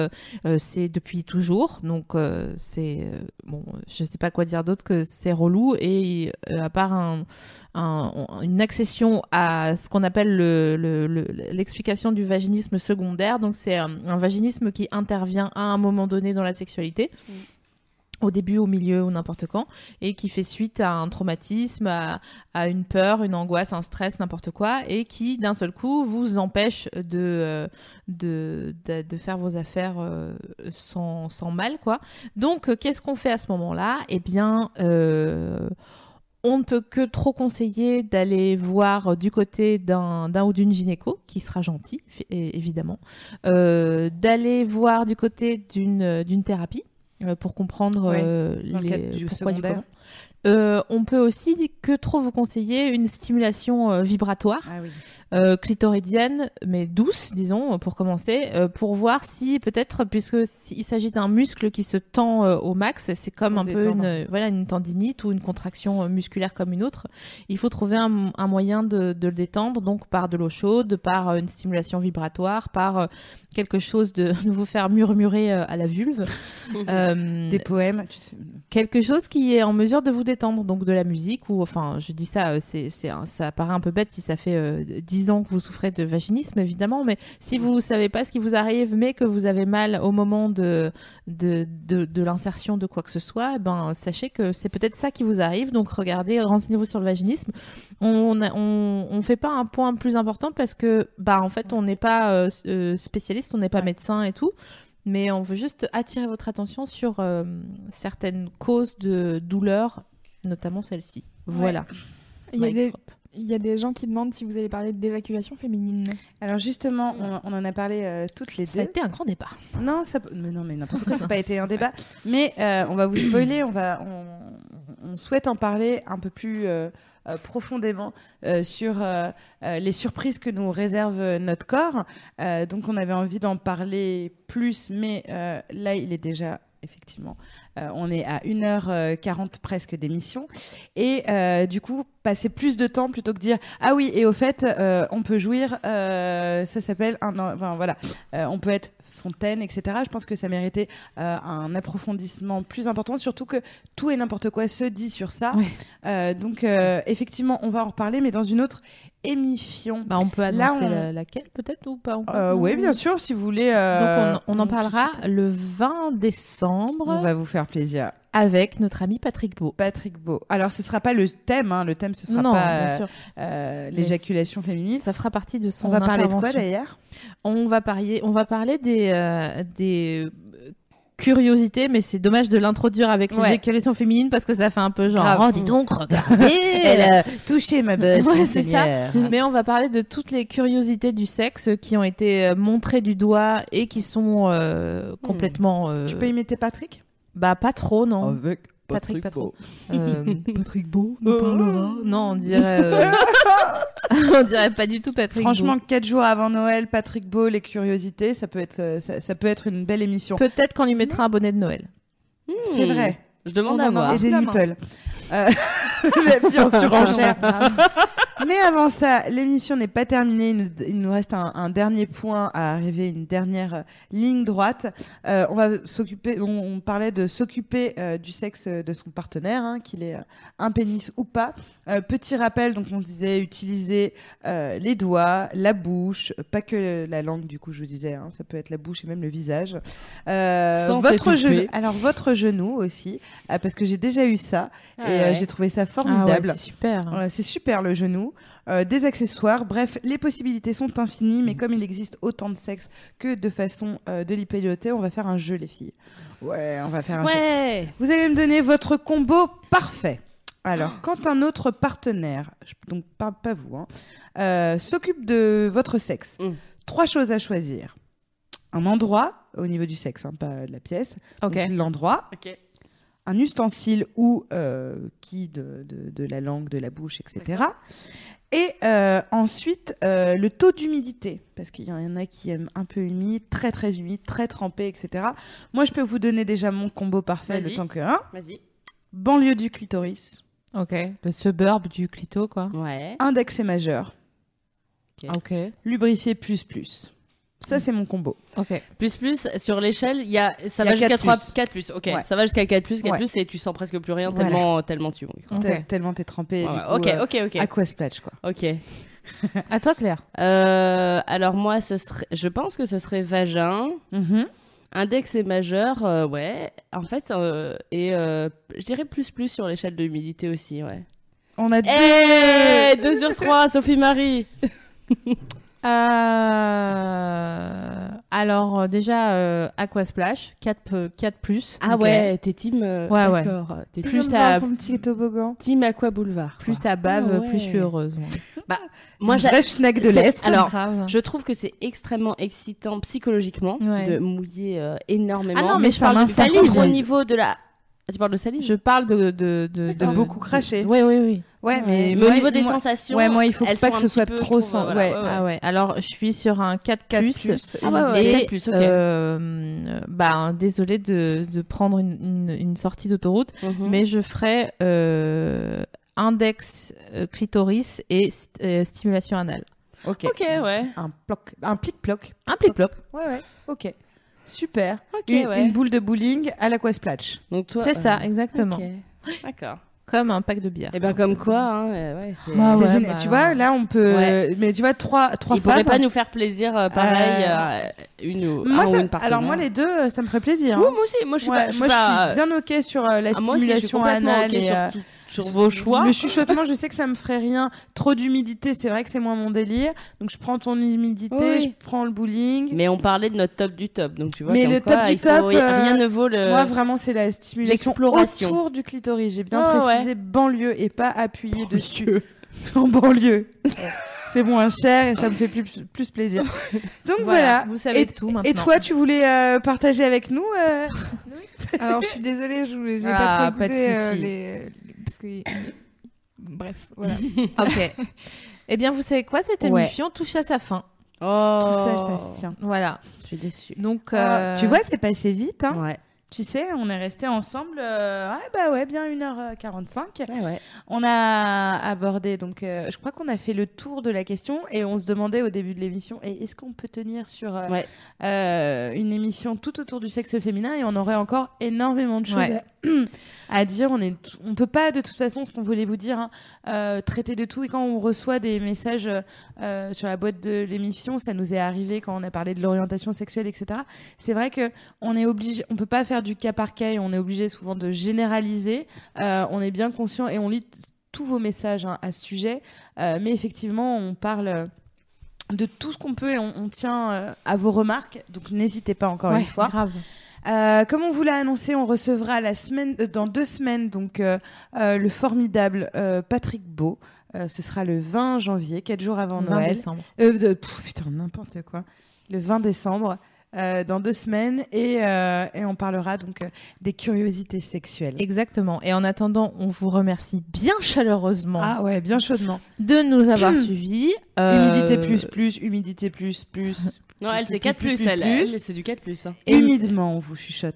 c'est depuis toujours. Donc c'est bon, je sais pas quoi dire d'autre que c'est relou et à part un, un- une accession à ce qu'on appelle le- le- le- l'explication du vaginisme secondaire. Donc c'est un, un vaginisme qui intervient à un moment donné dans la sexualité. au début, au milieu ou n'importe quand, et qui fait suite à un traumatisme, à, à une peur, une angoisse, un stress, n'importe quoi, et qui d'un seul coup vous empêche de, euh, de, de, de faire vos affaires euh, sans, sans mal, quoi. Donc, euh, qu'est-ce qu'on fait à ce moment-là? Eh bien, euh, on ne peut que trop conseiller d'aller voir du côté d'un ou d'une gynéco, qui sera gentil, évidemment, Euh, d'aller voir du côté d'une thérapie euh, pour comprendre euh, les pourquoi du comment. Euh, on peut aussi que trop vous conseiller une stimulation euh, vibratoire Ah oui. euh, clitoridienne, mais douce, disons, pour commencer, pour voir si peut-être, puisque si- il s'agit d'un muscle qui se tend au max, c'est comme un peu une, voilà, une tendinite ou une contraction musculaire comme une autre. Il faut trouver un, un moyen de, de le détendre, donc par de l'eau chaude, par une stimulation vibratoire, par quelque chose de, (laughs) de vous faire murmurer à la vulve. (laughs) Des poèmes. quelque chose qui est en mesure de vous détendre, donc de la musique ou enfin, je dis ça, euh, c'est, ça paraît un peu bête si ça fait euh, 10 ans que vous souffrez de vaginisme, évidemment, mais si vous savez pas ce qui vous arrive, mais que vous avez mal au moment de de, de, de l'insertion de quoi que ce soit, eh ben sachez que c'est peut-être ça qui vous arrive, donc regardez, renseignez-vous sur le vaginisme. On on, on fait pas un point plus important parce que bah en fait on n'est pas euh, euh, spécialiste, on n'est pas médecin et tout. Mais on veut juste attirer votre attention sur euh, certaines causes de douleur, notamment celle-ci. Voilà. Il y, a des, drop. il y a des gens qui demandent si vous allez parler d'éjaculation féminine. Alors justement, on, on en a parlé euh, toutes les Ça a deux. été un grand débat. Non, ça, mais non, mais n'importe quoi, (laughs) ça n'a pas été un débat. Mais euh, on va vous spoiler, on va, on, on souhaite en parler un peu plus euh, euh, profondément euh, sur euh, euh, les surprises que nous réserve notre corps. Euh, donc, on avait envie d'en parler plus, mais euh, là, il est déjà effectivement. euh, on est à 1h40 presque d'émission. Et euh, du coup, passer plus de temps plutôt que dire Ah oui, et au fait, euh, on peut jouir, euh, ça s'appelle un. Enfin, voilà, Euh, on peut être fontaine, etc. Je pense que ça méritait euh, un approfondissement plus important, surtout que tout et n'importe quoi se dit sur ça. Euh, donc, euh, effectivement, on va en reparler, mais dans une autre émission. Bah, on peut Là, annoncer on- la- laquelle peut-être ou pas oui, bien sûr, si vous voulez. Donc on, on en parlera le 20 décembre On va vous faire plaisir. Avec notre ami Patrick Beau. Patrick Beau. Alors, ce sera pas le thème, hein, le thème, ce sera non, pas euh, euh, l'éjaculation féminine. Ça fera partie de son On va parler de quoi d'ailleurs? On va parler, on va parler des, euh, des curiosités, mais c'est dommage de l'introduire avec Ouais. l'éjaculation féminine parce que ça fait un peu genre, Grave. oh, dis donc, regardez (laughs) Elle a touché ma Ouais, c'est ça. Mais on va parler de toutes les curiosités du sexe qui ont été euh, montrées du doigt et qui sont euh, complètement. euh, Tu peux imiter Patrick? Bah, pas trop, non. Avec Patrick, pas trop. Beau. Euh, (laughs) Patrick Beau nous parlera. Non, on dirait. euh, (laughs) on dirait pas du tout Patrick. Franchement, Beau. quatre jours avant Noël, Patrick Beau, les curiosités, ça peut être, euh, ça, ça peut être une belle émission. Peut-être qu'on lui mettra un bonnet de Noël. C'est vrai. Je demande On à voir. Et des nipples. Euh, la vie en surenchère. Mais avant ça, l'émission n'est pas terminée. Il nous, il nous reste un, un dernier point à arriver, une dernière euh, ligne droite. Euh, on va s'occuper. On, on parlait de s'occuper euh, du sexe de son partenaire, hein, qu'il ait un pénis ou pas. Petit rappel, donc on disait utiliser les doigts, la bouche, pas que la langue. Du coup, je vous disais, hein, ça peut être la bouche et même le visage. Sans votre genou. Alors votre genou aussi, parce que j'ai déjà eu ça Ah et ouais. j'ai trouvé ça Ah ouais, formidable. c'est super. C'est super le genou. Euh, des accessoires, bref, les possibilités sont infinies, mais comme il existe autant de sexe que de façon euh, de l'hypéloter, on va faire un jeu, les filles. Ouais, on va faire un jeu. Ouais. Vous allez me donner votre combo parfait. Alors, quand un autre partenaire, donc pas, pas vous, hein, euh, s'occupe de votre sexe, Mm. trois choses à choisir. Un endroit, au niveau du sexe, hein, pas de la pièce. Ok. Donc, L'endroit, Ok. Un ustensile ou euh, qui de, de, de la langue, de la bouche, etc. Et euh, ensuite, euh, le taux d'humidité, parce qu'il y en a qui aiment un peu humide, très très humide, très trempé, etc. Moi, je peux vous donner déjà mon combo parfait le temps que un. Vas-y. Banlieue du clitoris, Ok. Le suburb du clito, quoi. Ouais. indexé majeur, Ok. lubrifié plus plus. Ça, c'est mon combo. Ok. Plus plus sur l'échelle, il y a ça y a va jusqu'à 4 3 plus. 4 plus. OK, Ouais. ça va jusqu'à 4 plus, 4 Ouais. plus et tu sens presque plus rien Voilà. tellement tellement tu quoi. Ok. Tel- Tellement t'es trempé. Ouais, du coup, OK, euh, OK, OK. Aquasplash, quoi. OK. (laughs) À toi, Claire. Euh, alors moi ce serait je pense que ce serait vagin. Mhm. Index et majeur, euh, ouais. En fait, euh, et euh, je dirais plus plus sur l'échelle de l'humidité aussi, ouais. On a deux. Eh 2 sur 3, Sophie Marie Euh, Alors, euh, déjà, euh, Aquasplash, 4, euh, 4 plus. Ah ouais, t'es team. euh, Ouais, ouais. d'accord. T'es Plus Plus à- son petit toboggan. team Aqua Boulevard. quoi. Plus à bave, Ah ouais. plus je suis heureuse. moi. (laughs) Moi, Une j'a- vraie schneck de c'est- l'Est. Alors, Grave. je trouve que c'est extrêmement excitant psychologiquement Ouais. de mouiller euh, énormément. Ah non, mais je ça parle contre, au niveau de la. Ah, tu parles de salive Je parle de... De, de, De beaucoup cracher. Oui, oui, oui. Ouais, mais, Mais au niveau des moi- sensations. Ouais, moi, il faut pas que ce soit peu, trop je trouve, sans- voilà, ouais. Ah ouais, alors je suis sur un 4, 4 plus. plus. Ah ouais, ouais, Et, 4 plus, ok. euh, bah, désolé de, de prendre une, une, une sortie d'autoroute, Mhm. mais je ferai euh, index euh, clitoris et st- euh, stimulation anale. Ok. Ok, ouais. Un ploc, un plic-ploc. Un plic-ploc. Ouais, ouais. Ok. Super. Ok, une, ouais. une boule de bowling à l'aquasplash. Donc toi. C'est ça, euh, exactement. D'accord. Comme un pack de bière. Et ben comme quoi, hein, euh, ouais, Ah ouais, génial. bah tu vois, là, on peut. Ouais. Mais tu vois, trois, trois Il pourrait femmes. pas nous faire plaisir euh, pareil, Euh, une ou, Moi, un ou une alors moi, les deux, ça me ferait plaisir. Oui, hein. moi aussi, moi je suis Ouais, pas, je suis moi, pas- je suis bien ok sur euh, la Ah, moi aussi, je suis stimulation complètement anale ok et sur, tout- sur vos choix. Le chuchotement, je sais que ça me ferait rien. Trop d'humidité, c'est vrai que c'est moins mon délire. Donc je prends ton humidité, Oui. je prends le bowling. Mais on parlait de notre top du top, donc tu vois. Mais le quoi, top du faut- top, rien euh, ne vaut le. Moi, vraiment, c'est la stimulation l'exploration. autour du clitoris. J'ai bien ouais. précisé banlieue et pas appuyé dessus. (laughs) en banlieue. (laughs) c'est moins cher et ça me fait plus, plus plaisir. Donc voilà. Vous savez Et- tout maintenant. Et toi, tu voulais euh, partager avec nous euh, (laughs) Alors, je suis désolée, je j'ai Ah, pas pas trop de écouté euh, souci. les... Parce que... Bref, voilà. (laughs) Ok. Eh bien, vous savez quoi? Cette Ouais. émission touche à sa fin. Oh. Tout ça, ça tient. Voilà. Je suis déçue. Donc, Ah, euh, Tu vois, c'est passé vite. Hein. Ouais. Tu sais, on est resté ensemble. euh, ouais, bah ouais, bien 1h45. Ouais, ouais. On a abordé, donc, euh, je crois qu'on a fait le tour de la question et on se demandait au début de l'émission et est-ce qu'on peut tenir sur euh, Ouais. une émission tout autour du sexe féminin et on aurait encore énormément de choses Ouais. À, dire. On est, on peut pas de toute façon, ce qu'on voulait vous dire, hein, euh, traiter de tout. Et quand on reçoit des messages euh, sur la boîte de l'émission, ça nous est arrivé quand on a parlé de l'orientation sexuelle, etc. C'est vrai que on est obligé, on peut pas faire du cas par cas et on est obligé souvent de généraliser. Euh, on est bien conscient et on lit tous vos messages hein, à ce sujet, mais effectivement, on parle de tout ce qu'on peut et on, on tient à vos remarques. Donc n'hésitez pas encore ouais, une fois. grave. Euh, comme on vous l'a annoncé, on recevra la semaine, euh, dans deux semaines donc euh, le formidable Patrick Beau. Ce sera le 20 janvier, quatre jours avant 20 Noël. décembre. De- pff, putain, n'importe quoi. Le 20 décembre, euh, dans deux semaines, et, euh, et on parlera donc euh, des curiosités sexuelles. Exactement. Et en attendant, on vous remercie bien chaleureusement Ah ouais, bien chaudement. de nous avoir (clears throat) suivis. Humidité plus plus, humidité plus plus. (laughs) Non, elle, c'est plus, 4 plus, elle. C'est du 4 plus. hein. Et- Humidement, on vous chuchote.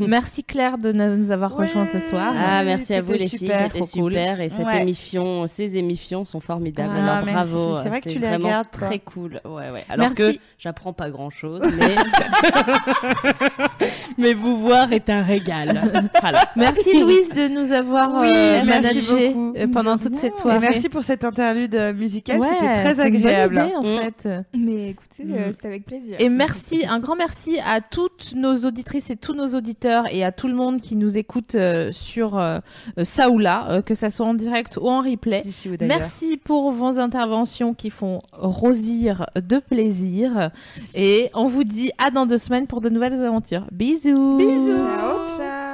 Merci Claire de nous avoir rejoints ce soir. Ah, Ouais, merci à vous, c'était les filles. super, C'était trop cool. super. Et cette Ouais. émission, ces émissions sont formidables. Ah, Alors, merci. bravo. C'est vrai que tu les vraiment regardes, toi. très cool. Ouais, ouais. Alors Merci. que j'apprends pas grand chose, mais. (laughs) mais vous voir est un régal. Voilà. (laughs) Merci Louise de nous avoir Oui, euh, merci managé beaucoup. euh, pendant toute cette Et soirée. merci pour cette interlude euh, musicale, Ouais, c'était très c'est une bonne agréable. idée, en Mm. fait. Mais écoutez, euh, Mm. c'était avec plaisir. Et merci, un grand merci à toutes nos auditrices et tous nos auditeurs et à tout le monde qui nous écoute euh, sur euh, ça ou là, euh, que ça soit en direct ou en replay. Ou. Merci pour vos interventions qui font rosir de plaisir. Et on vous dit à dans deux semaines pour de nouvelles aventures. Bisous. Ciao, ciao.